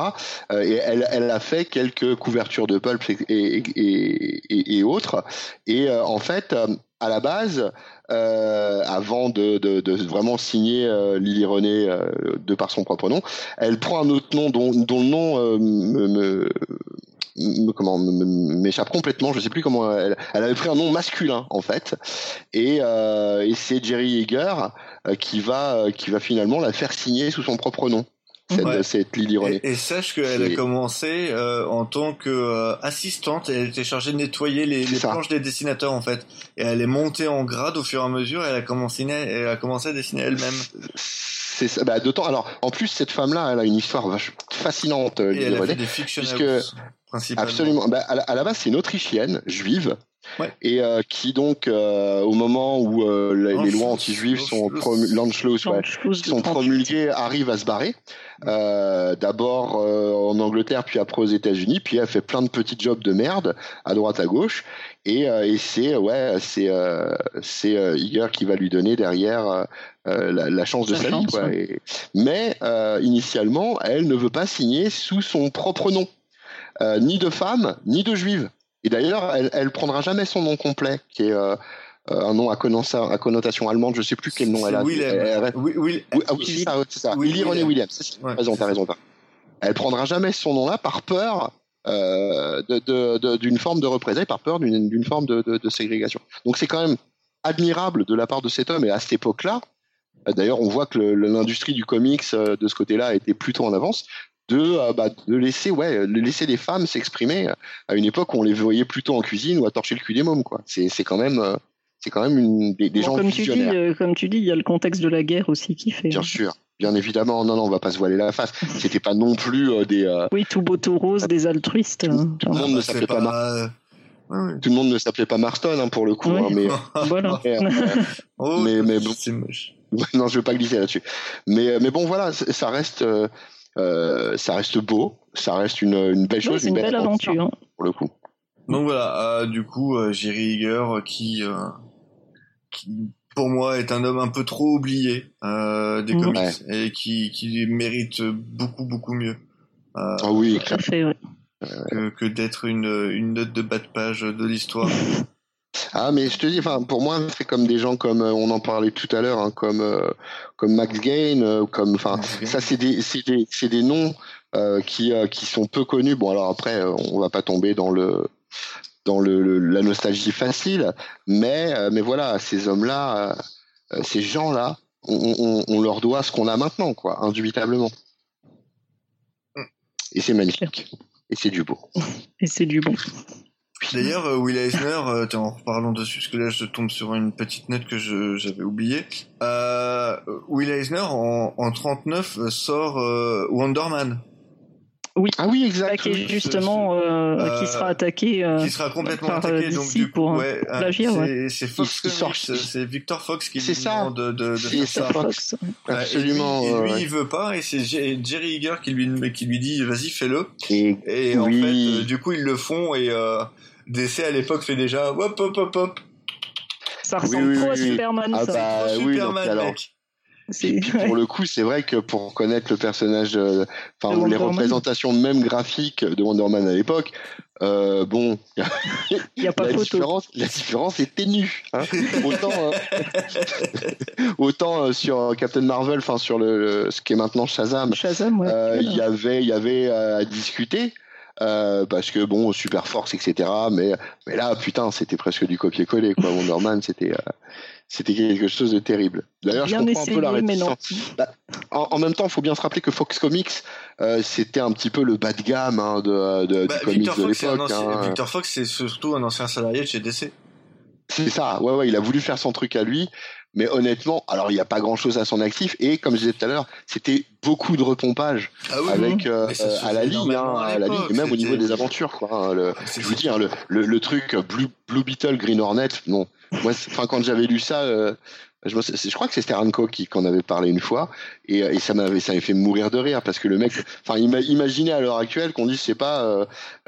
et elle elle a fait quelques couvertures de pulp et et, et, et autres. Et en fait, à la base, euh, avant de, de, de, vraiment signer euh, Lily René euh, de par son propre nom. Elle prend un autre nom dont, dont le nom euh, me, me comment m'échappe complètement. Je sais plus comment elle, elle, avait pris un nom masculin en fait, et, euh, et c'est Jerry Yeager euh, qui va qui va finalement la faire signer sous son propre nom. Cette, cette Lily René. Et, sache qu'elle a commencé euh, en tant que assistante. Elle était chargée de nettoyer les, les planches des dessinateurs en fait. Et elle est montée en grade au fur et à mesure. Et elle a commencé, elle a commencé à dessiner elle-même c'est bah, d'autant. Alors, en plus, cette femme-là, elle a une histoire fascinante. Euh, Et elle a fait des puisque absolument. Bah, à, la, base, c'est une Autrichienne juive. Et euh, qui donc, euh, au moment où les, lois anti-juives sont, sont promulguées, arrive à se barrer. D'abord en Angleterre, puis après aux États-Unis, puis elle fait plein de petits jobs de merde à droite à gauche. Et, et c'est ouais, c'est c'est Iger qui va lui donner derrière euh, la, chance de sa vie. Quoi. mais euh, initialement, elle ne veut pas signer sous son propre nom, euh, ni de femme, ni de juive. Et d'ailleurs, elle, elle prendra jamais son nom complet, qui est un nom à, connotation allemande, je sais plus quel nom elle a. Willem. oui, oui, ah oui c'est ça, c'est ça. Willy René Williams. Ouais. raison, t'as raison. Elle prendra jamais son nom-là par peur euh, d'une forme de représailles, par peur d'une forme de, ségrégation. Donc c'est quand même admirable de la part de cet homme et à cette époque-là euh, d'ailleurs, on voit que l'industrie du comics euh, de ce côté-là été plutôt en avance. De, euh, bah, de laisser ouais laisser les femmes s'exprimer à une époque où on les voyait plutôt en cuisine ou à torcher le cul des mômes quoi c'est quand même c'est quand même une, des, gens comme tu dis comme tu dis il y a le contexte de la guerre aussi qui fait bien sûr bien évidemment non non on va pas se voiler la face c'était pas non plus des oui tout beau tout rose des altruistes hein. tout, le monde ne s'appelait pas, tout le monde ne s'appelait pas Marston hein, pour le coup hein, mais <laughs> voilà. <laughs> oh, <laughs> mais, mais bon. c'est moche non, je vais pas glisser là-dessus. Mais, euh, mais bon, voilà, ça reste, euh, euh, ça reste beau, ça reste une, une belle chose, une, belle, aventure, hein. pour le coup. Donc voilà, du coup, Jerry Eager qui, qui, pour moi, est un homme un peu trop oublié des mmh. comics et qui, qui mérite beaucoup, beaucoup mieux. ah oui, fait, que, que d'être une, une note de bas de page de l'histoire. <laughs> Ah, mais je te dis, enfin, pour moi, c'est comme des gens comme euh, on en parlait tout à l'heure, hein, comme euh, comme Max Gain, euh, comme, enfin, ça c'est des c'est des c'est des noms qui qui sont peu connus. Bon, alors après, on va pas tomber dans le dans le, la nostalgie facile, mais mais voilà, ces hommes-là, ces gens-là, on, on, on, leur doit ce qu'on a maintenant, quoi, indubitablement. Et c'est magnifique. Et c'est du beau. Et c'est du bon. D'ailleurs, euh, Will Eisner, euh, en reparlant dessus, parce que là je tombe sur une petite note que j'avais oubliée. Euh, Will Eisner, en, en 39, euh, sort euh, Wonder Man. Oui. Ah oui, exact. Qui est justement euh, qui sera attaqué. Euh, qui sera complètement attaqué. Donc du coup, ouais, c'est Fox c'est Victor Fox qui lui ça. demande de, de, de faire ça. Fox. Absolument. Et lui, il veut pas, et c'est Jerry Eager qui lui qui lui dit vas-y fais-le. Et, et en fait, du coup ils le font et DC à l'époque fait déjà hop hop hop hop. Ça ressemble trop à Superman. Ah ça. Bah, Superman, alors, mec. Et puis pour le coup, c'est vrai que pour connaître le personnage, enfin les représentations même graphiques de Wonder Man à l'époque, euh, bon, <laughs> y a pas la photo. différence, la différence est ténue. Hein. <laughs> autant, euh, <laughs> autant euh, sur Captain Marvel, enfin sur le, ce qui est maintenant Shazam, ouais, euh, il y avait, il y avait à discuter. Euh, parce que bon, super force, etc. Mais, mais là, putain, c'était presque du copier-coller, quoi. Wonder Man, c'était, euh, c'était quelque chose de terrible. D'ailleurs, je comprends un peu la réticence. Bah, en, en, même temps, il faut bien se rappeler que Fox Comics, euh, c'était un petit peu le bas de gamme hein, de, de, bah, du comics Victor de Fox, l'époque. Hein. Victor Fox, c'est surtout un ancien salarié de chez DC. C'est ça, ouais, ouais, il a voulu faire son truc à lui. Mais honnêtement, alors il n'y a pas grand chose à son actif et comme je disais tout à l'heure, c'était beaucoup de repompage ah oui, avec euh, à la ligne, hein, à, la ligne, et même au niveau des aventures, quoi. Hein, le, je vous dis, hein, le, le, le, truc Blue, Blue Beetle, Green Hornet, non. Moi, enfin quand j'avais lu ça, euh, je, me, je, crois que c'est Steranko qui en avait parlé une fois et, et ça m'avait ça m'avait fait mourir de rire parce que le mec, enfin imaginez à l'heure actuelle qu'on dise c'est pas, euh,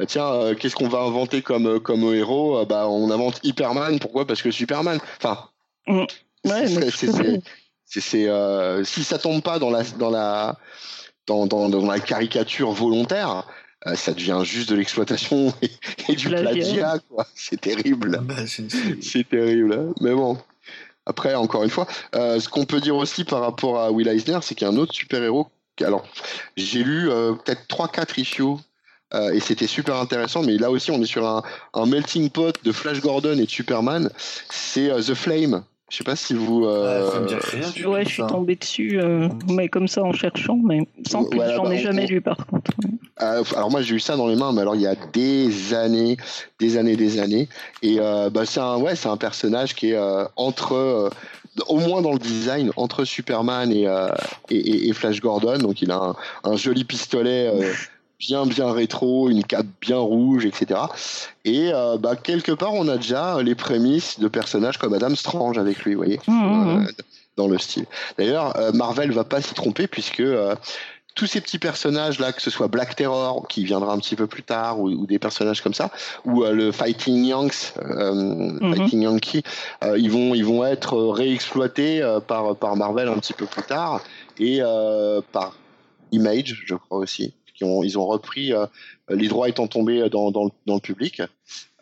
tiens, euh, qu'est-ce qu'on va inventer comme comme héros? Bah on invente Hyperman. Pourquoi? Parce que Superman. Enfin. Mm. Ouais, c'est euh, si ça tombe pas dans la dans la dans, dans, dans la caricature volontaire, euh, ça devient juste de l'exploitation <laughs> et, et, du plagiat. quoi. C'est terrible. Bah, c'est terrible. Hein. Mais bon. Après, encore une fois, euh, ce qu'on peut dire aussi par rapport à Will Eisner, c'est qu'il y a un autre super-héros. Alors, j'ai lu euh, peut-être 3-4 issues et c'était super intéressant. Mais là aussi, on est sur un, un melting pot de Flash Gordon et de Superman. C'est The Flame je sais pas si vous. Euh... ouais, je suis tombé dessus, euh, mais comme ça en cherchant, mais sans plus, j'en ai bah, jamais lu par contre. Euh, alors moi j'ai eu ça dans les mains, mais alors il y a des années, des années, des années, et euh, bah, c'est un ouais, c'est un personnage qui est entre au moins dans le design, entre Superman et, et, et, Flash Gordon. Donc il a un, un joli pistolet <laughs> bien bien rétro, une cape bien rouge, etc. Et euh, bah, quelque part, on a déjà les prémices de personnages comme Adam Strange avec lui, vous voyez, mmh, mmh, mmh. Euh, dans le style. D'ailleurs, euh, Marvel va pas s'y tromper puisque tous ces petits personnages là, que ce soit Black Terror qui viendra un petit peu plus tard, ou, des personnages comme ça, ou le Fighting Yanks, Fighting Yankee, ils vont ils vont être réexploités par par Marvel un petit peu plus tard et par Image, je crois aussi ils ont repris euh, les droits étant tombés dans, dans, le public.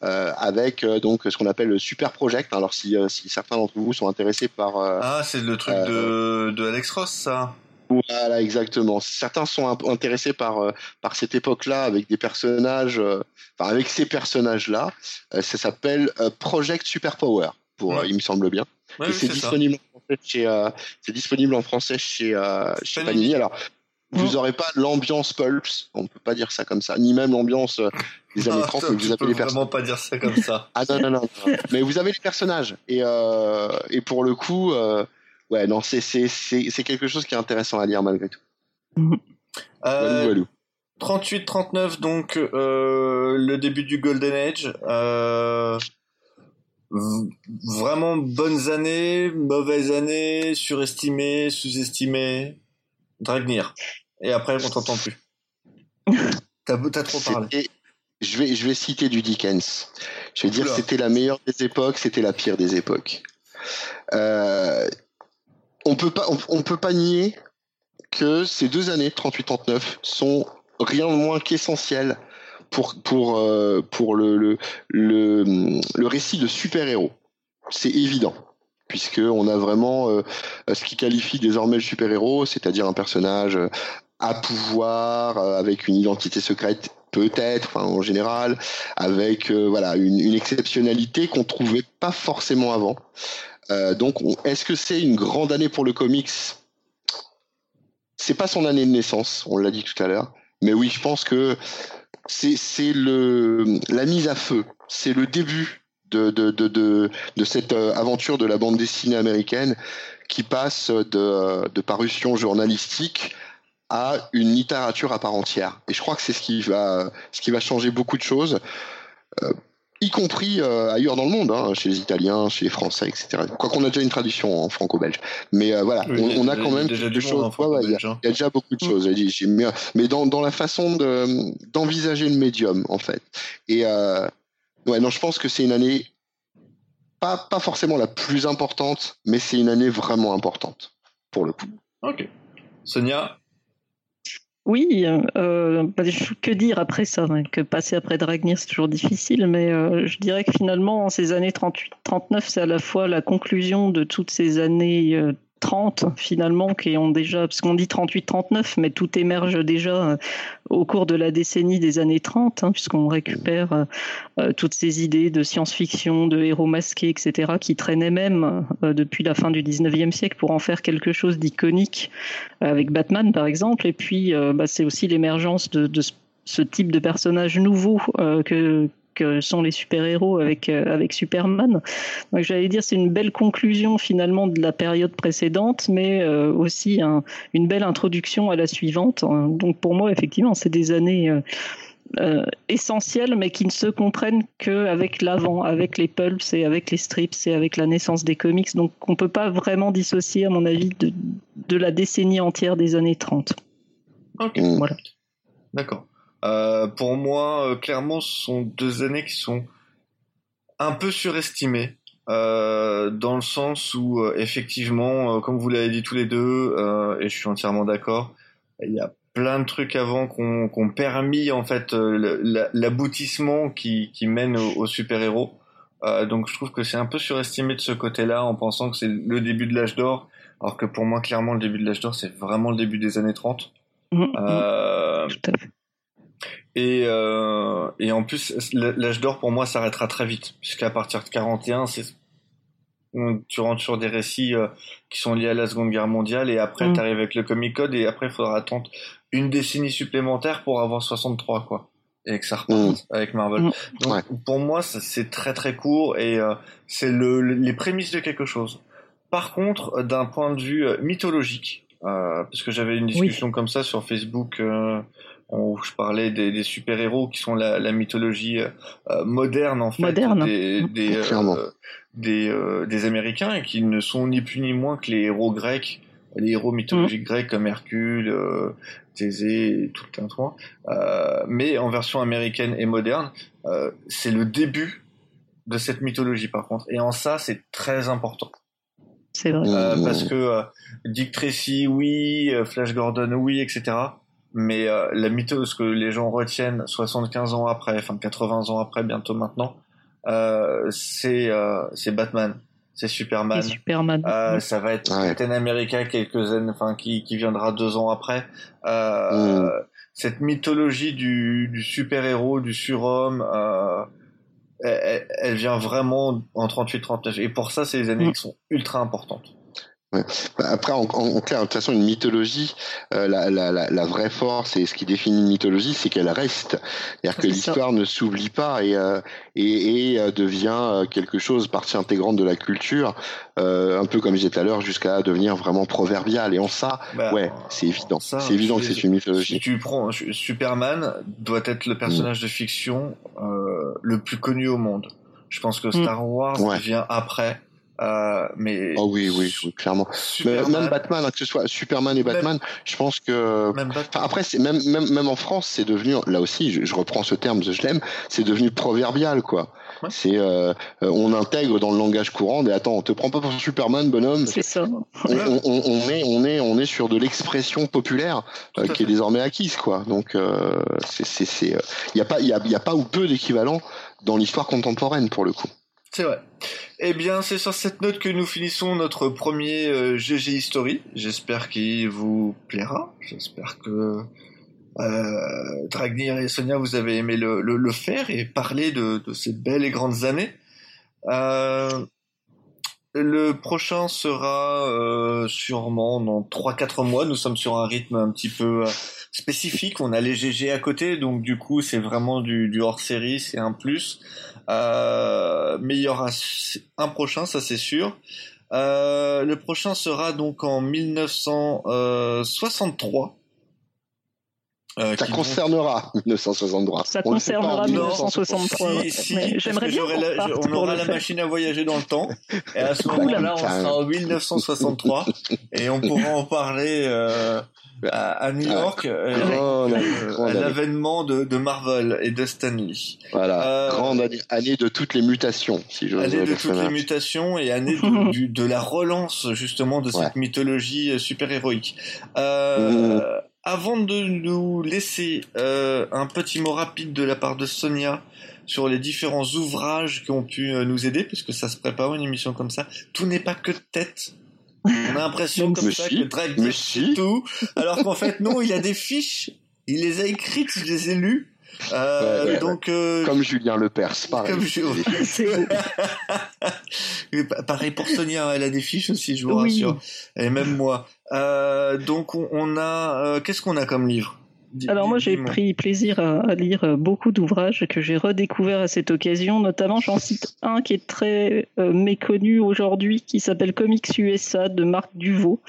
Euh, avec euh, donc ce qu'on appelle le Super Project. Alors si, si certains d'entre vous sont intéressés par ah c'est le truc de, de Alex Ross ça. Voilà exactement. Certains sont intéressés par par cette époque-là avec des personnages, enfin avec ces personnages-là. ça s'appelle Project Super Power pour il me semble bien. et c'est disponible en français chez c'est disponible en français chez chez Panini. Alors vous n'aurez pas l'ambiance Pulps, on peut pas dire ça comme ça, ni même l'ambiance euh, des années 30, mais vous avez les personnages. vraiment pas dire ça comme ça. ah non, non, non, mais vous avez les personnages. Et, euh, et pour le coup, euh, ouais, non, c'est, c'est, c'est, c'est quelque chose qui est intéressant à lire malgré tout. Euh, 38-39, donc le début du Golden Age. vraiment bonnes années, mauvaises années, surestimées, sous-estimées. Dragnir. Et après, on t'entend plus. <laughs> T'as, t'as trop parlé. Je vais, je vais citer du Dickens. Je vais dire dire c'était la meilleure des époques, c'était la pire des époques. Euh, on peut pas, on, peut pas nier que ces deux années 38-39 sont rien de moins qu'essentielles pour pour euh, pour le le, le le récit de super-héros. C'est évident puisqu'on a vraiment euh, ce qui qualifie désormais le super-héros, c'est-à-dire un personnage à pouvoir, euh, avec une identité secrète peut-être, en général, avec voilà une, exceptionnalité qu'on trouvait pas forcément avant. donc, est-ce que c'est une grande année pour le comics? C'est pas son année de naissance, on l'a dit tout à l'heure, mais oui, je pense que c'est le la mise à feu, c'est le début de, de, de, de, cette euh, aventure de la bande dessinée américaine qui passe de, de parution journalistique à une littérature à part entière. Et je crois que c'est ce qui va, ce qui va changer beaucoup de choses, euh, y compris euh, ailleurs dans le monde, hein, chez les Italiens, chez les Français, etc. Quoi qu'on a déjà une tradition en franco-belge. Mais voilà, on, a quand même quelque chose. Il y, a déjà beaucoup de choses. Mais, mais dans, dans la façon d'envisager le médium, en fait. Et Ouais, non, je pense que c'est une année pas, pas forcément la plus importante, mais c'est une année vraiment importante, pour le coup. Ok. Sonia? Oui, euh, bah, que dire après ça hein, Que passer après Dragnir, c'est toujours difficile, mais euh, je dirais que finalement, ces années 38-39, c'est à la fois la conclusion de toutes ces années euh, 30 finalement qui ont déjà, parce qu'on dit 38-39, mais tout émerge déjà euh, au cours de la décennie des années 30, hein, puisqu'on récupère euh, euh, toutes ces idées de science-fiction, de héros masqués, etc., qui traînaient même depuis la fin du 19e siècle pour en faire quelque chose d'iconique, avec Batman par exemple, et puis bah, c'est aussi l'émergence de, de ce type de personnage nouveau que, que sont les super-héros avec, euh, avec Superman. Donc j'allais dire c'est une belle conclusion finalement de la période précédente, mais euh, aussi une belle introduction à la suivante. Donc pour moi effectivement c'est des années euh, essentielles, mais qui ne se comprennent qu'avec l'avant, avec les pulps et avec les strips et avec la naissance des comics. Donc on peut pas vraiment dissocier à mon avis de, de la décennie entière des années 30. Ok, voilà. D'accord. Euh, pour moi, euh, clairement, ce sont deux années qui sont un peu surestimées. Euh, dans le sens où effectivement, comme vous l'avez dit tous les deux, et je suis entièrement d'accord, il y a plein de trucs avant qu'on ont permis en fait l'aboutissement qui, qui mène au, super héros. donc je trouve que c'est un peu surestimé de ce côté-là en pensant que c'est le début de l'âge d'or, alors que pour moi clairement le début de l'âge d'or c'est vraiment le début des années 30. Mmh, mmh. Tout à fait. Et, euh, et en plus, l'âge d'or pour moi s'arrêtera très vite, puisqu'à partir de 41, c'est tu rentres sur des récits euh, qui sont liés à la Seconde Guerre mondiale et après mm. tu arrives avec le Comic Code et après il faudra attendre une décennie supplémentaire pour avoir 63 quoi et que ça reparte mm. avec Marvel. Mm. Donc pour moi c'est très très court et euh, c'est le, les prémices de quelque chose. Par contre, d'un point de vue mythologique, euh, parce que j'avais une discussion comme ça sur Facebook euh, où je parlais des, des super-héros qui sont la, la mythologie euh, moderne en fait moderne. des des, euh, des, euh, des, Américains et qui ne sont ni plus ni moins que les héros grecs, les héros mythologiques mmh. grecs comme Hercule, Thésée, et tout le tintouin. mais en version américaine et moderne, c'est le début de cette mythologie par contre. Et en ça, c'est très important. C'est vrai. Euh, parce que euh, Dick Tracy, oui, euh, Flash Gordon, oui, etc. Mais la mythos, ce que les gens retiennent 75 ans après, enfin 80 ans après, bientôt maintenant, c'est c'est Batman, c'est Superman. Superman. Ça va être Captain America quelques années, enfin qui qui viendra deux ans après. Mm. Cette mythologie du, du super héros, du surhomme. Euh, elle, elle, vient vraiment en 38-39. Et pour ça, c'est des années mm. qui sont ultra importantes. Ouais. Bah, après, en, en, clair, de toute façon, une mythologie, euh, la, la, la, vraie force et ce qui définit une mythologie, c'est qu'elle reste. C'est-à-dire que l'histoire ne s'oublie pas et, euh, et, et euh, devient euh, quelque chose, partie intégrante de la culture, un peu comme je disais tout à l'heure, jusqu'à devenir vraiment proverbial. Et en ça, bah, ouais, c'est évident. C'est évident que c'est une mythologie. Si tu prends Superman, doit être le personnage de fiction le plus connu au monde. Je pense que mm. Star Wars vient après. Euh, mais oh oui, oui, clairement. Mais même Batman, hein, que ce soit Superman et Batman, je pense que. après, c'est même, même même en France, c'est devenu là aussi. Je, reprends ce terme, je l'aime. C'est devenu proverbial, quoi. C'est euh, on intègre dans le langage courant. Et attends, on te prend pas pour Superman, bonhomme. C'est ça. On, on, on, est on est on est sur de l'expression populaire euh, qui est désormais acquise, quoi. Donc euh, c'est c'est c'est il y a pas il y a, y a pas ou peu d'équivalent dans l'histoire contemporaine pour le coup. C'est vrai. Eh bien, c'est sur cette note que nous finissons notre premier euh, GG History. J'espère qu'il vous plaira. J'espère que euh, Dragnir et Sonia, vous avez aimé le, le, faire et parler de, ces belles et grandes années. Euh, le prochain sera euh, sûrement dans 3-4 mois. Nous sommes sur un rythme un petit peu euh, spécifique. On a les GG à côté, donc du coup c'est vraiment du, du hors-série, c'est un plus. Euh, mais il y aura un prochain, ça c'est sûr. Euh, le prochain sera donc en 1963. Euh, ça concernera 1963. Ça concernera 1963. J'aimerais bien. on aura la machine à voyager dans le temps. Et à ce <laughs> moment-là, on sera en 1963 et on pourra en parler euh, à, New York, euh, à l'avènement de, de, Marvel et de Stanley. Voilà, euh, grande année de toutes les mutations, si je Année de toutes les mutations et année <laughs> de, de la relance justement de cette mythologie super-héroïque. Euh, mmh. Avant de nous laisser euh, un petit mot rapide de la part de Sonia sur les différents ouvrages qui ont pu euh, nous aider, puisque ça se prépare une émission comme ça, tout n'est pas que tête. On a l'impression comme ça que Drake dit tout, alors qu'en fait non, il a des fiches, il les a écrites, je les ai lues. Euh, donc euh, comme Julien Lepers, pareil. Comme <laughs> pareil pour Sonia, elle a des fiches aussi, je vous rassure, et même moi. Euh, donc on, a, euh, qu'est-ce qu'on a comme livre? Alors moi j'ai pris plaisir à, lire beaucoup d'ouvrages que j'ai redécouverts à cette occasion, notamment j'en cite un qui est très euh, méconnu aujourd'hui, qui s'appelle Comics USA de Marc Duvaux,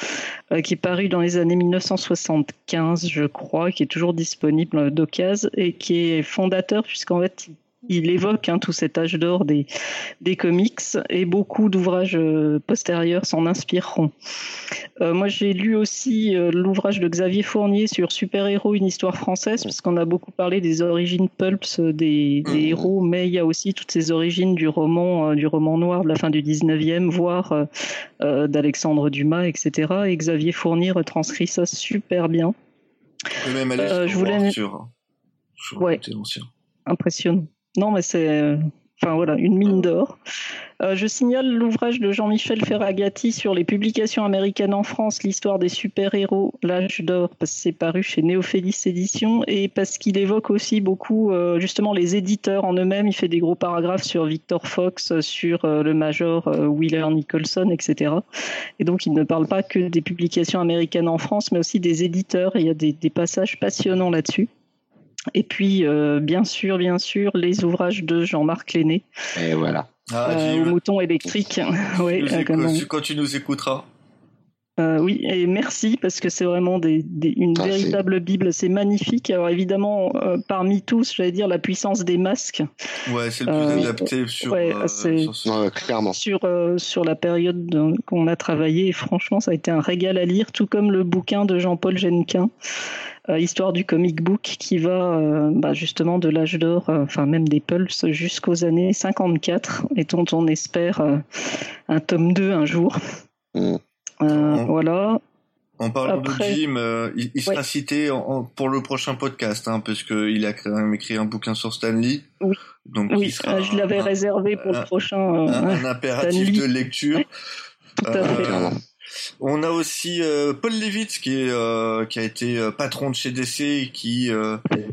euh, qui est paru dans les années 1975 je crois, qui est toujours disponible d'occasion et qui est fondateur puisqu'en fait il évoque hein, tout cet âge d'or des, des comics et beaucoup d'ouvrages euh, postérieurs s'en inspireront. Euh, moi, j'ai lu aussi euh, l'ouvrage de Xavier Fournier sur Super Héros, une histoire française, puisqu'on a beaucoup parlé des origines pulps des, des, mmh. héros, mais il y a aussi toutes ces origines du roman, du roman noir de la fin du 19e, voire d'Alexandre Dumas, etc. Et Xavier Fournier retranscrit ça super bien. même aller je voulais... Sur... Ouais. Impressionnant. Non, mais c'est Enfin voilà, une mine d'or. Euh, je signale l'ouvrage de Jean-Michel Ferragati sur les publications américaines en France, l'histoire des super-héros, l'âge d'or, parce que c'est paru chez Néophélis Éditions, et parce qu'il évoque aussi beaucoup euh, justement les éditeurs en eux-mêmes. Il fait des gros paragraphes sur Victor Fox, sur euh, le Major Wheeler Nicholson, etc. Et donc il ne parle pas que des publications américaines en France, mais aussi des éditeurs, et il y a des, des passages passionnants là-dessus. Et puis, euh, bien sûr, bien sûr, les ouvrages de Jean-Marc Lenné. Et voilà. Ah, euh, mouton électrique. <laughs> oui, quand, tu nous écouteras. Euh, oui, et merci parce que c'est vraiment des, une ah, véritable Bible, c'est magnifique. Alors évidemment, euh, parmi tous, j'allais dire la puissance des masques. Ouais, c'est le plus adapté sur, ouais, sur, clairement. sur, sur la période qu'on a travaillé. Et franchement, ça a été un régal à lire, tout comme le bouquin de Jean-Paul Genquin. Euh, histoire du comic book qui va euh, bah, justement de l'âge d'or, euh, enfin même des Pulse jusqu'aux années 54 et dont on espère un tome 2 un jour. Mm. Voilà. En parlant de Jim, il, sera cité pour le prochain podcast, hein, parce qu'il a quand même écrit un bouquin sur Stanley. Oui. Donc oui, je l'avais réservé pour le prochain. un, impératif de lecture. <laughs> Tout à fait. On a aussi euh, Paul Levitz qui est euh, qui a été euh, patron de chez DC et qui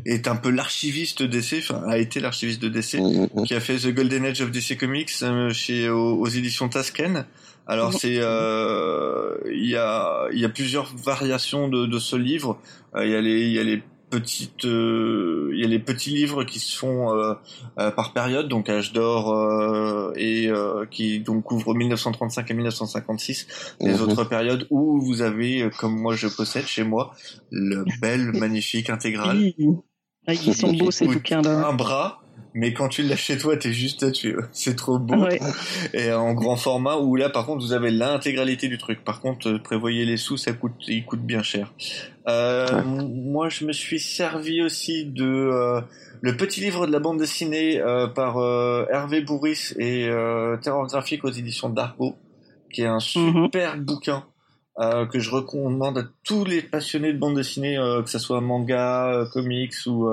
est un peu l'archiviste DC, enfin a été l'archiviste de DC, mm, mm, mm. qui a fait The Golden Age of DC Comics chez aux, éditions Tasken. Alors c'est il y a il y a plusieurs variations de, de ce livre. Il y a les il y a les petites euh, il y a les petits livres qui se font euh, euh, par période. Donc âge d'or et qui donc couvrent 1935 et 1956 les mhm. autres périodes où vous avez comme moi je possède chez moi le bel magnifique intégral. Ah, ils sont beaux ces bouquins là un bras mais quand tu l'as chez toi, t'es juste tu <laughs> C'est trop beau. Et en grand format, où là, par contre, vous avez l'intégralité du truc. Par contre, prévoyez les sous, ça coûte, il coûte bien cher. Euh, moi, je me suis servi aussi de euh, le petit livre de la bande dessinée euh, par Hervé Bourris et Terror graphique aux éditions d'Argo, qui est un mhm. super bouquin que je recommande à tous les passionnés de bande dessinée, que ce soit manga, comics ou,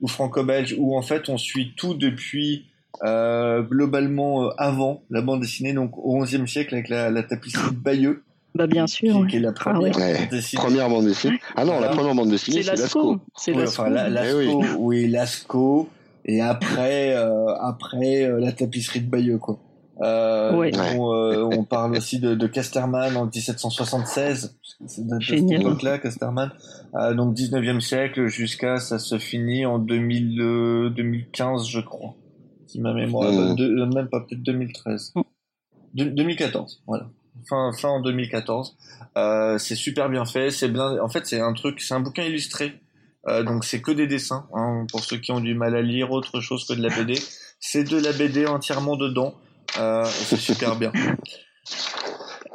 ou franco-belge, où en fait on suit tout depuis globalement avant la bande dessinée, donc au XIe siècle avec la, la tapisserie de Bayeux. Bah bien sûr. Qui, est la ah première, bande dessinée. première bande dessinée. Ah non, la première bande dessinée, c'est Lasco. C'est Lasco. Enfin, la, Lasco, eh oui. oui, Lasco. Et après, euh, après euh, la tapisserie de Bayeux, quoi. Euh, ouais. on, euh, on, <laughs> parle aussi de, de, Casterman en 1776, c'est de cette époque-là, Casterman. Euh, donc 19e siècle jusqu'à ça se finit en 2000, 2015, je crois. Si ma mémoire, mmh. de, même pas peut-être 2013, mmh. 2014, voilà fin fin en 2014. Euh, c'est super bien fait, c'est bien. En fait, c'est un truc, c'est un bouquin illustré. Euh, donc c'est que des dessins hein, pour ceux qui ont du mal à lire autre chose que de la BD. C'est de la BD entièrement dedans. Euh, c'est super bien.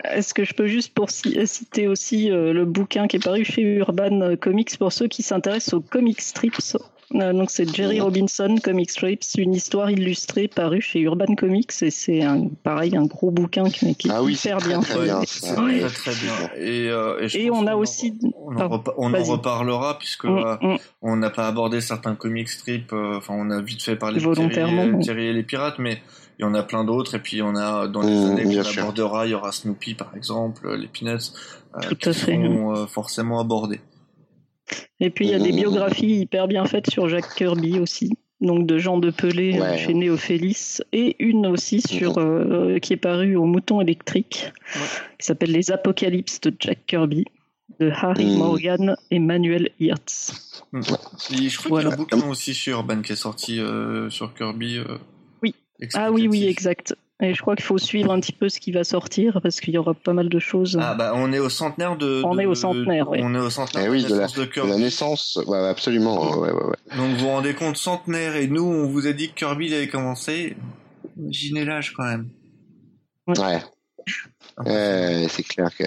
Est-ce que je peux juste pour citer aussi le bouquin qui est paru chez Urban Comics pour ceux qui s'intéressent aux comic strips? Euh, donc c'est Jerry Robinson, Comic Strips, une histoire illustrée parue chez Urban Comics et c'est un, pareil un gros bouquin qui, qui est ah oui, hyper bien fait. Bien, très, très bien. Et, euh, et, on a aussi, on, en, on en reparlera puisque mm, euh, mm. on n'a pas abordé certains comic strips. Enfin, on a vite fait parler de Thierry, et les pirates, mais il y en a plein d'autres et puis on a dans les mm, années qu'on abordera, il y aura Snoopy par exemple, les Peanuts, qui seront forcément abordés. Et puis il y a des biographies hyper bien faites sur Jack Kirby aussi, donc de Jean de Pelé euh, chez Néophélis, et une aussi sur euh, qui est parue au Mouton électrique, qui s'appelle Les Apocalypses de Jack Kirby de Harry mm. Morgan et Manuel Hirtz. Mm. je crois qu'il y a un bouquin aussi sur Urban qui est sorti euh, sur Kirby. Ah oui, oui, exact. Et je crois qu'il faut suivre un petit peu ce qui va sortir parce qu'il y aura pas mal de choses. Ah bah on est au centenaire de. On est au centenaire, oui. On est au centenaire eh oui, de, la, naissance de, Kirby. De la naissance, ouais, absolument. Ouais, ouais, ouais. Donc vous vous rendez compte centenaire et nous on vous a dit que Kirby avait commencé. Imaginez l'âge quand même. Ouais. ouais c'est clair que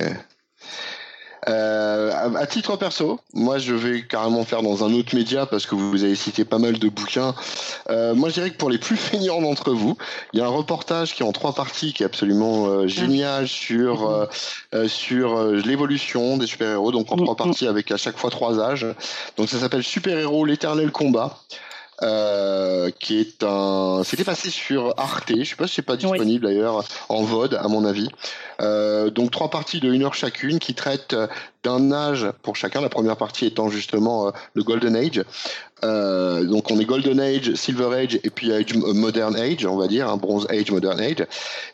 euh, à, titre perso, moi je vais carrément faire dans un autre média parce que vous avez cité pas mal de bouquins. Euh, moi je dirais que pour les plus <laughs> feignants d'entre vous, il y a un reportage qui est en trois parties qui est absolument euh, génial sur euh, euh, sur l'évolution des super-héros, donc en trois parties avec à chaque fois trois âges. Donc ça s'appelle Super-héros l'éternel combat. Euh, qui est un. C'était passé sur Arte. Je sais pas si c'est pas disponible d'ailleurs en VOD à mon avis. Euh, donc trois parties de une heure chacune qui traitent d'un âge pour chacun. La première partie étant justement euh, le Golden Age. Euh, donc on est Golden Age, Silver Age et puis Age, Modern Age, on va dire, un Bronze Age, Modern Age.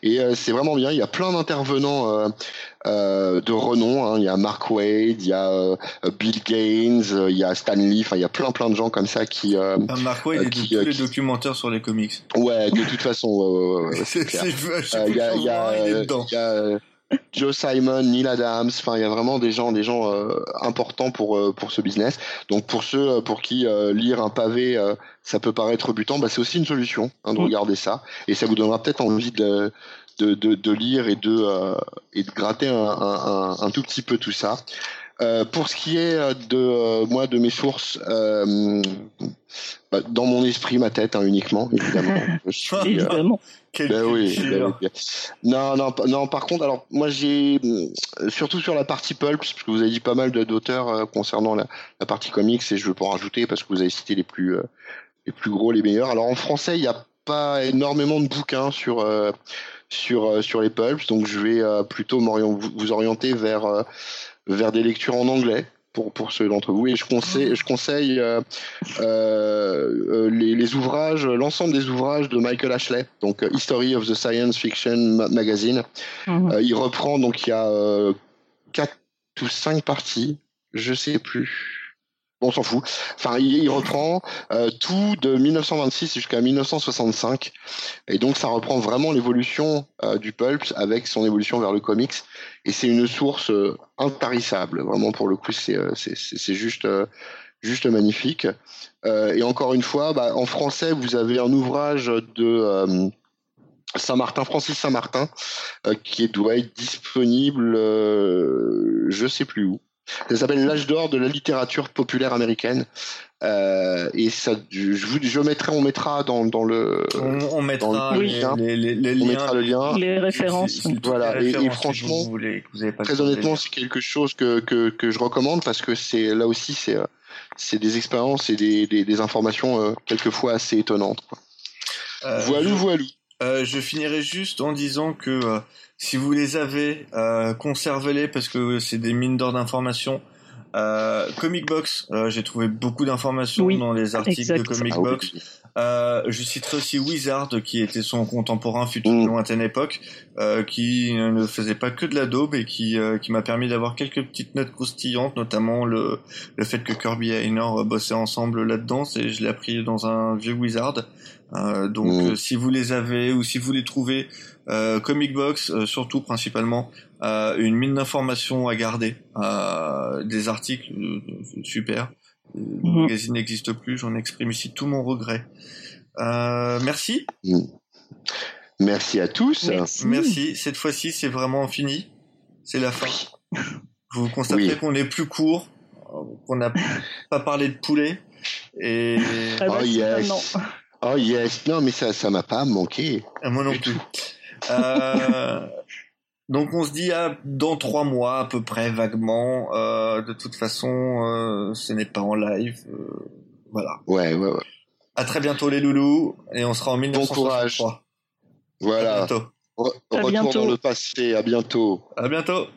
Et c'est vraiment bien. Il y a plein d'intervenants euh, de renom. Hein. Il y a Mark Wade, il y a euh, Bill Gaines, euh, il y a Stan Lee. Enfin, il y a plein plein de gens comme ça qui. Ah, Mark Wade tous les documentaires sur les comics. Ouais, de toute façon, c'est <laughs> clair. Il y a, y a, y a Joe Simon, Neil Adams, enfin il y a vraiment des gens, des gens importants pour pour ce business. Donc pour ceux pour qui lire un pavé ça peut paraître rebutant, bah, c'est aussi une solution hein, de mm. regarder ça et ça vous donnera peut-être envie de de, de, de, lire et de, euh, et de gratter un, un, un, tout petit peu tout ça. Euh, pour ce qui est euh, de euh, moi de mes sources, euh, bah, dans mon esprit, ma tête hein, uniquement, évidemment. <laughs> évidemment. Ben oui, ben oui, Non, non, non. Par contre, alors moi j'ai surtout sur la partie pulp, parce que vous avez dit pas mal d'auteurs concernant la, la, partie comics, et je veux pas en rajouter parce que vous avez cité les plus les plus gros, les meilleurs. Alors en français, il n'y a pas énormément de bouquins sur sur euh, sur les pulps, donc je vais euh, plutôt vous orienter vers euh, vers des lectures en anglais pour, pour ceux d'entre vous. Et je conseille, je conseille euh, euh, les, les, ouvrages, l'ensemble des ouvrages de Michael Ashley, donc History of the Science Fiction Magazine. Mhm. il reprend, donc il y a quatre ou cinq parties, je sais plus on s'en fout. Enfin, il, reprend euh, tout de 1926 jusqu'à 1965, et donc ça reprend vraiment l'évolution euh, du pulp avec son évolution vers le comics, et c'est une source euh, intarissable. Vraiment, pour le coup, c'est c'est juste juste magnifique. et encore une fois, bah, en français, vous avez un ouvrage de Saint-Martin, Francis Saint-Martin, qui doit être disponible, je sais plus où. Ça s'appelle l'âge d'or de la littérature populaire américaine. Euh, et ça, je, je mettrai, on mettra dans, dans le, on, mettra le lien, les, les, les, on mettra le lien, les références. voilà. et, franchement, vous voulez, vous pas très honnêtement, c'est quelque chose que, que, que je recommande parce que c'est là aussi c'est c'est des expériences et des, des, des informations euh, quelquefois assez étonnantes. Quoi. Euh, voilou, voilou. Euh, je finirai juste en disant que euh, si vous les avez, euh, conservez-les parce que c'est des mines d'or d'informations. Euh, Comic Box, euh, j'ai trouvé beaucoup d'informations dans les articles de Comic ah Box. Euh, je citerai aussi Wizard, qui était son contemporain fut une mm. lointaine époque, euh, qui ne faisait pas que de la daube et qui, qui m'a permis d'avoir quelques petites notes croustillantes, notamment le, le fait que Kirby et Einor bossaient ensemble là-dedans. Et je l'ai appris dans un vieux Wizard. donc, mm. si vous les avez ou si vous les trouvez, euh, Comic Box, euh, surtout principalement, euh, une mine d'informations à garder, des articles super. Le mhm. magazine n'existe plus, j'en exprime ici tout mon regret. merci. Mm. Merci à tous. Merci. Cette fois-ci, c'est vraiment fini. C'est la fin. Vous constatez qu'on est plus court, qu'on n'a pas parlé de poulet. Et... Ah bah, oh yes. Oh yes. Non, mais ça, ça m'a pas manqué. moi non plus. Euh, donc on se dit à, dans trois mois à peu près vaguement. Euh, de toute façon, euh, ce n'est pas en live. voilà. Ouais, ouais, ouais. À très bientôt les loulous et on sera en 1963. Bon courage. Voilà. À bientôt. retour dans le passé. À bientôt. À bientôt.